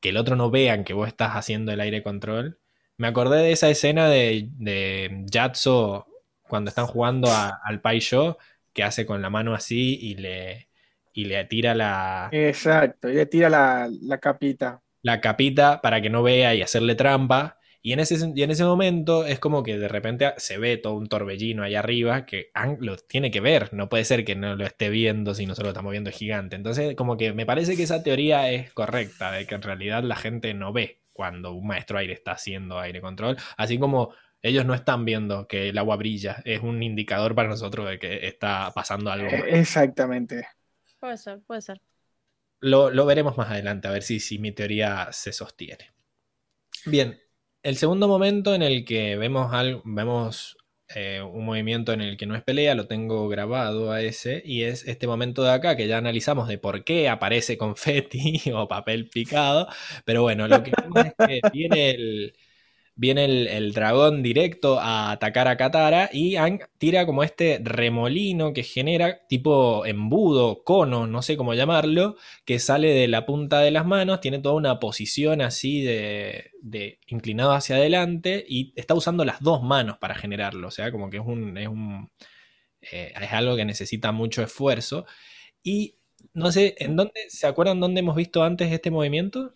Speaker 1: que el otro no vean que vos estás haciendo el aire control. Me acordé de esa escena de, de Yatso cuando están jugando a- al Pai Sho, que hace con la mano así y le, y le tira la,
Speaker 2: Exacto, y le tira la, la capita.
Speaker 1: la capita para que no vea y hacerle trampa. Y en, ese, y en ese momento es como que de repente se ve todo un torbellino ahí arriba que Aang lo tiene que ver. No puede ser que no lo esté viendo si nosotros lo estamos viendo gigante. Entonces, como que me parece que esa teoría es correcta, de que en realidad la gente no ve cuando un maestro aire está haciendo aire control. Así como ellos no están viendo que el agua brilla. Es un indicador para nosotros de que está pasando algo.
Speaker 2: Eh, Exactamente.
Speaker 3: Puede ser, puede ser.
Speaker 1: Lo, lo veremos más adelante, a ver si, si mi teoría se sostiene. Bien, el segundo momento en el que vemos, algo, vemos eh, un movimiento en el que no es pelea, lo tengo grabado a ese, y es este momento de acá que ya analizamos de por qué aparece confeti o papel picado, pero bueno, lo que vemos es que viene el, viene el, dragón directo a atacar a Katara y Aang tira como este remolino que genera tipo embudo, cono, no sé cómo llamarlo, que sale de la punta de las manos, tiene toda una posición así de, de inclinado hacia adelante y está usando las dos manos para generarlo, o sea, como que es un... Es, un, eh, es algo que necesita mucho esfuerzo. Y no sé, ¿en dónde, ¿se acuerdan dónde hemos visto antes este movimiento?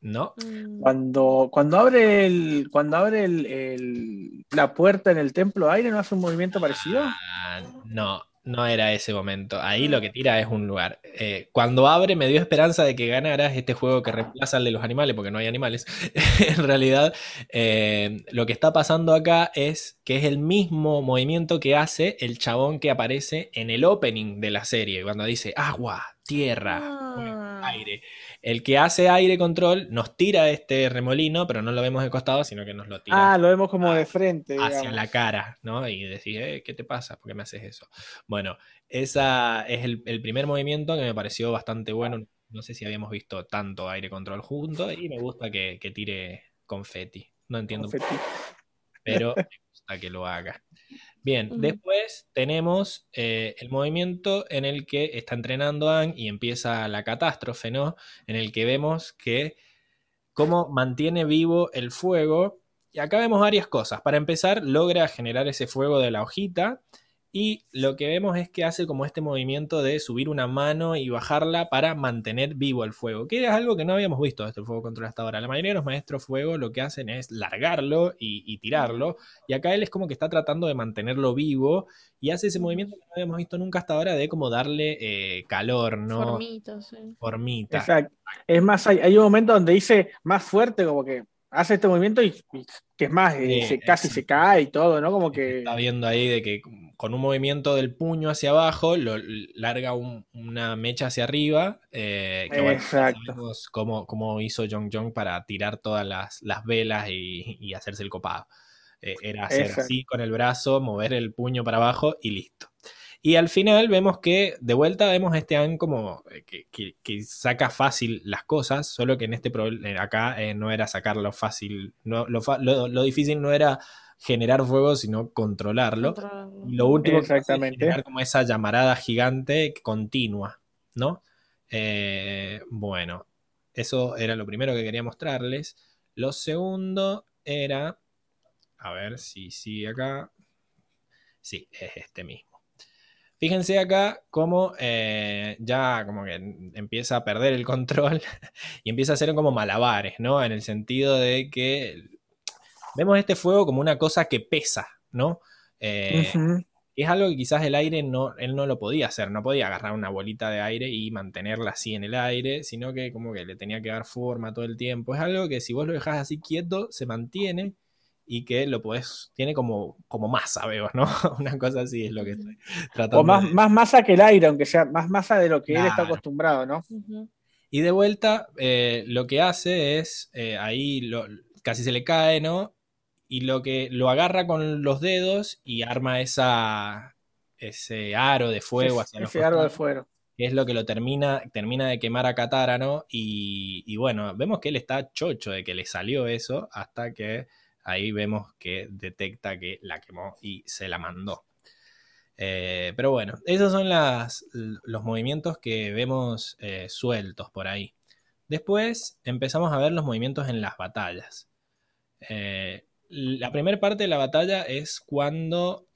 Speaker 1: ¿No?
Speaker 3: Mm,
Speaker 2: Cuando, cuando abre, el, cuando abre el- el- la puerta en el templo aire, ¿no hace un movimiento parecido?
Speaker 1: Ah, no, no era ese momento. Ahí lo que tira es un lugar. Eh, cuando abre me dio esperanza de que ganaras este juego que reemplaza al de los animales, porque no hay animales. En realidad, eh, lo que está pasando acá es que es el mismo movimiento que hace el chabón que aparece en el opening de la serie, cuando dice agua, tierra,
Speaker 3: Ah.
Speaker 1: Aire. El que hace aire control nos tira este remolino, pero no lo vemos de costado, sino que nos lo tira
Speaker 2: Ah, lo vemos como de frente.
Speaker 1: hacia la cara, ¿no? Y decís, eh, ¿qué te pasa? ¿Por qué me haces eso? Bueno, esa es el, el primer movimiento que me pareció bastante bueno. No sé si habíamos visto tanto aire control junto y me gusta que, que tire confeti. No entiendo,
Speaker 2: Confeti.
Speaker 1: pero gusta que lo haga. Bien, después tenemos eh, el movimiento en el que está entrenando Aang y empieza la catástrofe, ¿no? En el que vemos que cómo mantiene vivo el fuego. Y acá vemos varias cosas. Para empezar, logra generar ese fuego de la hojita. Y lo que vemos es que hace como este movimiento de subir una mano y bajarla para mantener vivo el fuego, que es algo que no habíamos visto desde el fuego control hasta ahora. La mayoría de los maestros fuego lo que hacen es largarlo y, y tirarlo, y acá él es como que está tratando de mantenerlo vivo y hace ese movimiento que no habíamos visto nunca hasta ahora de como darle eh, calor, ¿no?
Speaker 3: Formitos, sí.
Speaker 1: Formita.
Speaker 2: Exacto. Es más, hay, hay un momento donde dice más fuerte, como que hace este movimiento y, y que es más,
Speaker 1: Sí,
Speaker 2: se- casi se cae y todo, ¿no? Como que.
Speaker 1: Está viendo ahí de que con un movimiento del puño hacia abajo lo larga un- una mecha hacia arriba. eh, que bueno,
Speaker 2: Exacto.
Speaker 1: sabemos cómo, cómo hizo Jong Jong para tirar todas las, las velas y, y hacerse el copado. Eh, era hacer
Speaker 2: Exacto.
Speaker 1: así con el brazo, mover el puño para abajo y listo. Y al final vemos que de vuelta vemos a este Aang como eh, que, que- que saca fácil las cosas, solo que en este acá eh, no era sacarlo fácil, no, lo, lo- lo difícil no era generar fuego, sino controlarlo. Lo último que
Speaker 2: Exactamente.
Speaker 1: generar como esa llamarada gigante continua, ¿no? Eh, bueno, eso era lo primero que quería mostrarles. Lo segundo era, a ver si sigue acá. Sí, es este mismo. Fíjense acá cómo eh, ya como que empieza a perder el control y empieza a hacer como malabares, ¿no? En el sentido de que vemos este fuego como una cosa que pesa, ¿no? Eh, es algo que quizás el aire no, él no lo podía hacer, no podía agarrar una bolita de aire y mantenerla así en el aire, sino que como que le tenía que dar forma todo el tiempo. Es algo que si vos lo dejás así quieto, se mantiene y que lo podés, tiene como, como masa, veo, ¿no? Una cosa así es lo que estoy tratando
Speaker 2: O más,
Speaker 1: de-
Speaker 2: más masa que el aire, aunque sea más masa de lo que él está acostumbrado, ¿no?
Speaker 1: Y de vuelta, eh, lo que hace es, eh, ahí lo- casi se le cae, ¿no? Y lo que lo agarra con los dedos y arma esa, ese aro de fuego hacia los
Speaker 2: Ese árbol de fuego.
Speaker 1: que es lo que lo termina, termina de quemar a Katara, ¿no? Y, y bueno, vemos que él está chocho de que le salió eso hasta que ahí vemos que detecta que la quemó y se la mandó. Eh, pero bueno, esos son los movimientos que vemos eh, sueltos por ahí. Después empezamos a ver los movimientos en las batallas. Eh, la primera parte de la batalla es cuando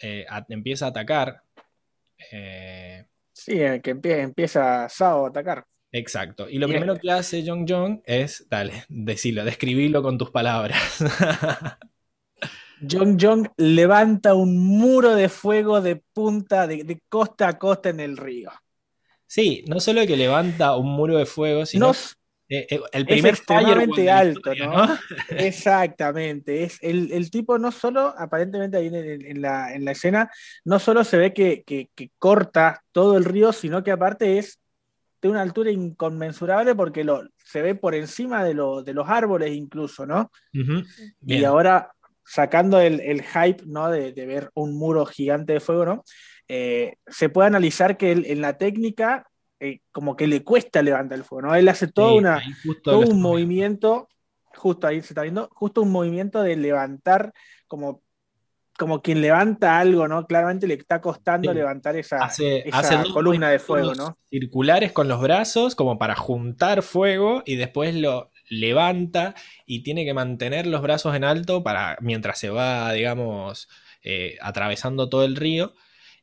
Speaker 1: empieza a atacar.
Speaker 2: Sí, que empie- empieza Sao a atacar.
Speaker 1: Exacto. Y lo
Speaker 2: Bien.
Speaker 1: primero que hace Jong Jong es, dale, decilo, describilo con tus palabras.
Speaker 2: Jong Jong levanta un muro de fuego de punta, de, de costa a costa en el río.
Speaker 1: sí, no solo que levanta un muro de fuego, sino
Speaker 2: No,
Speaker 1: eh, eh, el
Speaker 2: es
Speaker 1: primer
Speaker 2: extremadamente
Speaker 1: de la
Speaker 2: alto,
Speaker 1: historia,
Speaker 2: ¿no? Exactamente. Es el, el tipo no solo, aparentemente ahí en la, en la escena, no solo se ve que, que- que corta todo el río, sino que aparte es de una altura inconmensurable porque lo, se ve por encima de, lo- de los árboles incluso, ¿no? Y ahora, sacando el, el hype, ¿no? De, de ver un muro gigante de fuego, ¿no? Eh, se puede analizar que él- en la técnica, eh, como que le cuesta levantar el fuego, ¿no? Él hace toda
Speaker 1: Sí,
Speaker 2: una, todo un
Speaker 1: viendo.
Speaker 2: movimiento justo ahí se está viendo, justo un movimiento de levantar como, como quien levanta algo, ¿no? Claramente le está costando
Speaker 1: Sí.
Speaker 2: levantar esa,
Speaker 1: Hace,
Speaker 2: esa
Speaker 1: hace dos
Speaker 2: columna de fuego, ¿no?
Speaker 1: Circulares con los brazos, como para juntar fuego, y después lo levanta y tiene que mantener los brazos en alto para mientras se va, digamos, eh, atravesando todo el río.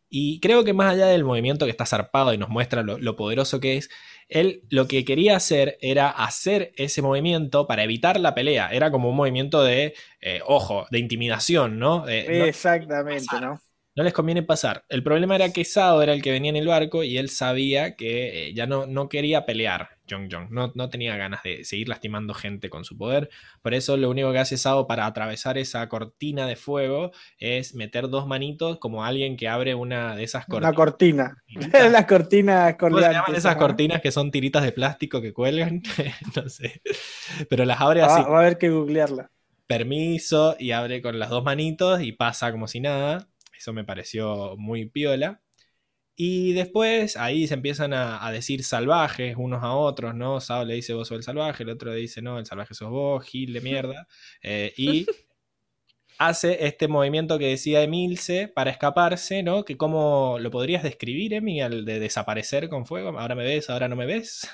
Speaker 1: Y creo que más allá del movimiento que está zarpado y nos muestra lo, lo poderoso que es, él lo que quería hacer era hacer ese movimiento para evitar la pelea. Era como un movimiento de, eh, ojo, de intimidación, ¿no? Eh, no-
Speaker 2: Exactamente, ¿no?
Speaker 1: No les conviene pasar. El problema era que Sao era el que venía en el barco y él sabía que eh, ya no, no quería pelear Jong Jong. No, no tenía ganas de seguir lastimando gente con su poder. Por eso lo único que hace Sao para atravesar esa cortina de fuego es meter dos manitos como alguien que abre una de esas
Speaker 2: Una
Speaker 1: cortinas.
Speaker 2: cortina. Las cortinas
Speaker 1: ¿Cómo se llaman esas cortinas que son tiritas de plástico que cuelgan? no sé. Pero las abre
Speaker 2: Ah,
Speaker 1: así.
Speaker 2: va a haber que googlearla.
Speaker 1: permiso y abre con las dos manitos y pasa como si nada. Eso me pareció muy piola. Y después ahí se empiezan a, a decir salvajes unos a otros, ¿no? Sao le dice vos sos el salvaje, el otro le dice no, el salvaje sos vos, Gil de mierda. Eh, y hace este movimiento que decía Emilce para escaparse, ¿no? Que cómo lo podrías describir, Emi, al de desaparecer con fuego. Ahora me ves, ahora no me ves.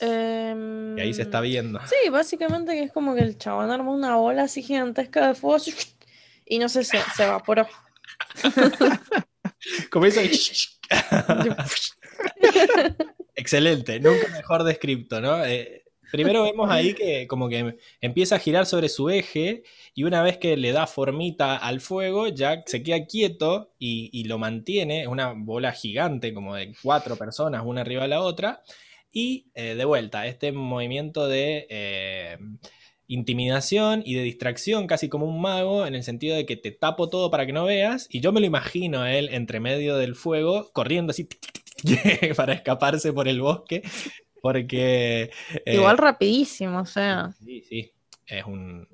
Speaker 3: Em,
Speaker 1: Y ahí se está viendo.
Speaker 3: Sí, básicamente que es como que el chabón arma una bola así gigantesca de fuego así, y no sé, se, se evaporó.
Speaker 1: Como hizo Excelente, nunca mejor descripto, ¿no? Eh, primero vemos ahí que como que empieza a girar sobre su eje y una vez que le da formita al fuego, ya se queda quieto y, y lo mantiene, es una bola gigante como de cuatro personas, una arriba de la otra, y eh, de vuelta, este movimiento de eh, intimidación y de distracción, casi como un mago, en el sentido de que te tapo todo para que no veas, y yo me lo imagino a él entre medio del fuego, corriendo así para escaparse por el bosque, porque... eh,
Speaker 3: Igual rapidísimo, o sea.
Speaker 1: Sí, sí, es un,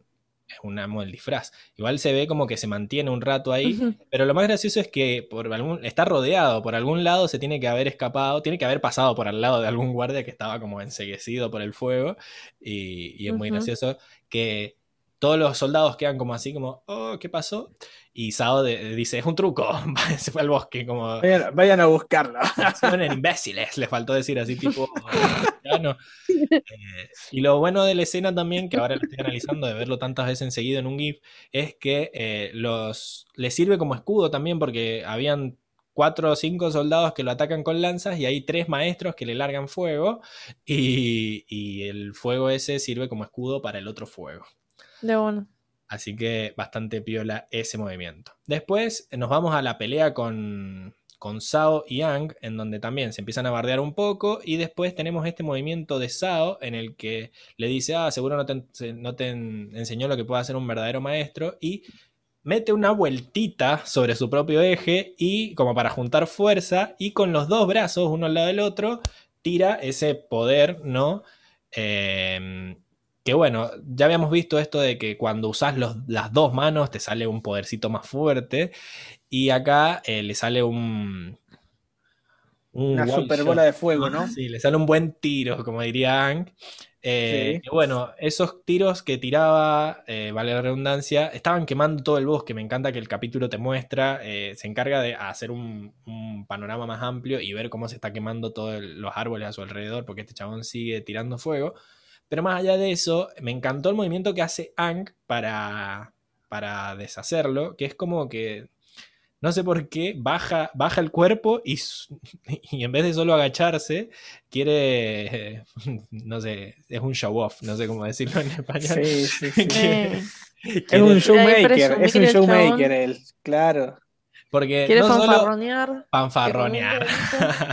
Speaker 1: es un amo del disfraz. Igual se ve como que se mantiene un rato ahí, pero lo más gracioso es que por algún, está rodeado, por algún lado se tiene que haber escapado, tiene que haber pasado por al lado de algún guardia que estaba como enseguecido por el fuego, y, y es muy gracioso que todos los soldados quedan como así, como, oh, ¿qué pasó? Y Sao de- dice, es un truco, se fue al bosque, como...
Speaker 2: Vayan, vayan a buscarla.
Speaker 1: Son imbéciles, le faltó decir así, tipo. Eh, y lo bueno de la escena también, que ahora lo estoy analizando de verlo tantas veces enseguida en un GIF, es que eh, los le sirve como escudo también, porque habían cuatro o cinco soldados que lo atacan con lanzas y hay tres maestros que le largan fuego, y, y el fuego ese sirve como escudo para el otro fuego.
Speaker 3: De bueno.
Speaker 1: Así que bastante piola ese movimiento. Después nos vamos a la pelea con, con Sao y Ang, en donde también se empiezan a bardear un poco. Y después tenemos este movimiento de Sao en el que le dice: Ah, seguro no te, no te en- enseñó lo que puede hacer un verdadero maestro. Y mete una vueltita sobre su propio eje y, como para juntar fuerza, y con los dos brazos, uno al lado del otro, tira ese poder, ¿no? Eh, que bueno, ya habíamos visto esto de que cuando usas las dos manos te sale un podercito más fuerte. Y acá eh, le sale un. un
Speaker 2: Una super
Speaker 1: shot.
Speaker 2: bola de fuego, ¿no?
Speaker 1: Sí, le sale un buen tiro, como diría Ang. Eh,
Speaker 2: Sí.
Speaker 1: bueno, esos tiros que tiraba, eh, vale la redundancia, estaban quemando todo el bosque. Me encanta que el capítulo te muestra, eh, se encarga de hacer un, un panorama más amplio y ver cómo se está quemando todos los árboles a su alrededor, porque este chabón sigue tirando fuego. Pero más allá de eso, me encantó el movimiento que hace Ang para, para deshacerlo, que es como que, no sé por qué, baja, baja el cuerpo y, y en vez de solo agacharse, quiere, no sé, es un show off, no sé cómo decirlo en español.
Speaker 2: Sí, sí, sí.
Speaker 1: Quiere-
Speaker 3: Eh,
Speaker 2: Es
Speaker 1: quiere-
Speaker 2: un
Speaker 3: Quiere
Speaker 2: showmaker, es un showmaker él, claro.
Speaker 1: Porque
Speaker 3: quiere
Speaker 1: no solo
Speaker 3: fanfarronear.
Speaker 1: panfarronear.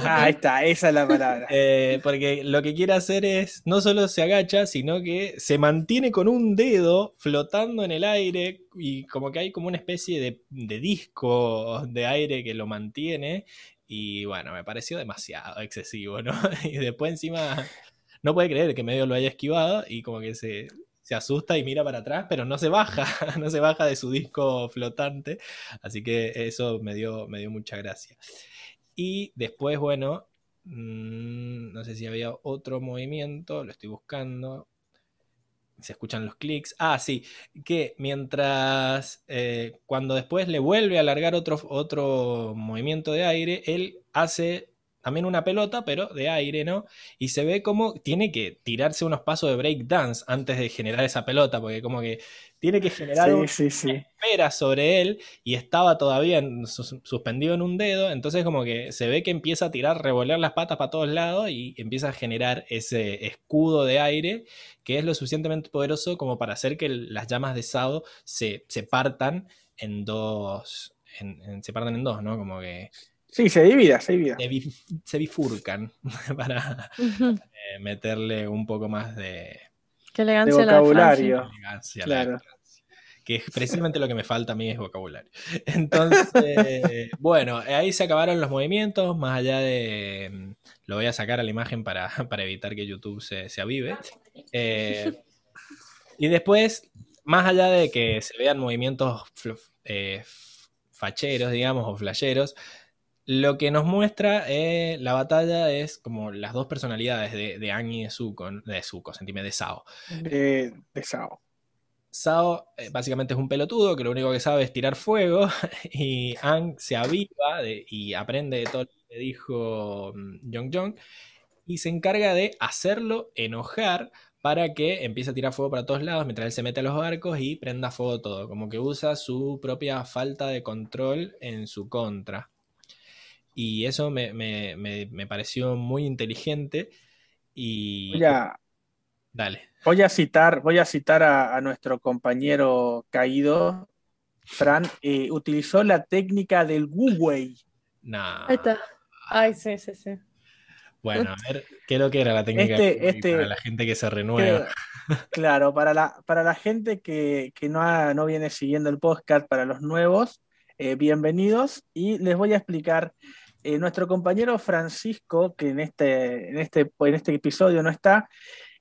Speaker 2: Ah, ahí está, esa es la palabra.
Speaker 1: Eh, porque lo que quiere hacer es, no solo se agacha, sino que se mantiene con un dedo flotando en el aire y como que hay como una especie de, de disco de aire que lo mantiene. Y bueno, me pareció demasiado excesivo, ¿no? Y después encima no puede creer que medio lo haya esquivado y como que se, se asusta y mira para atrás, pero no se baja, no se baja de su disco flotante. Así que eso me dio, me dio mucha gracia. Y después, bueno, mm, no sé si había otro movimiento, lo estoy buscando. se escuchan los clics. Ah, sí, que mientras, eh, cuando después le vuelve a alargar otro, otro movimiento de aire, él hace también una pelota, pero de aire, ¿no? Y se ve como tiene que tirarse unos pasos de break dance antes de generar esa pelota, porque como que tiene que generar un-
Speaker 2: Sí, sí, sí.
Speaker 1: espera sobre él y estaba todavía en- sus- suspendido en un dedo, entonces como que se ve que empieza a tirar, revolear las patas para todos lados y empieza a generar ese escudo de aire que es lo suficientemente poderoso como para hacer que las llamas de Sao se, se partan en dos, en- en- se partan en dos, ¿no? Como que
Speaker 2: Sí, se divida, se divida.
Speaker 1: se, bif- se bifurcan para eh, meterle un poco más de
Speaker 3: Qué elegancia la de
Speaker 2: vocabulario.
Speaker 3: Francia.
Speaker 1: elegancia. la
Speaker 2: Claro.
Speaker 1: Que es precisamente lo que me falta a mí es vocabulario. Entonces, bueno, ahí se acabaron los movimientos, más allá de... mm, Lo voy a sacar a la imagen para, para evitar que YouTube se, se avive. Eh, y después, más allá de que se vean movimientos eh, facheros, digamos, o flasheros, lo que nos muestra eh, la batalla es como las dos personalidades de, de Aang y de Zuko, de Zuko, sentime, de Sao.
Speaker 2: De, de Sao.
Speaker 1: Sao eh, básicamente es un pelotudo que lo único que sabe es tirar fuego y Aang se aviva de- y aprende de todo lo que dijo mm, Jong Jong y se encarga de hacerlo enojar para que empiece a tirar fuego para todos lados mientras él se mete a los barcos y prenda fuego todo, como que usa su propia falta de control en su contra. Y eso me, me- me- me pareció muy inteligente y...
Speaker 2: Voy a,
Speaker 1: Dale.
Speaker 2: voy a citar, voy a citar a, a nuestro compañero caído, Fran, eh, utilizó la técnica del Wu-Wei.
Speaker 1: Nah.
Speaker 3: Ahí está. Ay, sí, sí, sí.
Speaker 1: Bueno, a ver, ¿qué es lo que era la técnica
Speaker 2: Este- este-
Speaker 1: para la gente que se renueva?
Speaker 2: Que- claro, para la, para la gente que, que no, ha- no viene siguiendo el podcast, para los nuevos, eh, bienvenidos y les voy a explicar. Eh, nuestro compañero Francisco, que en este, en este, en este episodio no está,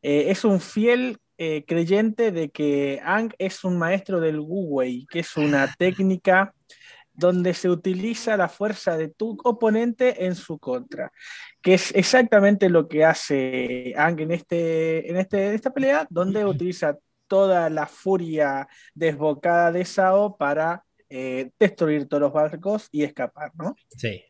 Speaker 2: eh, es un fiel eh, creyente de que Ang es un maestro del Wu Wei, que es una técnica donde se utiliza la fuerza de tu oponente en su contra, que es exactamente lo que hace Ang en, este, en, este, en esta pelea, donde utiliza toda la furia desbocada de Sao para eh, destruir todos los barcos y escapar, ¿no?
Speaker 1: Sí.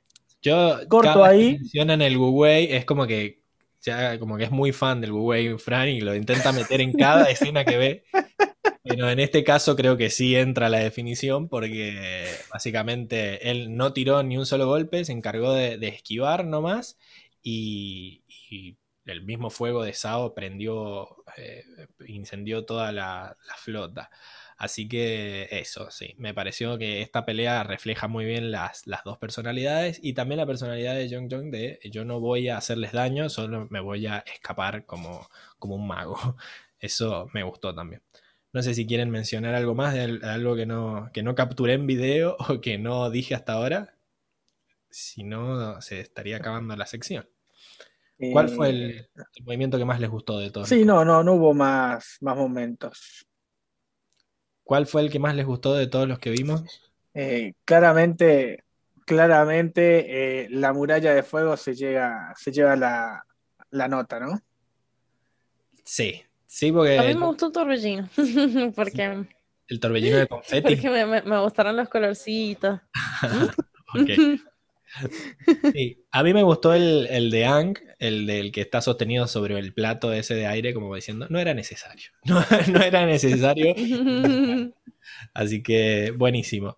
Speaker 1: Yo
Speaker 2: Corto
Speaker 1: cada
Speaker 2: ahí.
Speaker 1: mencionan el Wu-Wei es como que ya como que es muy fan del Wu-Wei Fran y lo intenta meter en cada escena que ve. Pero en este caso creo que sí entra la definición porque básicamente él no tiró ni un solo golpe, se encargó de, de esquivar nomás y, y el mismo fuego de Sao prendió, eh, incendió toda la, la flota. Así que eso, sí, me pareció que esta pelea refleja muy bien las, las dos personalidades y también la personalidad de Jong Jong de yo no voy a hacerles daño, solo me voy a escapar como, como un mago. Eso me gustó también. No sé si quieren mencionar algo más de al- algo que no, que no capturé en video o que no dije hasta ahora. Si no, se estaría acabando la sección. ¿Cuál fue el,
Speaker 2: Eh,
Speaker 1: el movimiento que más les gustó de todos?
Speaker 2: Sí, no, no, no hubo más, más momentos.
Speaker 1: ¿Cuál fue el que más les gustó de todos los que vimos?
Speaker 2: Eh, claramente, claramente eh, la muralla de fuego se llega, se lleva la, la nota, ¿no?
Speaker 1: Sí, sí, porque
Speaker 3: A mí me gustó Torbellino, porque,
Speaker 1: el torbellino de confeti.
Speaker 3: porque me, me- me gustaron los colorcitos.
Speaker 1: Ok. Sí, a mí me gustó el, el de Ang, el del que está sostenido sobre el plato ese de aire, como diciendo, no era necesario. No, no era necesario. Así que buenísimo.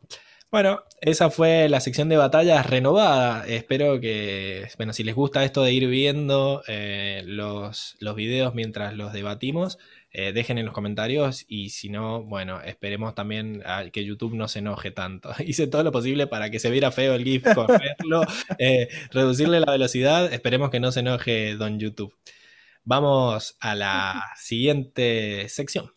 Speaker 1: Bueno, esa fue la sección de batallas renovada. Espero que, bueno, si les gusta esto de ir viendo eh, los, los videos mientras los debatimos, eh, dejen en los comentarios y si no, bueno, esperemos también a que YouTube no se enoje tanto. Hice todo lo posible para que se viera feo el GIF, correrlo, eh, reducirle la velocidad. Esperemos que no se enoje Don YouTube. Vamos a la siguiente sección.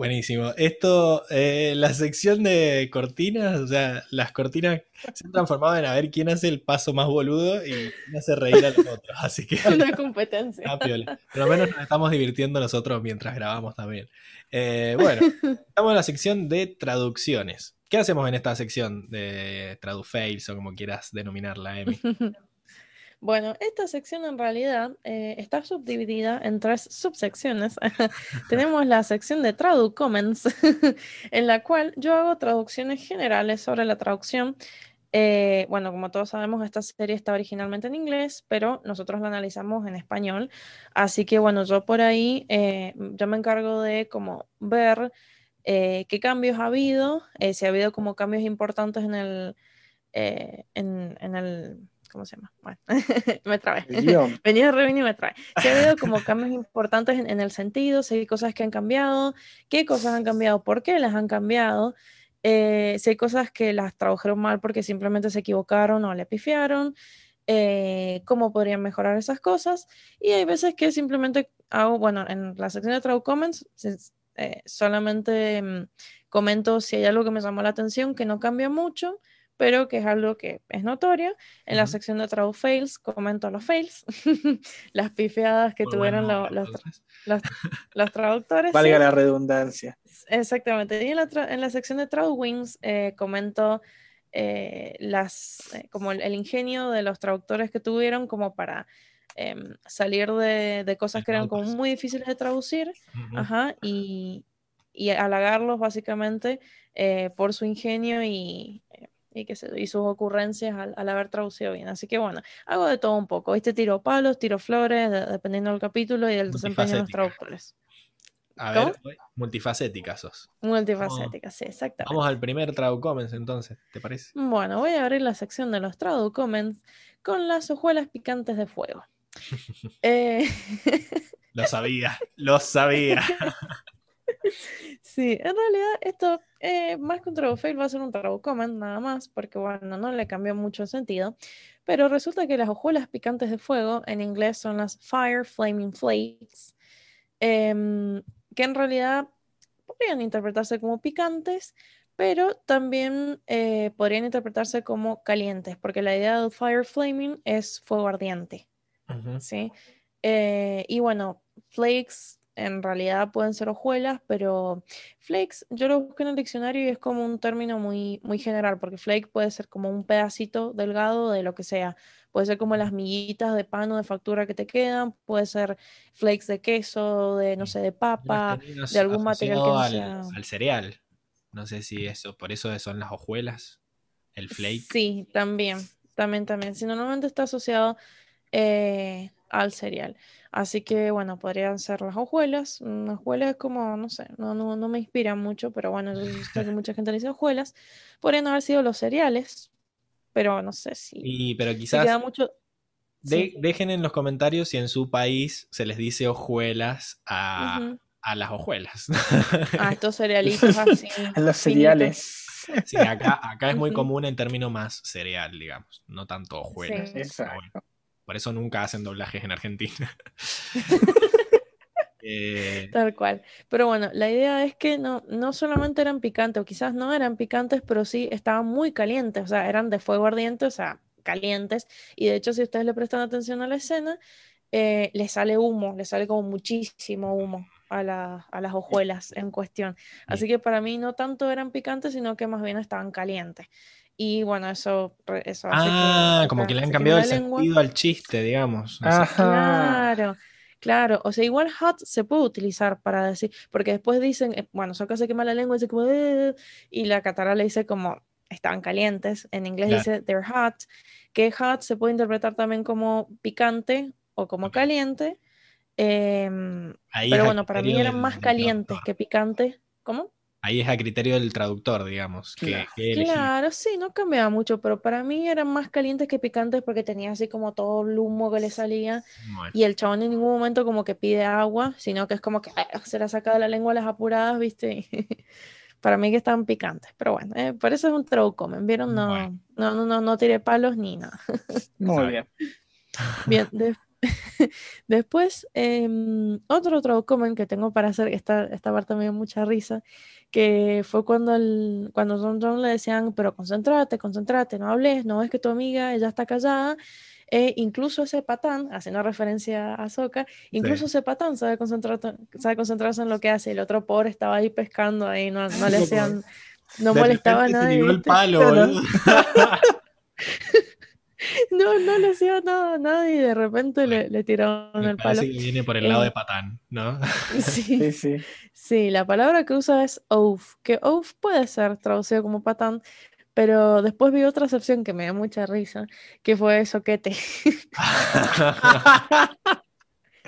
Speaker 1: Buenísimo. Esto, eh, la sección de cortinas, o sea, las cortinas se han transformado en a ver quién hace el paso más boludo y quién hace reír a los otros. Así que
Speaker 3: Una competencia.
Speaker 1: Ah, piola. Por lo menos nos estamos divirtiendo nosotros mientras grabamos también. Eh, bueno, estamos en la sección de traducciones. ¿Qué hacemos en esta sección de tradufails o como quieras denominarla, Emi?
Speaker 3: Bueno, esta sección en realidad eh, está subdividida en tres subsecciones. Tenemos la sección de Traducoments, en la cual yo hago traducciones generales sobre la traducción. Eh, bueno, como todos sabemos, esta serie está originalmente en inglés, pero nosotros la analizamos en español. Así que bueno, yo por ahí, eh, yo me encargo de como ver eh, qué cambios ha habido, si ha habido como cambios importantes en el, en, en el, ¿cómo se llama? Bueno, me. Venía de Reveni y me trae. Si ha habido como cambios importantes en, en el sentido, si hay cosas que han cambiado, qué cosas han cambiado, por qué las han cambiado, eh, si hay cosas que las tradujeron mal porque simplemente se equivocaron o le pifiaron, eh, cómo podrían mejorar esas cosas. Y hay veces que simplemente hago, bueno, en la sección de Tradu Comments, se- eh, solamente mm, comento si hay algo que me llamó la atención, que no cambia mucho, pero que es algo que es notorio. En la sección de Tradu Fails comento los fails, las pifiadas que
Speaker 1: Muy
Speaker 3: tuvieron
Speaker 1: bueno,
Speaker 3: los, traductores.
Speaker 2: Valga
Speaker 3: sí.
Speaker 2: la redundancia.
Speaker 3: Exactamente. Y en la, en la sección de Traduwings eh, comento eh, las, eh, como el, el ingenio de los traductores que tuvieron como para em, salir de, de cosas que eran como muy difíciles de traducir ajá, y, y halagarlos básicamente eh, por su ingenio y, y, sé yo, y sus ocurrencias al, al haber traducido bien. Así que bueno, hago de todo un poco. ¿Viste? Tiro palos, tiro flores, de- dependiendo del capítulo y del desempeño de los traductores.
Speaker 1: A
Speaker 3: ¿Cómo?
Speaker 1: ver, multifacética sos.
Speaker 3: Multifacética, sí, exactamente.
Speaker 1: Vamos al primer Traducomens entonces, ¿te parece?
Speaker 3: Bueno, voy a abrir la sección de los Traducoments con las hojuelas picantes de fuego. Eh,
Speaker 1: Lo sabía, lo sabía.
Speaker 3: sí, en realidad esto, eh, más que un Tradufail, va a ser un Traducomment nada más, porque bueno, no le cambió mucho el sentido. Pero resulta que las hojuelas picantes de fuego en inglés son las Fire Flaming Flakes, em, que en realidad podrían interpretarse como picantes, pero también eh, podrían interpretarse como calientes, porque la idea del fire flaming es fuego ardiente. ¿sí? Eh, y bueno, flakes en realidad pueden ser hojuelas, pero flakes yo lo busqué en el diccionario y es como un término muy, muy general, porque flake puede ser como un pedacito delgado de lo que sea. Puede ser como las miguitas de pan o de factura que te quedan, puede ser flakes de queso, de no sé, de papa, de algún material que no
Speaker 1: al,
Speaker 3: sea-
Speaker 1: al cereal. No sé si eso, por eso son las hojuelas, el flake.
Speaker 3: Sí, también, también, también. Sí, normalmente está asociado eh, al cereal. Así que, bueno, podrían ser las hojuelas. Mm, Hojuelas es como, no sé, no, no, no me inspiran mucho, pero bueno, yo sé que mucha gente le dice hojuelas. Podrían haber sido los cereales, pero no sé si,
Speaker 1: Y, pero
Speaker 3: si
Speaker 1: quizás
Speaker 3: queda mucho.
Speaker 1: de-
Speaker 3: sí.
Speaker 1: dejen en los comentarios si en su país se les dice hojuelas a, a las hojuelas.
Speaker 3: Ah, estos cerealitos así.
Speaker 2: En los
Speaker 3: finitos.
Speaker 2: cereales.
Speaker 1: Sí, acá, acá es muy común el término más cereal, digamos, no tanto hojuelas.
Speaker 3: Sí.
Speaker 2: Exacto.
Speaker 1: Por eso nunca hacen doblajes en Argentina. Eh,
Speaker 3: Tal cual. Pero bueno, la idea es que no, no solamente eran picantes, o quizás no eran picantes, pero sí estaban muy calientes, o sea, eran de fuego ardiente, o sea, calientes. Y de hecho, si ustedes le prestan atención a la escena, eh, le sale humo, le sale como muchísimo humo a, la- a las hojuelas en cuestión. Así que para mí no tanto eran picantes, sino que más bien estaban calientes. Y bueno, eso, hace
Speaker 1: ah,
Speaker 3: que
Speaker 1: como que le han cambiado el
Speaker 3: lengua.
Speaker 1: sentido al chiste, digamos.
Speaker 2: Ajá.
Speaker 3: Claro, claro. O sea, igual hot se puede utilizar para decir, porque después dicen, eh, bueno, Sokka se quema la lengua y dice como, "Eh", y la Katara le dice como, están calientes. En inglés
Speaker 1: Claro.
Speaker 3: dice they're hot, que hot se puede interpretar también como picante o como caliente. em, pero bueno, para mí eran más calientes que picantes. ¿Cómo?
Speaker 1: Ahí es a criterio del traductor, digamos, que,
Speaker 2: Claro.
Speaker 1: que elegir.
Speaker 3: Claro, sí, no cambiaba mucho, pero para mí eran más calientes que picantes porque tenía así como todo el humo que le salía.
Speaker 1: Bueno,
Speaker 3: Y el chabón en ningún momento como que pide agua, sino que es como que ah, se la saca de la lengua a las apuradas, ¿viste? Para mí que están picantes. Pero bueno, eh, por eso es un comen ¿vieron? No,
Speaker 1: Bueno.
Speaker 3: no, no, no, no tiré palos ni nada.
Speaker 2: Muy bien.
Speaker 3: Bien, de- Después, em, otro traductomen que tengo para hacer, esta, esta parte me dio mucha risa, que fue cuando, el, cuando John John le decían, pero concéntrate, concéntrate, no hables, no ves que tu amiga ella está callada. E incluso ese patán, haciendo referencia a Soka, incluso ese patán sabe, sabe concentrarse en lo que hace. El otro pobre estaba ahí pescando, ahí no, no le hacían, no molestaba a
Speaker 1: se
Speaker 3: nadie.
Speaker 1: ligó el palo.
Speaker 3: No, no le hacía nada a nadie y de repente le, le tiraron
Speaker 1: Me
Speaker 3: el palo.
Speaker 1: que viene por el lado
Speaker 3: Eh,
Speaker 1: de Patán, ¿no?
Speaker 3: Sí.
Speaker 2: Sí, sí.
Speaker 3: Sí, la palabra que usa es oaf, que oaf puede ser traducido como patán, pero después vi otra acepción que me dio mucha risa, que fue soquete.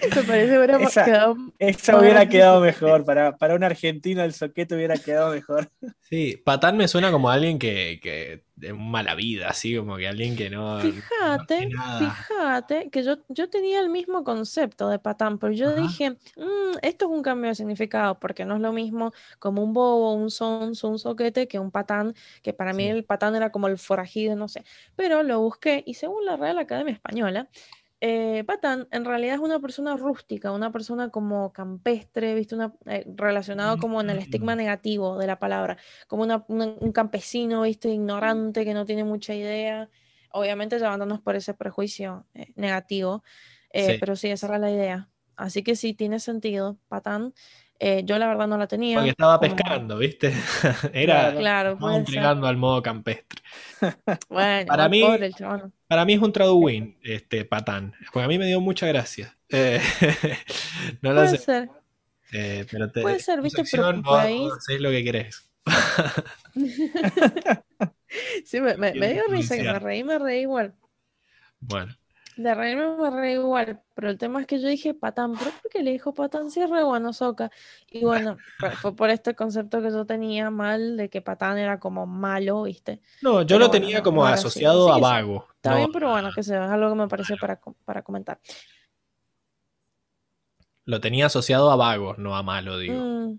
Speaker 3: Me parece que hubiera
Speaker 2: Esa-
Speaker 3: quedado
Speaker 2: Esa
Speaker 3: Más
Speaker 2: hubiera
Speaker 3: gracioso.
Speaker 2: quedado mejor. Para, para un argentino el soquete hubiera quedado mejor.
Speaker 1: Sí, Patán me suena como alguien que, que de mala vida, así como que alguien que no.
Speaker 3: Fíjate,
Speaker 1: no
Speaker 3: fíjate que yo, yo tenía el mismo concepto de patán, pero yo
Speaker 1: Ajá.
Speaker 3: dije, "Mm, esto es un cambio de significado, porque no es lo mismo como un bobo, un sonso, un soquete, que un patán, que para mí el patán era como el forajido, no sé. Pero lo busqué y según la Real Academia Española, eh, patán en realidad es una persona rústica, una persona como campestre, ¿viste? Una, eh, relacionado como en el estigma
Speaker 1: Mm.
Speaker 3: negativo de la palabra, como una- una- un campesino, ¿viste? Ignorante, que no tiene mucha idea obviamente llevándonos por ese prejuicio eh, negativo, eh,
Speaker 1: Sí.
Speaker 3: pero sí, esa era la idea. Así que sí, tiene sentido, patán. Eh, yo la verdad no la tenía.
Speaker 1: Porque estaba
Speaker 3: como-
Speaker 1: pescando, ¿viste? Era.
Speaker 3: Claro, ser.
Speaker 1: entregando al modo campestre.
Speaker 3: Bueno,
Speaker 1: Para mí-
Speaker 3: pobre el chabón.
Speaker 1: Para mí es un traduwin, este Patán. Porque a mí me dio mucha gracia. Eh, no lo
Speaker 3: Puede
Speaker 1: sé.
Speaker 3: ser.
Speaker 1: eh, pero te,
Speaker 3: Puede ser, ¿viste? Pero
Speaker 1: sección,
Speaker 3: por
Speaker 1: hacés lo que querés.
Speaker 3: Sí, me, me- me dio risa que me reí, me reí igual.
Speaker 1: Bueno,
Speaker 3: De reírme me reí igual, pero el tema es que yo dije patán, pero ¿por qué le dijo patán si es re bueno soca? Y bueno, fue- por este concepto que yo tenía mal de que patán era como malo, ¿viste?
Speaker 1: no, yo
Speaker 3: Pero
Speaker 1: lo
Speaker 3: bueno,
Speaker 1: tenía como asociado a
Speaker 3: sí,
Speaker 1: vago.
Speaker 3: Está
Speaker 1: no
Speaker 3: bien, pero bueno, que sea, es algo que me pareció para, para comentar.
Speaker 1: Lo tenía asociado a vago, no a malo, digo.
Speaker 3: Mm,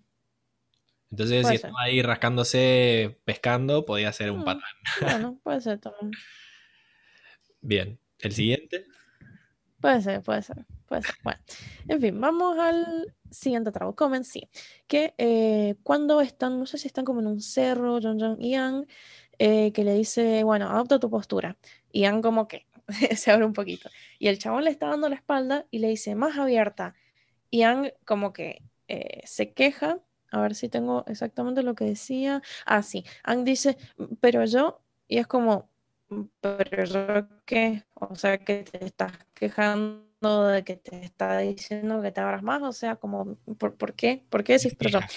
Speaker 1: Entonces,
Speaker 3: puede
Speaker 1: si
Speaker 3: ser.
Speaker 1: estaba ahí rascándose, pescando, podía ser un
Speaker 3: Mm.
Speaker 1: patán.
Speaker 3: bueno, puede ser también.
Speaker 1: Bien, el siguiente.
Speaker 3: Puede ser, puede ser, puede ser. Bueno, en fin, vamos al siguiente trabajo. Comen, sí. Que eh, cuando están, no sé si están como en un cerro, John John Yang, eh, que le dice, bueno, adopta tu postura. Yang como que se abre un poquito. Y el chabón le está dando la espalda y le dice, más abierta. Yang como que eh, se queja. A ver si tengo exactamente lo que decía. Ah, sí. Ang dice, pero yo, y es como, pero yo qué, o sea, que te estás quejando de que te está diciendo que te abras más, o sea, como, ¿por, por qué? ¿Por qué decís pero yo?
Speaker 1: Queja.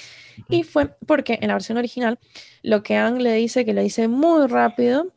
Speaker 3: Y fue porque en la versión original, lo que Ang le dice, que le dice muy rápido,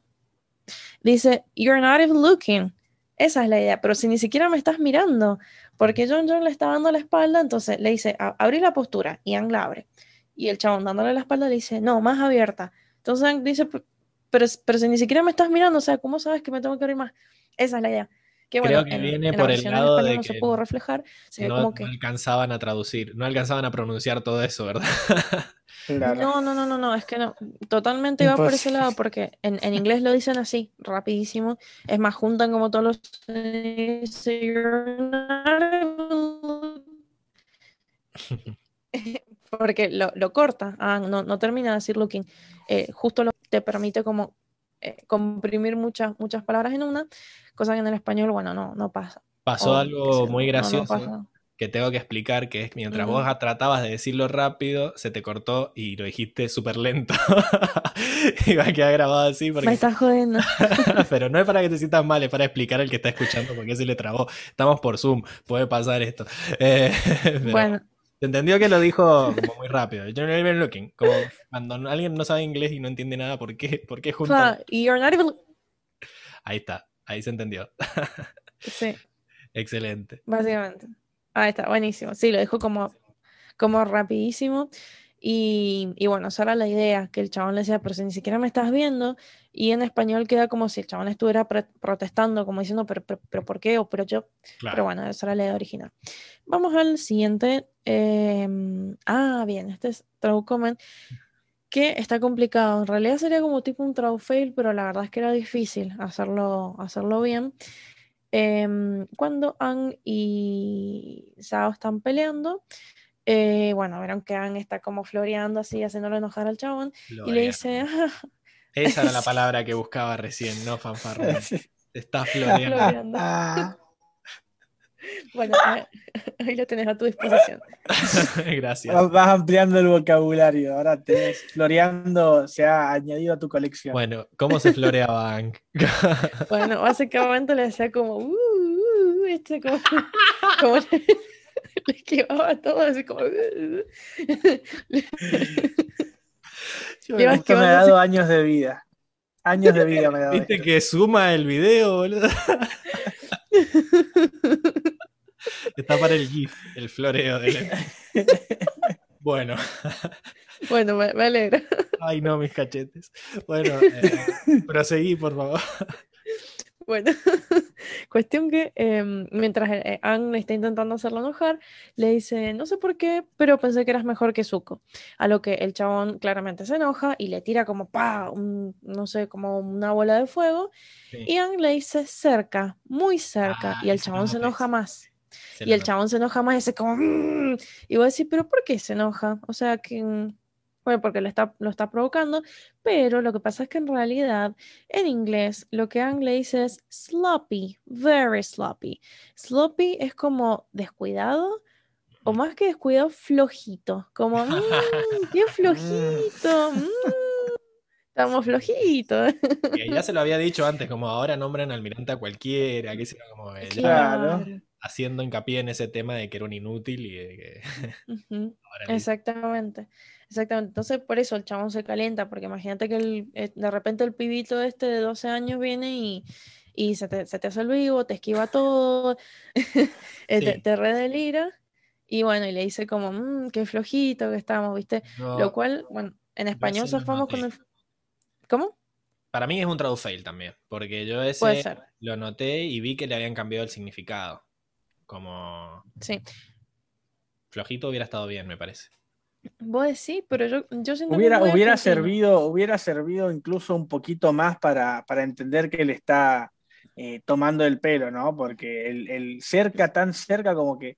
Speaker 3: dice, You're not even looking. Esa es la idea, pero si ni siquiera me estás mirando, porque John John le está dando la espalda, entonces le dice, "A- abrí la postura, y Ang la abre. Y el chabón dándole la espalda le dice, no, más abierta. Entonces Ang dice, "P- pero, pero si ni siquiera me estás mirando, o sea, ¿cómo sabes que me tengo que abrir más? Esa es la idea. Que
Speaker 1: Creo
Speaker 3: bueno,
Speaker 1: que
Speaker 3: en,
Speaker 1: viene
Speaker 3: en la
Speaker 1: por el lado de
Speaker 3: no se
Speaker 1: que
Speaker 3: pudo reflejar, sino
Speaker 1: No,
Speaker 3: como
Speaker 1: no
Speaker 3: que...
Speaker 1: alcanzaban a traducir, no alcanzaban a pronunciar todo eso, ¿verdad?
Speaker 2: Claro.
Speaker 3: No, no, no, no, no, es que no, totalmente va por ese lado, porque en, en inglés lo dicen así, rapidísimo, es más, juntan como todos los... Porque lo, lo corta, ah, no, no termina de decir looking, eh, justo lo te permite como eh, comprimir muchas, muchas palabras en una, cosa que en el español, bueno, no, no pasa.
Speaker 1: Pasó
Speaker 3: o qué
Speaker 1: algo muy
Speaker 3: no, no
Speaker 1: gracioso que tengo que explicar, que es mientras vos tratabas de decirlo rápido, se te cortó y lo dijiste súper lento. y va a quedar grabado así,
Speaker 3: Me estás jodiendo.
Speaker 1: pero no es para que te sientas mal, es para explicar al que está escuchando porque se le trabó. Estamos por Zoom, puede pasar esto. Eh, pero
Speaker 3: Bueno,
Speaker 1: se entendió que lo dijo como muy rápido. You're not even looking. Como cuando alguien no sabe inglés y no entiende nada, ¿por qué, ¿Por qué juntan?
Speaker 3: you're not even...
Speaker 1: Ahí está, ahí se entendió.
Speaker 3: Sí.
Speaker 1: Excelente.
Speaker 3: Básicamente. Ahí está, buenísimo. Sí, lo dijo como, como rapidísimo. Y, y bueno, esa era la idea, que el chabón le decía, pero si ni siquiera me estás viendo, y en español queda como si el chabón estuviera protestando, como diciendo, pero, pero, pero ¿por qué? O pero yo.
Speaker 1: Claro.
Speaker 3: Pero bueno, esa era la idea original. Vamos al siguiente. em, ah, bien, este es Traucomen, que está complicado. En realidad sería como tipo un trau fail, pero la verdad es que era difícil hacerlo, hacerlo bien. Em, cuando Ang y Zhao están peleando, eh, bueno, vieron que Ang está como floreando así, haciéndolo enojar al chabón, y le dice, "Ah,
Speaker 1: Esa era la palabra que buscaba recién, no fanfarrón.
Speaker 2: Sí.
Speaker 1: Está floreando.
Speaker 3: floreando.
Speaker 2: Ah,
Speaker 3: Bueno, ah, ahí lo tenés a tu disposición.
Speaker 1: Gracias.
Speaker 2: vas ampliando el vocabulario. Ahora tenés floreando, se ha añadido a tu colección.
Speaker 1: Bueno, ¿cómo se floreaba Ang?
Speaker 3: Bueno, básicamente le decía como, uh, uh, este, como, como le, le esquivaba todo, así como, uh, Le
Speaker 2: Esto me ha dado años de vida. Años de vida me ha dado.
Speaker 1: ¿Viste
Speaker 2: esto.
Speaker 1: que suma el video, boludo? Está para el GIF, el floreo de Bueno,
Speaker 3: Bueno, me, me alegra.
Speaker 1: ay no, mis cachetes. Bueno, eh, proseguí, por favor.
Speaker 3: Bueno, cuestión que em, mientras eh, Ang le está intentando hacerlo enojar, le dice, no sé por qué, pero pensé que eras mejor que Zuko. A lo que el chabón claramente se enoja y le tira como, pa, un- no sé, como una bola de fuego.
Speaker 1: Sí,
Speaker 3: Y Ang le dice cerca, muy cerca,
Speaker 1: Ah,
Speaker 3: y el chabón se
Speaker 1: no
Speaker 3: enoja más.
Speaker 1: se
Speaker 3: Y el chabón se enoja más y dice como, "Mm". y vos decís, pero ¿por qué se enoja? O sea, que, mm, bueno, porque lo está, lo está provocando, pero lo que pasa es que en realidad en inglés lo que Ang le dice es sloppy, very sloppy. Sloppy es como descuidado, o más que descuidado, flojito, como, "Mm, qué flojito, mm, estamos flojitos.
Speaker 1: Ya se lo había dicho antes, como ahora nombran almirante a cualquiera, que sea como ya
Speaker 2: Claro.
Speaker 1: Haciendo hincapié en ese tema de que era un inútil y de que ahora le-
Speaker 3: Exactamente, exactamente. Entonces, por eso el chabón se calienta, porque imagínate que el- eh, de repente el pibito este de 12 años viene y, y se te, se te hace el vivo, te esquiva todo, eh, te, te redelira, y bueno, y le dice como, "Mm, qué flojito que estamos, ¿viste?
Speaker 1: no,
Speaker 3: Lo cual, bueno, en español zafamos con el... ¿Cómo?
Speaker 1: Para mí es un tradu fail también, porque yo ese lo noté y vi que le habían cambiado el significado. Como
Speaker 3: sí.
Speaker 1: flojito hubiera estado bien, me parece.
Speaker 3: Vos decís, pero yo, yo siento que
Speaker 2: Hubiera,
Speaker 3: muy
Speaker 2: hubiera servido, hubiera servido incluso un poquito más para, para entender que él está eh, tomando el pelo, ¿no? Porque el, el cerca, tan cerca como que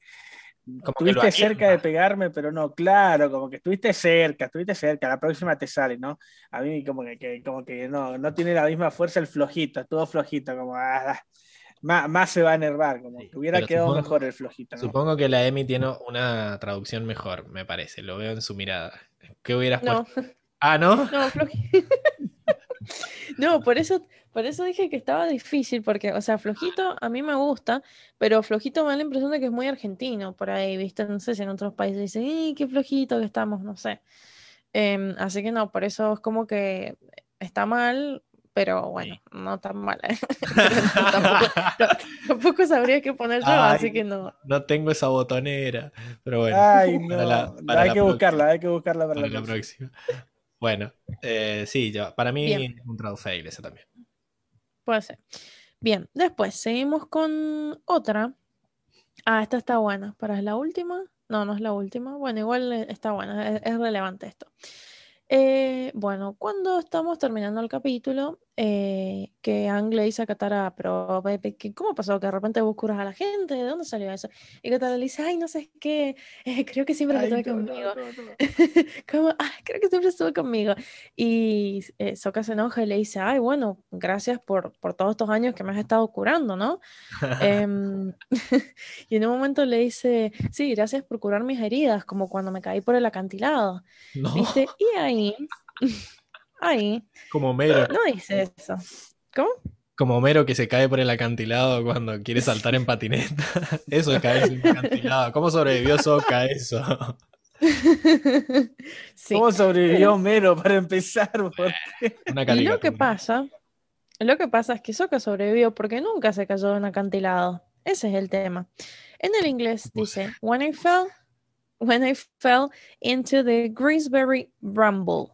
Speaker 1: Como que
Speaker 2: estuviste cerca de pegarme, pero no, claro, como que estuviste cerca, estuviste cerca, la próxima te sale, ¿no? A mí como que, que- como que no, no tiene la misma fuerza el flojito, estuvo flojito, como ah, ah, más, más se va a enervar, como
Speaker 1: Sí,
Speaker 2: que hubiera quedado
Speaker 1: supongo-
Speaker 2: mejor el flojito, ¿no?
Speaker 1: Supongo que la Emi tiene una traducción mejor, me parece. Lo veo en su mirada. ¿Qué hubieras
Speaker 3: No.
Speaker 1: puesto? Ah, ¿no?
Speaker 3: No, floji- No, por eso, por eso dije que estaba difícil, porque, o sea, flojito a mí me gusta, pero flojito me da la impresión de que es muy argentino por ahí, ¿viste? No sé si en otros países dicen, ¡ay, qué flojito que estamos! No sé. Em, así que no, por eso es como que está mal, pero bueno, no tan mal. ¿eh? tampoco, no, tampoco sabría qué poner yo, así que no.
Speaker 1: No tengo esa botonera. Pero bueno,
Speaker 2: Ay, no,
Speaker 1: para la- para
Speaker 2: hay
Speaker 1: la
Speaker 2: que buscarla, hay que buscarla para,
Speaker 1: para
Speaker 2: la próxima.
Speaker 1: próxima. Bueno, eh, sí, yo, para mí
Speaker 3: Bien.
Speaker 1: es un tradu fail ese también.
Speaker 3: Puede ser. Bien, después seguimos con otra. Ah, esta está buena. ¿Para es la última? No, no es la última. Bueno, igual eh, está buena, es, es relevante esto. Eh, bueno, cuando estamos terminando el capítulo, eh, que Ang le dice a Katara, pero Pepe, ¿qué- ¿cómo pasó? Que de repente vos curas a la gente, ¿de dónde salió eso? Y Katara le dice, ay, no sé qué, eh, creo que siempre lo
Speaker 2: Ay,
Speaker 3: tuve
Speaker 2: no,
Speaker 3: conmigo.
Speaker 2: no, no.
Speaker 3: Como, "Ah, creo que siempre estuvo conmigo. Y eh, Sokka se enoja y le dice, ay, bueno, gracias por, por todos estos años que me has estado curando, ¿no? Em, y en un momento le dice, sí, gracias por curar mis heridas, como cuando me caí por el acantilado, ¿viste? Y ahí, ahí,
Speaker 1: como Homero.
Speaker 3: no dice eso. ¿Cómo?
Speaker 1: Como Homero que se cae por el acantilado cuando quiere saltar en patineta. Eso es caerse en un acantilado. ¿Cómo sobrevivió Soca a eso?
Speaker 3: Sí.
Speaker 2: ¿Cómo sobrevivió Homero para empezar?
Speaker 1: Una
Speaker 3: Y lo que pasa, lo que pasa es que Sokka sobrevivió porque nunca se cayó de un acantilado. Ese es el tema. En el inglés dice, when I fell, when I fell into the Greaseberry Bramble.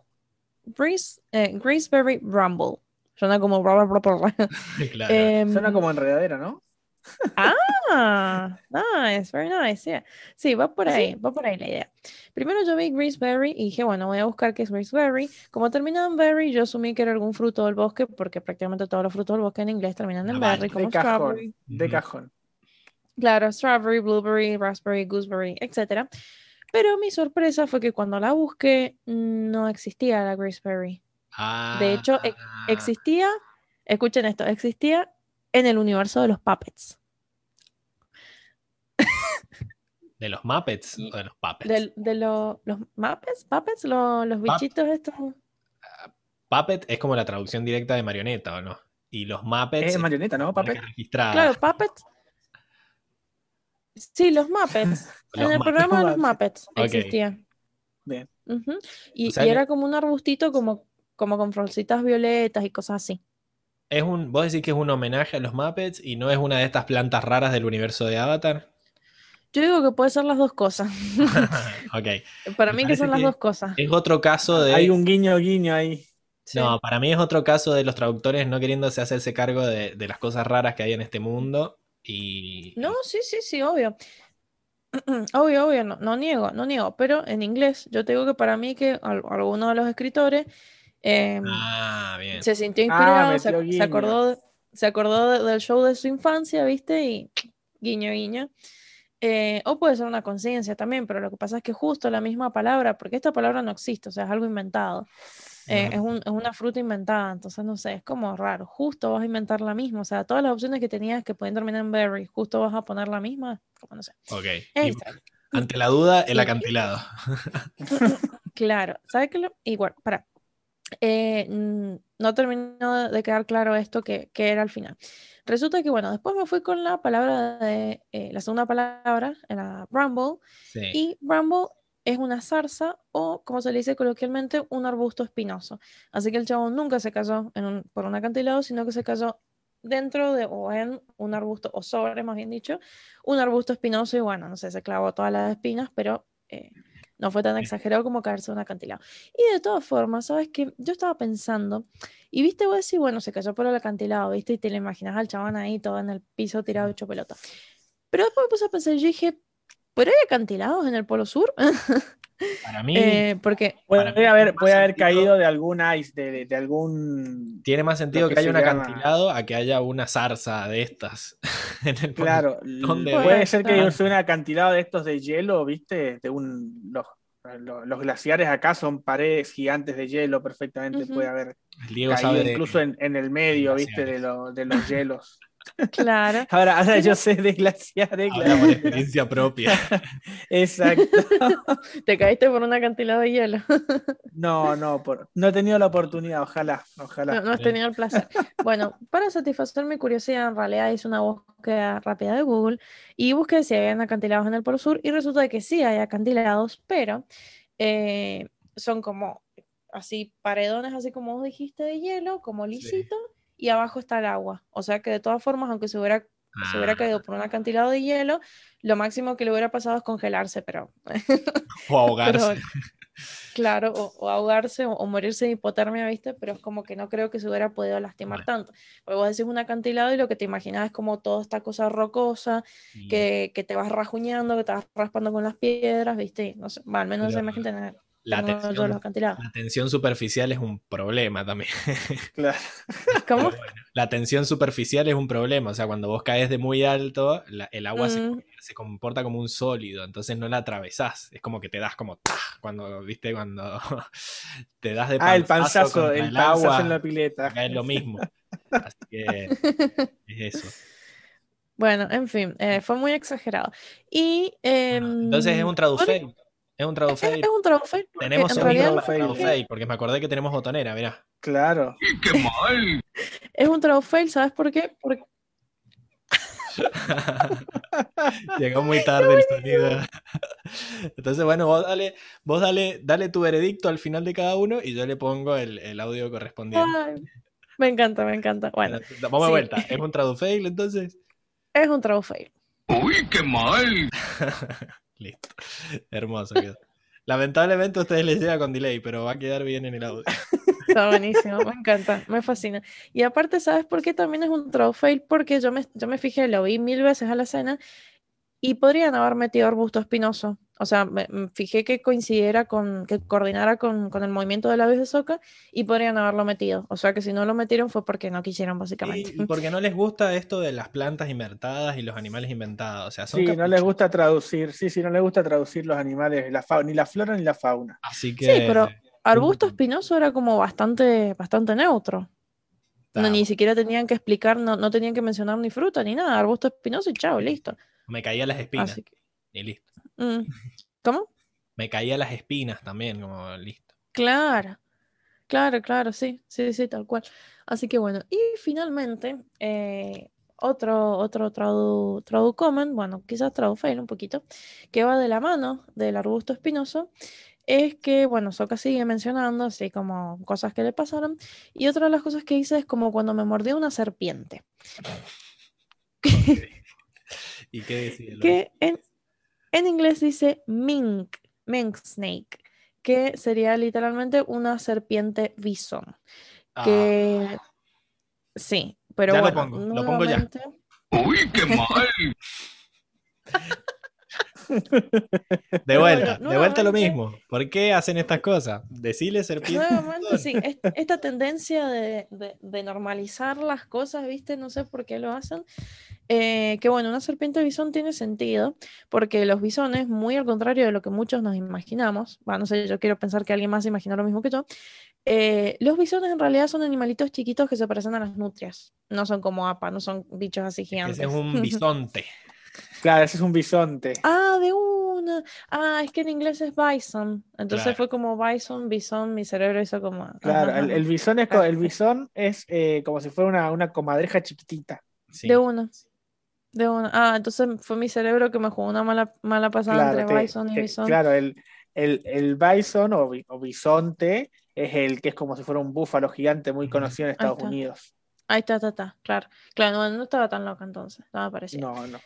Speaker 3: Grease, eh, Greaseberry Bramble. Suena como... bla, bla, bla, bla, bla.
Speaker 1: Claro.
Speaker 3: Em,
Speaker 2: Suena como enredadera, ¿no?
Speaker 3: Ah, nice, very nice, yeah. Sí, va por ahí, va por ahí la idea. Primero yo vi Greaseberry y dije, bueno, voy a buscar qué es Greaseberry. Como terminaba en berry, yo asumí que era algún fruto del bosque, porque prácticamente todos los frutos del bosque en inglés terminan en
Speaker 1: Ah,
Speaker 3: berry, como
Speaker 2: De cajón.
Speaker 3: strawberry.
Speaker 2: De cajón.
Speaker 3: Claro, strawberry, blueberry, raspberry, gooseberry, etc. Pero mi sorpresa fue que cuando la busqué no existía la Greaseberry. De hecho, ex-
Speaker 1: Ah,
Speaker 3: Existía, escuchen esto, existía en el universo de los puppets.
Speaker 1: ¿De los Muppets
Speaker 3: y-
Speaker 1: o de los Puppets?
Speaker 3: De, lo- los Muppets, puppets, lo- los
Speaker 1: Pup-
Speaker 3: bichitos estos.
Speaker 1: Puppet es como la traducción directa de marioneta, ¿o no? Y los Muppets
Speaker 2: Es marioneta, ¿no,
Speaker 1: registrada.
Speaker 3: Claro, puppets. Sí, los Muppets.
Speaker 1: Los
Speaker 3: en el
Speaker 1: Muppets.
Speaker 3: programa de los
Speaker 2: Muppets.
Speaker 3: Muppets
Speaker 1: Ok.
Speaker 3: existía.
Speaker 2: Bien.
Speaker 3: Y,
Speaker 1: O sea
Speaker 3: y
Speaker 1: que-
Speaker 3: era como un arbustito como, como con florcitas violetas y cosas así.
Speaker 1: Es un, vos decís que es un homenaje a los Muppets y no es una de estas plantas raras del universo de Avatar.
Speaker 3: Yo digo que puede ser las dos cosas.
Speaker 1: ok.
Speaker 3: Para
Speaker 1: Me
Speaker 3: mí que son las
Speaker 1: que-
Speaker 3: dos cosas.
Speaker 1: Es otro caso de.
Speaker 2: Hay un guiño, guiño ahí.
Speaker 3: Sí.
Speaker 1: No, para mí es otro caso de los traductores no queriéndose hacerse cargo de, de las cosas raras que hay en este mundo. Y.
Speaker 3: No, sí, sí, sí, obvio. Obvio, obvio, no, no niego, no niego, pero en inglés yo te digo que para mí que al- alguno de los escritores em,
Speaker 1: Ah, bien.
Speaker 3: se sintió
Speaker 2: Ah,
Speaker 3: inspirado, se, acordó, se acordó de- del show de su infancia, ¿viste? Y guiño, guiño. Eh, o puede ser una conciencia también, pero lo que pasa es que justo la misma palabra, porque esta palabra no existe, o sea, es algo inventado. Eh, es, un- es una fruta inventada, entonces no sé, es como raro. Justo vas a inventar la misma, o sea, todas las opciones que tenías que pueden terminar en berry, justo vas a poner la misma, como no sé.
Speaker 1: Ok. Ante la duda, el acantilado.
Speaker 3: Claro, ¿sabes qué? Igual, para. Eh, no terminó de- de quedar claro esto que, que era al final. Resulta que, bueno, después me fui con la palabra de eh, la segunda palabra, la bramble,
Speaker 1: Sí.
Speaker 3: y bramble es una zarza o, como se le dice coloquialmente, un arbusto espinoso. Así que el chavo nunca se cayó en un- por un acantilado, sino que se cayó dentro de o en un arbusto, o sobre, más bien dicho, un arbusto espinoso y bueno, no sé, se clavó todas las espinas, pero eh, no fue tan exagerado como caerse de un acantilado. Y de todas formas, ¿sabes qué? Yo estaba pensando, y viste, vos decís, bueno, se cayó por el acantilado, viste, y te lo imaginas al chabón ahí todo en el piso tirado hecho pelota. Pero después me puse a pensar, yo dije, ¿pero hay acantilados en el Polo Sur?
Speaker 1: Para mí
Speaker 3: Eh, porque
Speaker 2: Puede
Speaker 1: mí
Speaker 2: haber, puede haber
Speaker 1: sentido-
Speaker 2: caído de algún ice, de, de- de algún.
Speaker 1: tiene más sentido que,
Speaker 2: que
Speaker 1: haya
Speaker 2: se
Speaker 1: un
Speaker 2: llama-
Speaker 1: acantilado a que haya una zarza de estas. en el
Speaker 2: Claro,
Speaker 1: ¿Dónde
Speaker 2: puede ser que sea un acantilado de estos de hielo, ¿viste? De un. Los, los, los glaciares acá son paredes gigantes de hielo, perfectamente puede haber
Speaker 1: El Diego
Speaker 2: caído
Speaker 1: sabe de-
Speaker 2: incluso en, en el medio, ¿viste? De, lo- de los hielos.
Speaker 3: claro,
Speaker 2: Ahora, ahora yo sé de glaciares,
Speaker 1: Habla por
Speaker 2: claro.
Speaker 1: experiencia propia.
Speaker 2: Exacto.
Speaker 3: te caíste por un acantilado de hielo.
Speaker 2: No, no, por, no he tenido la oportunidad, ojalá, ojalá.
Speaker 3: No, no has tenido el placer. Bueno, para satisfacer mi curiosidad, en realidad hice una búsqueda rápida de Google y busqué si habían acantilados en el Polo Sur y resulta que sí hay acantilados, pero eh, son como así paredones, así como vos dijiste, de hielo, como lisito, y abajo está el agua. O sea que de todas formas, aunque se hubiera, se hubiera
Speaker 1: Ah,
Speaker 3: caído por un acantilado de hielo, lo máximo que le hubiera pasado es congelarse, pero
Speaker 1: o ahogarse.
Speaker 3: pero, claro, o, o ahogarse o, o morirse de hipotermia, ¿viste? Pero es como que no creo que se hubiera podido lastimar
Speaker 1: Bueno.
Speaker 3: tanto. Porque vos decís un acantilado y lo que te imaginas es como toda esta cosa rocosa,
Speaker 1: Y-
Speaker 3: que, que te vas rajuñando, que te vas raspando con las piedras, ¿viste? No sé, al menos esa
Speaker 1: Pero
Speaker 3: imagen tener,
Speaker 1: la, tensión,
Speaker 3: acantilados.
Speaker 1: la tensión superficial es un problema también.
Speaker 2: Claro.
Speaker 3: ¿Cómo?
Speaker 1: Bueno, la tensión superficial es un problema. O sea, cuando vos caes de muy alto, la- el agua se,
Speaker 3: Mm,
Speaker 1: se comporta como un sólido, entonces no la atravesás. Es como que te das como ¡tah! cuando, viste, cuando te das de
Speaker 2: Ah, el panzazo, el panzazo
Speaker 1: agua,
Speaker 2: en la pileta.
Speaker 1: es lo mismo. Así que es eso.
Speaker 3: Bueno, en fin, eh, fue muy exagerado. Y em,
Speaker 1: Entonces es un tradufail. Es un
Speaker 3: es,
Speaker 1: tradufail.
Speaker 3: es un tradufail,
Speaker 1: Tenemos
Speaker 3: en
Speaker 1: un
Speaker 2: tradufail.
Speaker 1: porque me acordé que tenemos botonera, mirá.
Speaker 2: Claro.
Speaker 3: es un tradufail, ¿sabes por qué? Porque
Speaker 1: Llegó muy tarde el sonido. Entonces, bueno, vos dale, vos dale, dale tu veredicto al final de cada uno y yo le pongo el, el audio correspondiente.
Speaker 3: Ay, me encanta, me encanta. Bueno,
Speaker 1: Vamos de
Speaker 3: sí.
Speaker 1: vuelta. ¿Es un tradufail entonces?
Speaker 3: es un tradufail.
Speaker 1: Listo. Hermoso quedó. Lamentablemente a ustedes les llega con delay, pero va a quedar bien en el audio.
Speaker 3: Está buenísimo, me encanta, me fascina. Y aparte, ¿sabes por qué también es un fail? Porque yo me, yo me fijé, lo vi mil veces a la escena y podrían haber metido arbusto espinoso. O sea, me, me fijé que coincidiera con, que coordinara con, con el movimiento de la vez de Soca y podrían haberlo metido. O sea, que si no lo metieron fue porque no quisieron, básicamente.
Speaker 1: Y, y porque no les gusta esto de las plantas inventadas y los animales inventados. O sea, son
Speaker 2: Sí, no les gusta traducir, sí, sí, no les gusta traducir los animales, la fa- ni la flora ni la fauna.
Speaker 1: Así que.
Speaker 3: Sí, pero arbusto espinoso era como bastante, bastante neutro. No, ni siquiera tenían que explicar, no, no tenían que mencionar ni fruta ni nada. Arbusto espinoso y chao, listo.
Speaker 1: Me caía las espinas.
Speaker 3: Así que,
Speaker 1: Y listo.
Speaker 3: Mm, ¿Cómo?
Speaker 1: Me caía las espinas también, como listo.
Speaker 3: Claro, claro, claro, sí, sí, sí, tal cual. Así que bueno, y finalmente, eh, otro, otro tradu, traducomen, bueno, quizás tradufail un poquito, que va de la mano del arbusto espinoso, es que, bueno, Sokka sigue mencionando así como cosas que le pasaron, y otra de las cosas que dice es como cuando me mordió una serpiente,
Speaker 1: ¿Y qué decía?
Speaker 3: que en, en inglés dice mink, mink snake, que sería literalmente una serpiente bisón.
Speaker 1: Ah,
Speaker 3: que sí, pero
Speaker 1: Ya lo pongo, lo pongo ya.
Speaker 4: Uy, qué mal.
Speaker 1: de vuelta,
Speaker 3: Bueno,
Speaker 1: de vuelta lo mismo. ¿Por qué hacen estas cosas? Decirle serpiente.
Speaker 3: Nuevamente, sí, est- esta tendencia de, de- de normalizar las cosas, ¿viste? No sé por qué lo hacen. Eh, que bueno, una serpiente bisón tiene sentido, porque los bisones, muy al contrario de lo que muchos nos imaginamos, bueno, no sé, yo quiero pensar que alguien más se imagina lo mismo que yo, eh, los bisones en realidad son animalitos chiquitos que se parecen a las nutrias, no son como APA, no son bichos así gigantes.
Speaker 1: Ese es un bisonte.
Speaker 2: Claro, ese es un bisonte.
Speaker 3: Ah, de una. Ah, es que en inglés es bison. Entonces
Speaker 1: Claro.
Speaker 3: fue como bison, bison, mi cerebro hizo como.
Speaker 2: Claro,
Speaker 3: ajá,
Speaker 2: el, el bisón es, el bisón es eh, como si fuera una, una comadreja chiquitita.
Speaker 1: Sí.
Speaker 3: De una. De una. Ah, entonces fue mi cerebro que me jugó una mala, mala pasada
Speaker 2: Claro,
Speaker 3: entre
Speaker 2: te-
Speaker 3: bison y
Speaker 2: te-
Speaker 3: bison.
Speaker 2: claro, el, el, el bison o, o bisonte es el que es como si fuera un búfalo gigante muy conocido en Estados. Unidos.
Speaker 3: Ahí está, está, está. Claro. Claro, no, no estaba tan loca entonces. Estaba.
Speaker 2: No, no.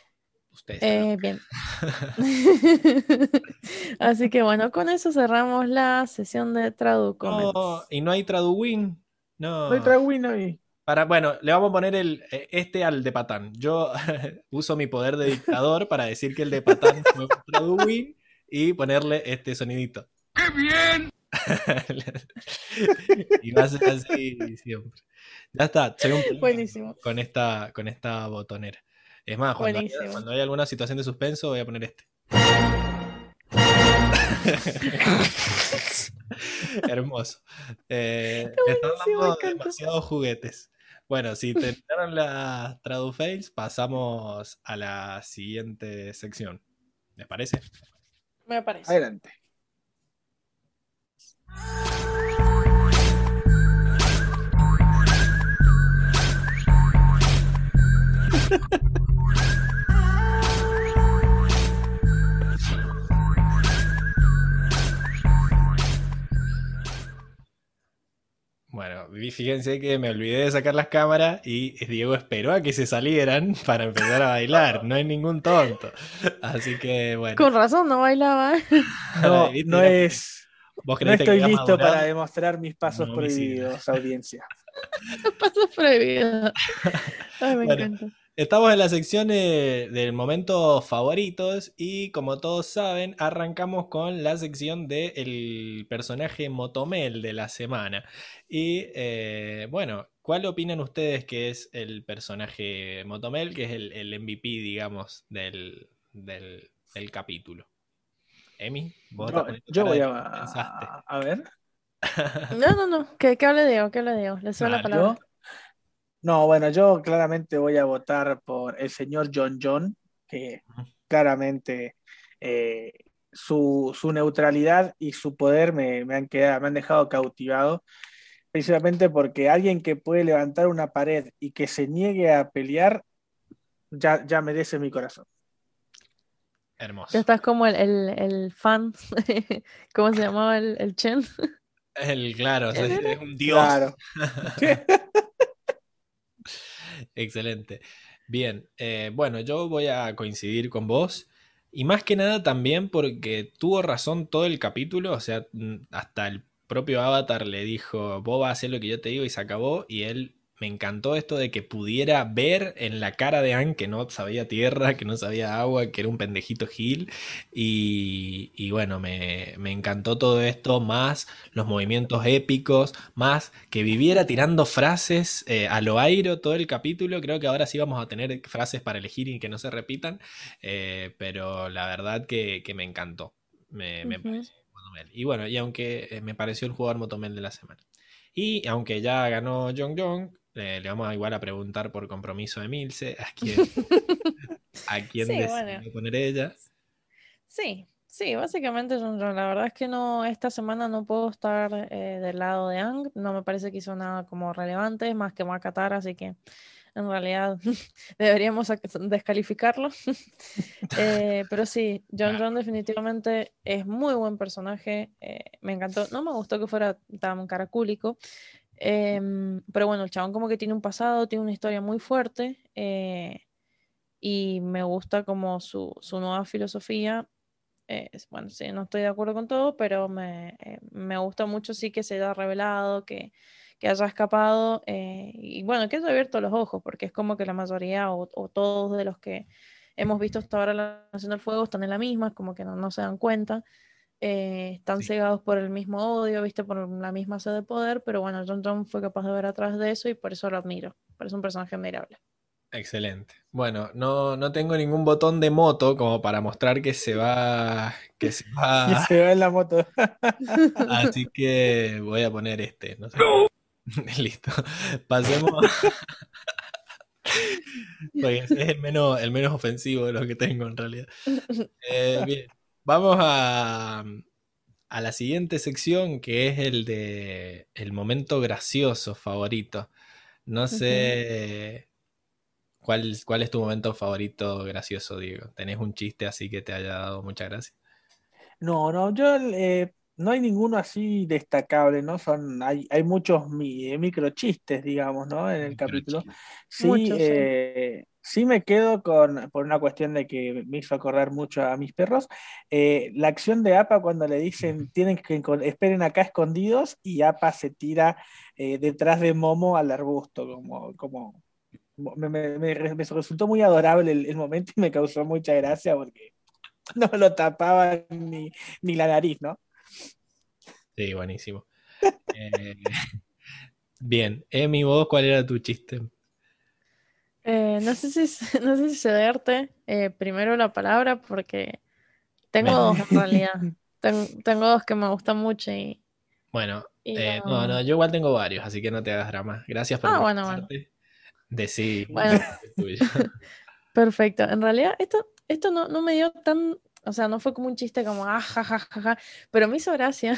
Speaker 1: Ustedes.
Speaker 3: Eh, bien. Así que bueno, con eso cerramos la sesión de Traducoments.
Speaker 1: No, y no hay traduwin. No.
Speaker 2: No hay Traguino y-
Speaker 1: Para, bueno, le vamos a poner el, eh, este al de Patán. Yo uso mi poder de dictador para decir que el de Patán fue un traduwin y ponerle este sonidito. ¡Qué bien! y va a ser así siempre. Ya está, soy un
Speaker 3: Buenísimo.
Speaker 1: con esta, con esta botonera. Es más, cuando hay,
Speaker 3: Buenísimo.
Speaker 1: cuando hay alguna situación de suspenso voy a poner este. Hermoso. Eh, me están dando demasiados juguetes. Bueno, si terminaron las tradufails, pasamos a la siguiente sección. ¿Les parece?
Speaker 3: Me parece.
Speaker 2: Adelante.
Speaker 1: Bueno, fíjense que me olvidé de sacar las cámaras y Diego esperó a que se salieran para empezar a bailar. No hay ningún tonto. Así que bueno.
Speaker 3: Con razón no bailaba.
Speaker 2: No, no es.
Speaker 1: ¿Vos
Speaker 2: No
Speaker 1: que
Speaker 2: estoy listo
Speaker 1: madurado?
Speaker 2: para demostrar mis pasos
Speaker 1: No,
Speaker 2: prohibidos, audiencia.
Speaker 3: Pasos prohibidos. Ay, me
Speaker 1: Bueno.
Speaker 3: encanta.
Speaker 1: Estamos en la sección del momento favoritos y como todos saben, arrancamos con la sección del personaje Motomel de la semana. Y eh, bueno, ¿cuál opinan ustedes que es el personaje Motomel, que es el, el MVP, digamos, del, del, del capítulo? Emi, vos
Speaker 2: Yo, voy
Speaker 1: de
Speaker 2: a,
Speaker 1: pensaste.
Speaker 2: a ver.
Speaker 3: No, no, no. Que, que hable Diego, que hable Diego. Le suena la palabra.
Speaker 2: Yo, no, bueno, yo claramente voy a votar por el señor John John, que claramente eh, su, su neutralidad y su poder me, me han quedado, me han dejado cautivado, principalmente porque alguien que puede levantar una pared y que se niegue a pelear, ya, ya merece mi corazón.
Speaker 1: Hermoso.
Speaker 3: Ya estás como el, el, el fan. ¿Cómo se llamaba el, el Chen?
Speaker 1: El, claro, o sea, es un dios.
Speaker 2: Claro.
Speaker 1: Excelente. Bien, eh, bueno, yo voy a coincidir con vos. Y más que nada también porque tuvo razón todo el capítulo, o sea, hasta el propio Avatar le dijo, vos vas a hacer lo que yo te digo y se acabó, y él me encantó esto de que pudiera ver en la cara de Anne que no sabía tierra, que no sabía agua, que era un pendejito Gil. Y, y bueno, me, me encantó todo esto, más los movimientos épicos, más que viviera tirando frases eh, a lo airo todo el capítulo. Creo que ahora sí vamos a tener frases para elegir y que no se repitan, eh, pero la verdad que, que me encantó. Me, pareció. Y bueno, y aunque eh, me pareció el jugador Motomel de la semana. Y aunque ya ganó Jong Jong, eh, le vamos a igual a preguntar por compromiso de Milce a quién, a quién
Speaker 3: Sí,
Speaker 1: decidió
Speaker 3: bueno.
Speaker 1: poner ella.
Speaker 3: Sí, sí, básicamente Jon Jon. La verdad es que no, esta semana no puedo estar eh, del lado de Ang. No me parece que hizo nada como relevante, más que Makatar, así que en realidad deberíamos descalificarlo. Eh, pero sí, Jon Jon definitivamente es muy buen personaje. eh, me encantó. No me gustó que fuera tan caracúlico. Em, pero bueno, el chabón como que tiene un pasado, tiene una historia muy fuerte. eh, y me gusta como su, su nueva filosofía. eh, bueno, sí, no estoy de acuerdo con todo, pero me, eh, me gusta mucho sí que se haya revelado, que, que haya escapado eh, y bueno, que haya abierto los ojos, porque es como que la mayoría o, o todos de los que hemos visto hasta ahora la Nación del Fuego están en la misma, es como que no, no se dan cuenta. Eh, están
Speaker 1: Sí.
Speaker 3: cegados por el mismo odio, viste, por la misma sed de poder, pero bueno, John John fue capaz de ver atrás de eso y por eso lo admiro. Parece un personaje admirable.
Speaker 1: Excelente. Bueno, no, no tengo ningún botón de moto como para mostrar que se va, que se va,
Speaker 2: se va en la moto.
Speaker 1: así que voy a poner este, no sé. Listo. Pasemos. Porque es el menos, el menos ofensivo de los que tengo en realidad. Eh, bien, vamos a, a la siguiente sección que es el de el momento gracioso favorito. No sé cuál, cuál es tu momento favorito gracioso, Diego. ¿Tenés un chiste así que te haya dado mucha gracia?
Speaker 2: No, no, yo eh, no hay ninguno así destacable, ¿no? Son, hay, hay muchos mi, microchistes, digamos, ¿no? En el capítulo.
Speaker 1: Microchiste.
Speaker 2: Sí,
Speaker 3: Muchos, sí.
Speaker 2: eh, sí me quedo con, por una cuestión de que me hizo correr mucho a mis perros, eh, la acción de APA cuando le dicen tienen que esperen acá escondidos y APA se tira eh, detrás de Momo al arbusto, como, como me, me- me re- me resultó muy adorable el, el momento y me causó mucha gracia porque no lo tapaba ni, ni la nariz, ¿no?
Speaker 1: Sí, buenísimo. Eh, bien, Emi, vos, ¿cuál era tu chiste?
Speaker 3: Eh, no sé si, no sé si cederte eh, primero la palabra porque tengo
Speaker 1: Bueno.
Speaker 3: dos en realidad. Ten- tengo dos que me gustan mucho y,
Speaker 1: Bueno,
Speaker 3: y
Speaker 1: eh,
Speaker 3: no-
Speaker 1: no, no, yo igual tengo varios, así que no te hagas drama. Gracias por
Speaker 3: Ah, bueno, bueno. Perfecto. En realidad, esto, esto no, no me dio tan, o sea, no fue como un chiste como, ah, ja, ja, ja, ja", pero me hizo gracia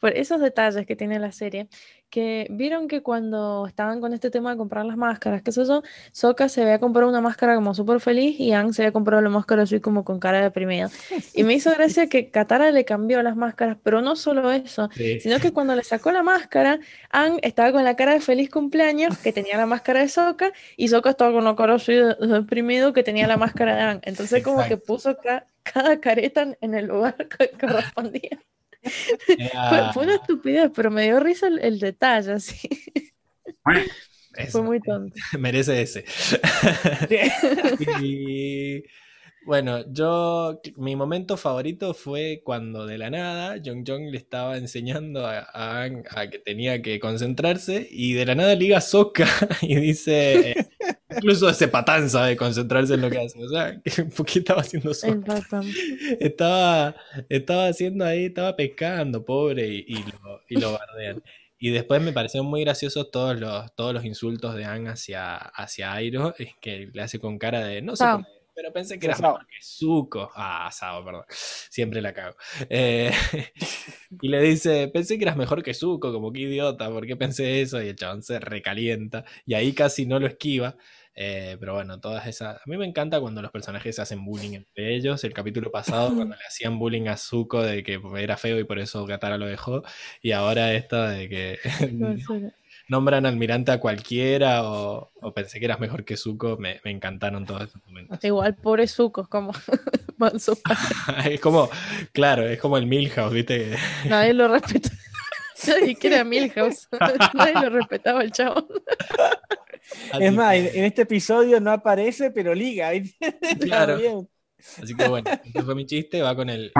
Speaker 3: por esos detalles que tiene la serie, que vieron que cuando estaban con este tema de comprar las máscaras, qué sé yo, Sokka se había comprado una máscara como súper feliz y Aang se había comprado la máscara así como con cara deprimida. Y me hizo gracia que Katara le cambió las máscaras, pero no solo eso,
Speaker 1: Sí.
Speaker 3: sino que cuando le sacó la máscara, Aang estaba con la cara de feliz cumpleaños, que tenía la máscara de Sokka, y Sokka estaba con la cara deprimido, que tenía la máscara de Aang. Entonces como que puso ca- cada careta en el lugar que correspondía. Fue, fue una estupidez, pero me dio risa el, el detalle, así.
Speaker 1: eso,
Speaker 3: Fue muy tonto.
Speaker 1: merece ese. Y bueno, yo, mi momento favorito fue cuando de la nada Jong Jong le estaba enseñando a, a Aang a que tenía que concentrarse y de la nada liga Sokka y dice, eh, incluso ese patán sabe concentrarse en lo que hace. O sea, que- ¿por qué estaba haciendo Sokka? Estaba, estaba haciendo ahí, estaba pescando, pobre, y, y lo, y lo bardean. Y después me parecieron muy graciosos todos los, todos los insultos de Aang hacia, hacia Airo, es que le hace con cara de no sé
Speaker 3: Sao.
Speaker 1: Pero pensé que era
Speaker 2: Sao.
Speaker 1: mejor que Zuko. Ah, Sao, perdón. Siempre la cago. Eh, y le dice, pensé que eras mejor que Zuko, como que idiota, ¿por qué pensé eso? Y el chabón se recalienta. Y ahí casi no lo esquiva. Eh, pero bueno, todas esas. A mí me encanta cuando los personajes hacen bullying entre ellos. El capítulo pasado, cuando le hacían bullying a Zuko de que era feo y por eso Katara lo dejó. Y ahora esta de que nombran almirante a cualquiera o, o pensé que eras mejor que Zuko. Me, me encantaron todos esos momentos.
Speaker 3: Igual, pobre Zuko, es como manso.
Speaker 1: es como, claro, es como el Milhouse, ¿viste?
Speaker 3: Nadie lo respeta. Nadie quiere a Milhouse. Nadie lo respetaba el chabón.
Speaker 2: Es más, en,
Speaker 1: que-
Speaker 2: este episodio no aparece, pero liga.
Speaker 1: Claro. Así que bueno, este fue mi chiste, va con el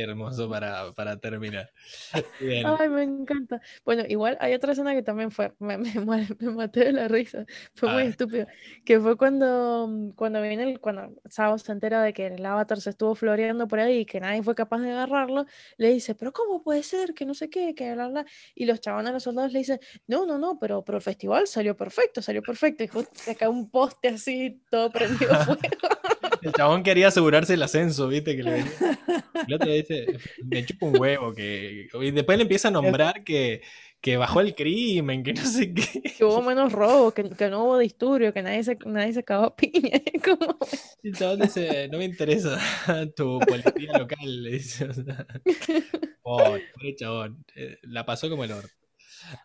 Speaker 1: hermoso para, para terminar. Bien.
Speaker 3: Ay, me encanta. Bueno, igual hay otra escena que también fue, me, me, me maté de la risa, fue muy estúpido, que fue cuando, cuando viene el, cuando Sao se entera de que el avatar se estuvo floreando por ahí y que nadie fue capaz de agarrarlo, le dice, pero ¿cómo puede ser? Que no sé qué, que bla, bla. Y los chabones, los soldados le dicen, no, no, no, pero, pero el festival salió perfecto, salió perfecto. Y justo se cae un poste así, todo prendido fuego.
Speaker 1: El chabón quería asegurarse el ascenso, ¿viste? Que le venía. El otro dice, me chupa un huevo. Que... Y después le empieza a nombrar que, que bajó el crimen, que no sé qué.
Speaker 3: que hubo menos robos, que, que no hubo disturbio, que nadie se, nadie se cagó a piña. como,
Speaker 1: el chabón dice, no me interesa tu policía local. Le dice, o sea. Pobre, pobre chabón. Eh, La pasó como el orto.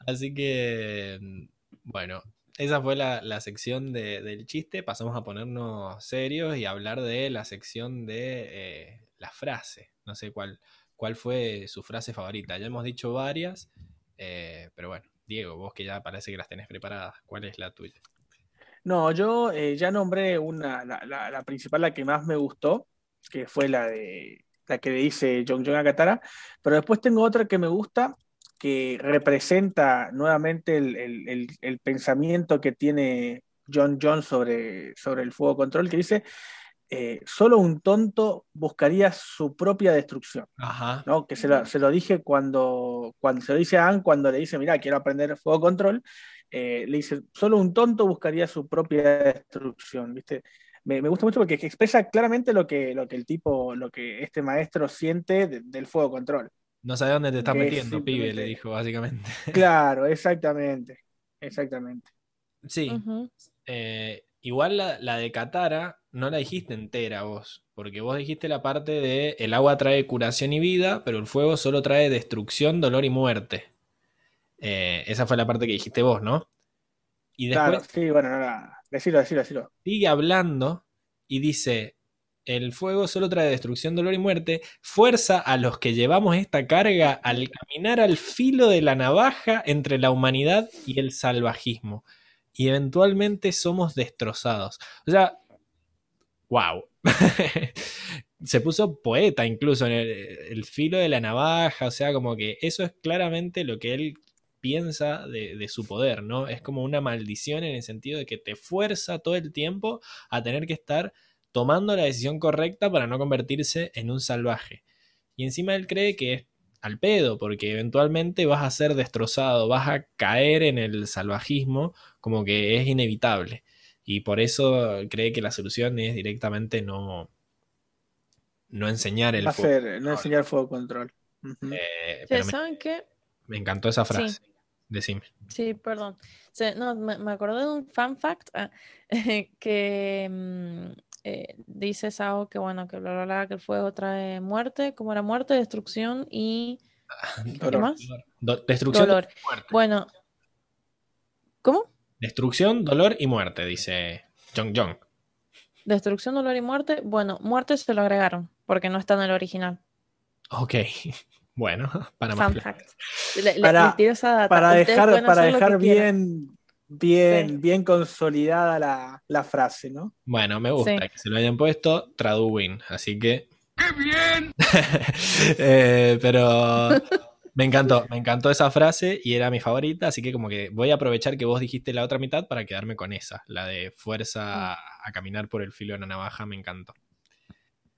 Speaker 1: Así que, mm, bueno, esa fue la, la sección de- del chiste. Pasamos a ponernos serios y hablar de la sección de eh, la frase. No sé cuál, cuál fue su frase favorita. Ya hemos dicho varias, eh, pero bueno, Diego, vos que ya parece que las tenés preparadas, ¿cuál es la tuya?
Speaker 2: No, yo eh, ya nombré una, la, la- principal, la que más me gustó, que fue la de la que dice John John a Katara, pero después tengo otra que me gusta, que representa nuevamente el, el- el- el pensamiento que tiene John John sobre, sobre el fuego control, que dice, eh, solo un tonto buscaría su propia destrucción.
Speaker 1: Ajá.
Speaker 2: ¿no? Que se lo, se lo dije cuando, cuando se lo dice a Anne, cuando le dice, mira, quiero aprender fuego control, eh, le dice, solo un tonto buscaría su propia destrucción, ¿viste? Me, me gusta mucho porque expresa claramente lo que, lo que el tipo, lo que este maestro siente de- del fuego control.
Speaker 1: No sabes dónde te estás metiendo, pibe, le dijo básicamente.
Speaker 2: Claro, exactamente, exactamente.
Speaker 1: Sí. Eh, igual la, la de Katara no la dijiste entera vos, porque vos dijiste la parte de el agua trae curación y vida, pero el fuego solo trae destrucción, dolor y muerte. Eh, esa fue la parte que dijiste vos, ¿no? Y después
Speaker 2: Claro, sí, bueno, no, no, decilo, decilo, decilo.
Speaker 1: sigue hablando y dice, el fuego solo trae destrucción, dolor y muerte, fuerza a los que llevamos esta carga al caminar al filo de la navaja entre la humanidad y el salvajismo. Y eventualmente somos destrozados. O sea, wow. Se puso poeta incluso en el, el filo de la navaja, o sea, como que eso es claramente lo que él piensa de, de su poder, ¿no? Es como una maldición en el sentido de que te fuerza todo el tiempo a tener que estar tomando la decisión correcta para no convertirse en un salvaje. Y encima él cree que es al pedo, porque eventualmente vas a ser destrozado, vas a caer en el salvajismo, como que es inevitable. Y por eso cree que la solución es directamente no, no enseñar el
Speaker 2: a
Speaker 1: fuego.
Speaker 2: no enseñar fuego control.
Speaker 1: Eh,
Speaker 3: Sí,
Speaker 1: pero me,
Speaker 3: ¿Saben qué?
Speaker 1: me encantó esa
Speaker 3: Sí.
Speaker 1: frase. Decime.
Speaker 3: Sí, perdón. No, me, me acordé de un fan fact ah, que mm, eh, dice Sao que bueno, que bla, bla, bla, que el fuego trae muerte, como era muerte, destrucción y ¿qué
Speaker 2: Dolor.
Speaker 3: más?
Speaker 1: Do- destrucción,
Speaker 3: Dolor.
Speaker 1: muerte.
Speaker 3: Bueno, ¿cómo?
Speaker 1: Destrucción, dolor y muerte, dice Jong Jong.
Speaker 3: Destrucción, dolor y muerte. Bueno, muerte se lo agregaron porque no está en el original.
Speaker 1: Ok. Bueno, para más.
Speaker 3: fact. Le, le-
Speaker 2: Para-
Speaker 3: esa data.
Speaker 2: Para dejar, para dejar bien, bien,
Speaker 3: Sí.
Speaker 2: bien consolidada la, la frase, ¿no?
Speaker 1: Bueno, me gusta
Speaker 3: Sí.
Speaker 1: que se lo hayan puesto Traduwin, así que. ¡Qué bien! pero me encantó, me encantó esa frase y era mi favorita, así que como que voy a aprovechar que vos dijiste la otra mitad para quedarme con esa, la de fuerza a caminar por el filo de la navaja, me encantó.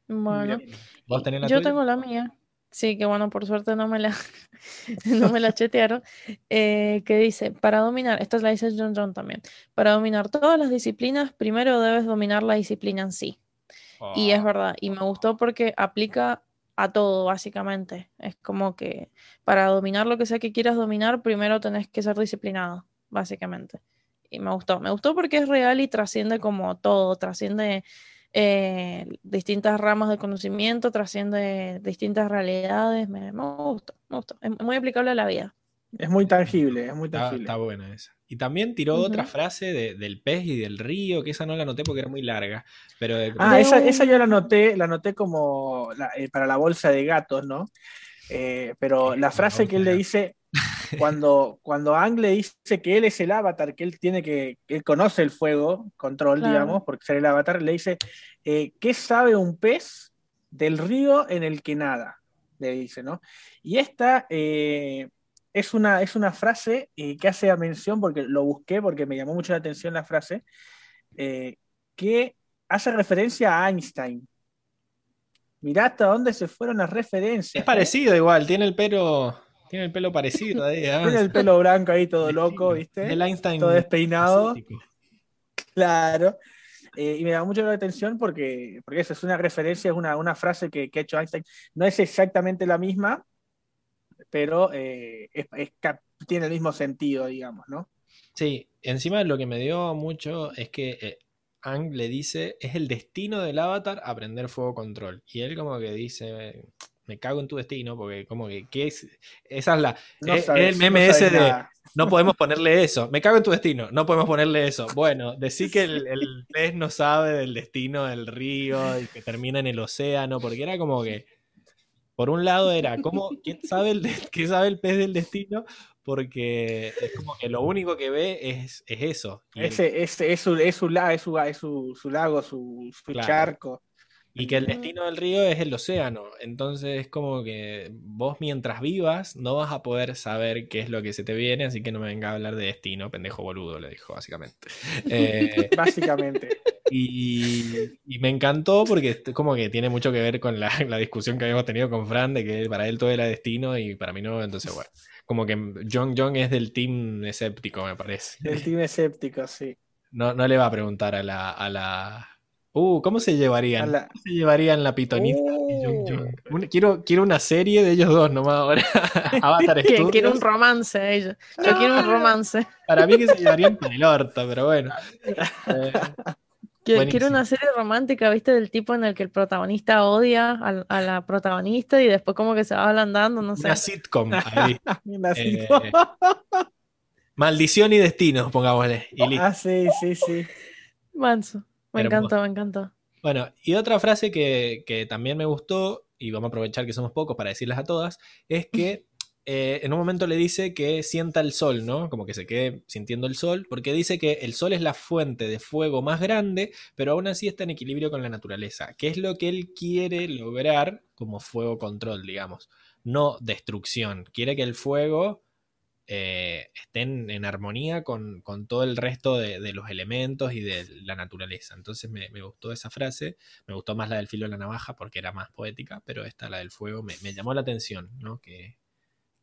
Speaker 3: Bueno.
Speaker 1: ¿Vos tenés la
Speaker 3: yo
Speaker 1: tuya?
Speaker 3: tengo la mía. Sí, que bueno, por suerte no me la, no me la chetearon. eh, que dice, para dominar, esta la dice John John también, para dominar todas las disciplinas, primero debes dominar la disciplina en sí. Y es
Speaker 1: Oh,
Speaker 3: verdad, y me gustó porque aplica a todo, básicamente. Es como que para dominar lo que sea que quieras dominar, primero tenés que ser disciplinado, básicamente. Y me gustó, me gustó porque es real y trasciende como todo, trasciende eh, distintas ramas de conocimiento, trasciende distintas realidades. Me, me gustó, me gustó. Es muy aplicable a la vida.
Speaker 2: Es muy tangible, es muy
Speaker 1: Está,
Speaker 2: tangible.
Speaker 1: está buena esa. Y también tiró otra frase de- del pez y del río, que esa no la anoté porque era muy larga. Pero de-
Speaker 2: Ah, esa, esa yo la anoté, la anoté como la- eh, para la bolsa de gatos, ¿no? Eh, pero la frase que él le dice, cuando, cuando Ang le dice que él es el avatar, que él tiene que, que él conoce el fuego, control,
Speaker 3: Claro.
Speaker 2: digamos, porque ser el avatar, le dice, eh, ¿qué sabe un pez del río en el que nada? Le dice, ¿no? Y esta eh, es, una, es una frase eh, que hace mención, porque lo busqué, porque me llamó mucho la atención la frase, que hace referencia a Einstein. Mirá hasta dónde se fueron las referencias.
Speaker 1: Es parecido igual, tiene el pelo, tiene el pelo parecido ahí. ah.
Speaker 2: Tiene el pelo blanco ahí todo loco, ¿viste?
Speaker 1: El Einstein
Speaker 2: Todo despeinado,
Speaker 1: asiático.
Speaker 2: claro. Eh, y me da mucho la atención porque, porque eso es una referencia, es una, una frase que, que ha hecho Einstein. No es exactamente la misma, pero eh, es- es cap- tiene el mismo sentido, digamos, ¿no?
Speaker 1: Sí, encima lo que me dio mucho es que eh, Ang le dice, es el destino del avatar aprender fuego control. Y él como que dice, me cago en tu destino, porque como que, ¿qué es? Esa es la...
Speaker 2: No
Speaker 1: es-
Speaker 2: sabes-
Speaker 1: el meme
Speaker 2: no
Speaker 1: de,
Speaker 2: nada.
Speaker 1: no podemos ponerle eso, me cago en tu destino, no podemos ponerle eso. Bueno, decir que el, el pez no sabe del destino del río y que termina en el océano, porque era como que, por un lado era, ¿cómo, ¿qué, sabe el, qué sabe el pez del destino? Porque es como que lo único que ve es, es eso. El-
Speaker 2: Ese, es, su, es, su, es, su, es su, su lago, su, su
Speaker 1: Claro.
Speaker 2: charco.
Speaker 1: Y que el destino del río es el océano. Entonces es como que vos mientras vivas no vas a poder saber qué es lo que se te viene, así que no me venga a hablar de destino, pendejo boludo, le dijo básicamente. Eh,
Speaker 2: Básicamente.
Speaker 1: y, y me encantó porque es como que tiene mucho que ver con la, la discusión que habíamos tenido con Fran de que para él todo era destino y para mí no, entonces bueno. Como que John John es del team escéptico, me parece.
Speaker 2: El team escéptico, sí.
Speaker 1: No, no le va a preguntar a la, a la... Uh, ¿cómo se llevarían?
Speaker 2: La-
Speaker 1: ¿Cómo se llevarían la pitonista y Jung
Speaker 2: Uh.
Speaker 1: Jung? Un- quiero, quiero una serie de ellos dos nomás ahora. Avatar
Speaker 3: Que- Quiero
Speaker 1: Studios.
Speaker 3: un romance ella. Yo quiero un romance.
Speaker 1: Para mí que se llevarían por el orto, pero bueno. Eh,
Speaker 3: Quiero, una serie romántica, ¿viste? Del tipo en el que el protagonista odia a, la protagonista y después como que se va ablandando, no sé.
Speaker 1: una sitcom ahí.
Speaker 2: Una
Speaker 1: Eh,
Speaker 2: sitcom.
Speaker 1: Maldición y destino, pongámosle. Y listo.
Speaker 2: Ah, sí, sí, sí.
Speaker 3: Manso. Me encantó, me encantó.
Speaker 1: Bueno, y otra frase que, que también me gustó, y vamos a aprovechar que somos pocos para decirlas a todas, es que eh, en un momento le dice que sienta el sol, ¿no? Como que se quede sintiendo el sol, porque dice que el sol es la fuente de fuego más grande, pero aún así está en equilibrio con la naturaleza, que es lo que él quiere lograr como fuego control, digamos, no destrucción. Quiere que el fuego eh, esté en, armonía con, con todo el resto de, los elementos y de la naturaleza. Entonces me, me gustó esa frase, me gustó más la del filo de la navaja porque era más poética, pero esta, la del fuego, me, me llamó la atención, ¿no? Que,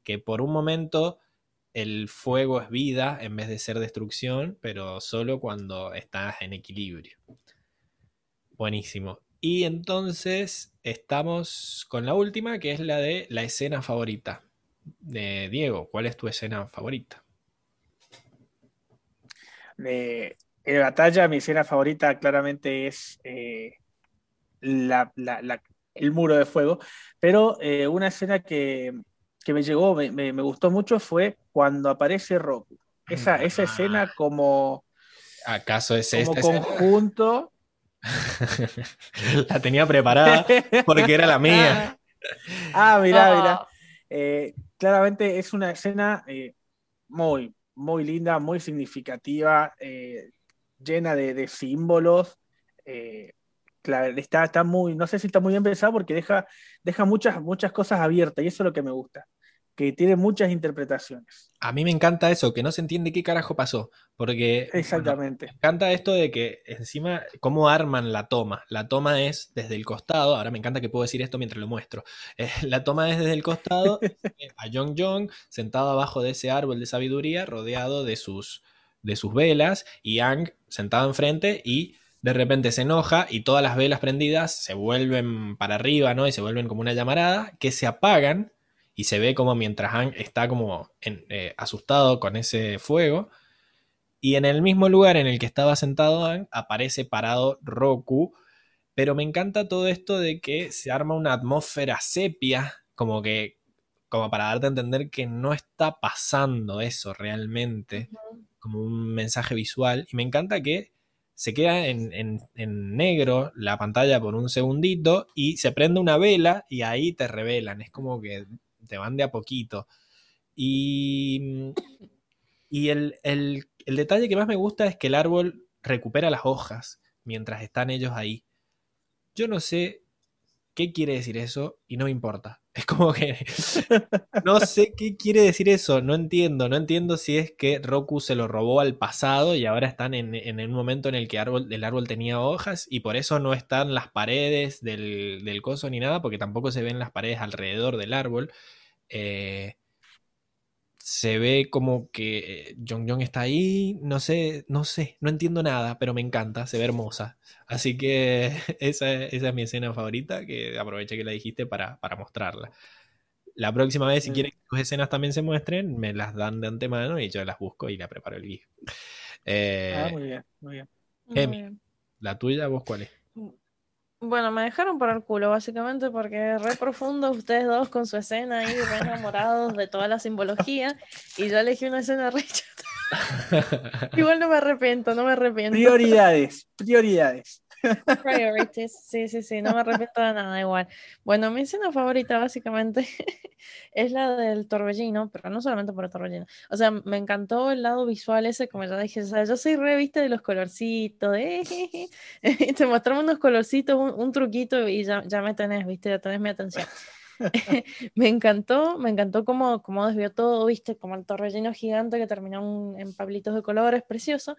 Speaker 1: que por un momento el fuego es vida en vez de ser destrucción, pero solo cuando estás en equilibrio. Buenísimo. Y entonces estamos con la última, que es la de la escena favorita. Diego, ¿cuál es tu escena favorita?
Speaker 2: De, de batalla, mi escena favorita claramente es eh, la- la- la- el muro de fuego, pero eh, una escena que, que me llegó, me, me- me gustó mucho fue cuando aparece Roku. Esa, esa
Speaker 1: Ah.
Speaker 2: escena como,
Speaker 1: ¿Acaso es
Speaker 2: como
Speaker 1: esta escena?
Speaker 2: conjunto.
Speaker 1: La tenía preparada porque era la mía.
Speaker 2: Ah, mirá,
Speaker 3: Oh,
Speaker 2: mirá. Eh, claramente es una escena eh, muy, muy linda, muy significativa, eh, llena de, de símbolos. eh, está, está muy, no sé si está muy bien pensada porque deja, deja muchas, muchas cosas abiertas y eso es lo que me gusta, que tiene muchas interpretaciones.
Speaker 1: A mí me encanta eso, que no se entiende qué carajo pasó. Porque bueno,
Speaker 2: Exactamente.
Speaker 1: me encanta esto de que encima, cómo arman la toma. La toma es desde el costado. Ahora me encanta que puedo decir esto mientras lo muestro. Eh, la toma es desde el costado a Jong Jong sentado abajo de ese árbol de sabiduría, rodeado de sus, de sus velas, y Ang sentado enfrente y de repente se enoja y todas las velas prendidas se vuelven para arriba, ¿no? Y se vuelven como una llamarada, que se apagan y se ve como mientras Ang está como en- eh, asustado con ese fuego. Y en el mismo lugar en el que estaba sentado Ang, aparece parado Roku. Pero me encanta todo esto de que se arma una atmósfera sepia, como que, como para darte a entender que no está pasando eso realmente, como un mensaje visual. Y me encanta que se queda en, en- en negro la pantalla por un segundito y se prende una vela y ahí te revelan. Es como que te van de a poquito. Y, y el, el- el detalle que más me gusta es que el árbol recupera las hojas mientras están ellos ahí. Yo no sé qué quiere decir eso y no me importa. Es como que no sé qué quiere decir eso, no entiendo, no entiendo si es que Roku se lo robó al pasado y ahora están en, en un momento en el que árbol, el árbol tenía hojas y por eso no están las paredes del, del coso ni nada, porque tampoco se ven las paredes alrededor del árbol. Eh, se ve como que Jong Jong está ahí, no sé, no sé, no entiendo nada, pero me encanta, se ve hermosa. Así que esa, esa es mi escena favorita, que aproveché que la dijiste para, para mostrarla. La próxima vez, si
Speaker 2: Mm.
Speaker 1: quieren que tus escenas también se muestren, me las dan de antemano y yo las busco y la preparo el GIF. Eh,
Speaker 2: Ah, muy bien, muy bien.
Speaker 1: Emi.
Speaker 3: bien.
Speaker 1: ¿La tuya, vos cuál es?
Speaker 3: Bueno, me dejaron por el culo, básicamente, porque re profundo ustedes dos con su escena ahí, re enamorados de toda la simbología, y yo elegí una escena re chata. Igual no me arrepiento, no me arrepiento.
Speaker 2: Prioridades, prioridades.
Speaker 3: Priorities, sí, sí, sí, no me arrepiento de nada igual. Bueno, mi escena favorita básicamente es la del torbellino, pero no solamente por el torbellino. O sea, me encantó el lado visual ese, como ya dije, o sea, yo soy re, viste, de los colorcitos, de te mostramos unos colorcitos, un, un truquito y ya, ya me tenés, viste, ya tenés mi atención. me encantó, me encantó cómo, cómo desvió todo, viste, como el torbellino gigante que terminó en, en pablitos de colores, precioso.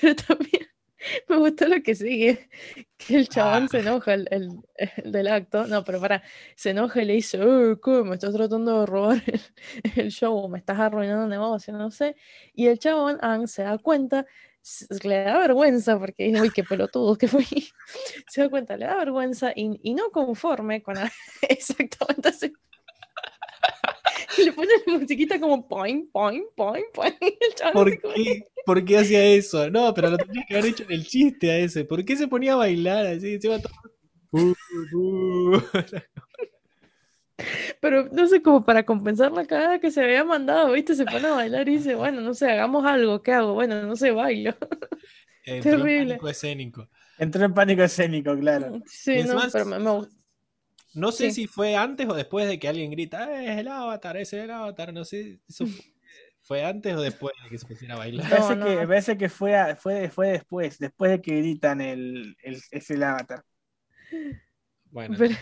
Speaker 3: pero también me gustó lo que sigue, que el chabón se enoja, el, el- el del acto, no, pero para, se enoja y le dice, "Eh, ¿qué? Me estás tratando de robar el, el show, me estás arruinando el negocio, no sé, y el chabón, Ang, se da cuenta, le da vergüenza, porque dice, uy, qué pelotudo que fui, se da cuenta, le da vergüenza, y, y no conforme con la- exactamente así. Y le pone la musiquita como poing, poing, poing, poing.
Speaker 1: ¿Por qué? ¿Por qué hacía eso? No, pero lo tendría que haber hecho en el chiste a ese. ¿Por qué se ponía a bailar así? Se iba todo... Uh, uh.
Speaker 3: Pero no sé, como para compensar la cagada que se había mandado, ¿viste? Se pone a bailar y dice, bueno, no sé, hagamos algo, ¿qué hago? Bueno, no sé, bailo.
Speaker 1: Entró en
Speaker 3: Terrible.
Speaker 1: pánico escénico.
Speaker 2: Entró en pánico escénico, claro.
Speaker 3: Sí, no,
Speaker 1: más,
Speaker 3: pero me, me
Speaker 1: No sé
Speaker 3: Sí.
Speaker 1: si fue antes o después de que alguien grita, "Eh, es el avatar, ese es el avatar. No sé, ¿eso fue, fue antes o después de que se pusiera a bailar?
Speaker 2: Parece
Speaker 3: no.
Speaker 2: que, parece que fue, a- fue, fue después, después de que gritan el, el, es el avatar.
Speaker 1: Bueno,
Speaker 3: Pero-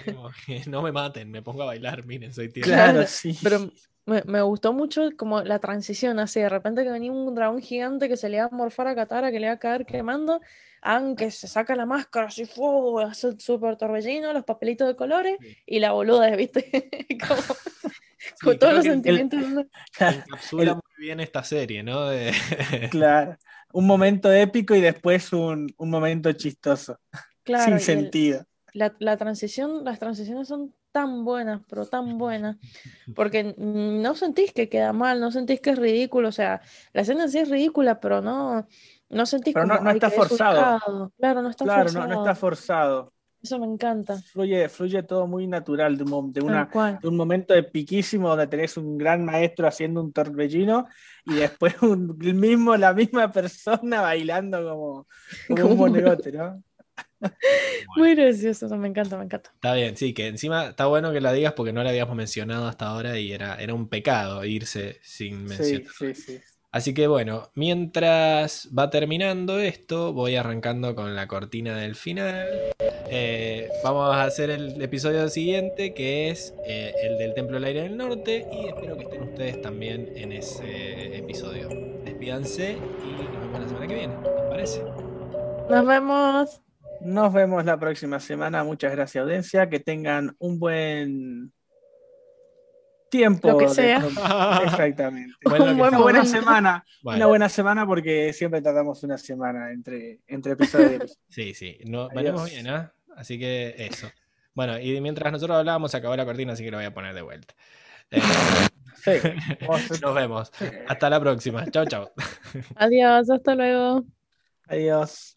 Speaker 1: no me maten, me pongo a bailar, miren, soy tierno.
Speaker 2: Claro,
Speaker 3: Claro,
Speaker 2: sí.
Speaker 3: Pero me, me gustó mucho como la transición, así, de repente que venía un dragón gigante que se le iba a morfar a Katara, que le iba a caer quemando, aunque se saca la máscara, así, ¡fu! hace el super torbellino, los papelitos de colores,
Speaker 1: Sí.
Speaker 3: y la boluda, ¿viste? como,
Speaker 1: Sí,
Speaker 3: con todos los
Speaker 1: el-
Speaker 3: sentimientos. de una-
Speaker 1: encapsula
Speaker 2: El-
Speaker 1: muy bien esta serie, ¿no? De-
Speaker 2: Claro. Un momento épico y después un, un momento chistoso.
Speaker 3: Claro,
Speaker 2: sin
Speaker 3: el-
Speaker 2: sentido.
Speaker 3: la, la transición, las transiciones son tan buenas, pero tan buenas, porque no sentís que queda mal, no sentís que es ridículo, o sea, la escena en sí es ridícula, pero no, no sentís
Speaker 2: Pero no-
Speaker 3: como,
Speaker 2: no
Speaker 3: "Ay,
Speaker 2: está forzado".
Speaker 3: desubicado". Claro, no está
Speaker 2: Claro, no,
Speaker 3: forzado.
Speaker 2: no está forzado.
Speaker 3: Eso me encanta.
Speaker 2: Fluye, fluye todo muy natural de, un de una, de un momento epiquísimo donde tenés un gran maestro haciendo un torbellino y después un, el mismo, la misma persona bailando como, como
Speaker 3: Como
Speaker 2: un monegote, ¿no?
Speaker 3: Muy gracioso, me encanta, me encanta.
Speaker 1: Está bien, sí, que encima está bueno que la digas porque no la habíamos mencionado hasta ahora y era, era un pecado irse sin
Speaker 2: Sí,
Speaker 1: mencionar.
Speaker 2: sí, sí.
Speaker 1: Así que bueno, mientras va terminando esto, voy arrancando con la cortina del final. Eh, vamos a hacer el episodio siguiente, que es eh, el del Templo del Aire del Norte, y espero que estén ustedes también en ese episodio. Despídanse y nos vemos la semana que viene, ¿les parece?
Speaker 3: Nos vemos.
Speaker 2: Nos vemos la próxima semana. Muchas gracias, audiencia. Que tengan un buen tiempo.
Speaker 3: Lo que
Speaker 2: de-
Speaker 3: sea.
Speaker 2: Exactamente.
Speaker 1: Bueno,
Speaker 3: Un buen
Speaker 2: Una buena semana.
Speaker 1: Bueno,
Speaker 2: Una buena semana porque siempre tratamos una semana entre, entre episodios.
Speaker 1: sí, sí, no, venimos bien, ¿ah? Así que eso. Bueno, y mientras nosotros hablábamos, se acabó la cortina, así que lo voy a poner de vuelta. Eh,
Speaker 2: Sí.
Speaker 1: Nos vemos. Hasta la próxima. Chao, chao.
Speaker 3: Adiós, hasta luego.
Speaker 2: Adiós.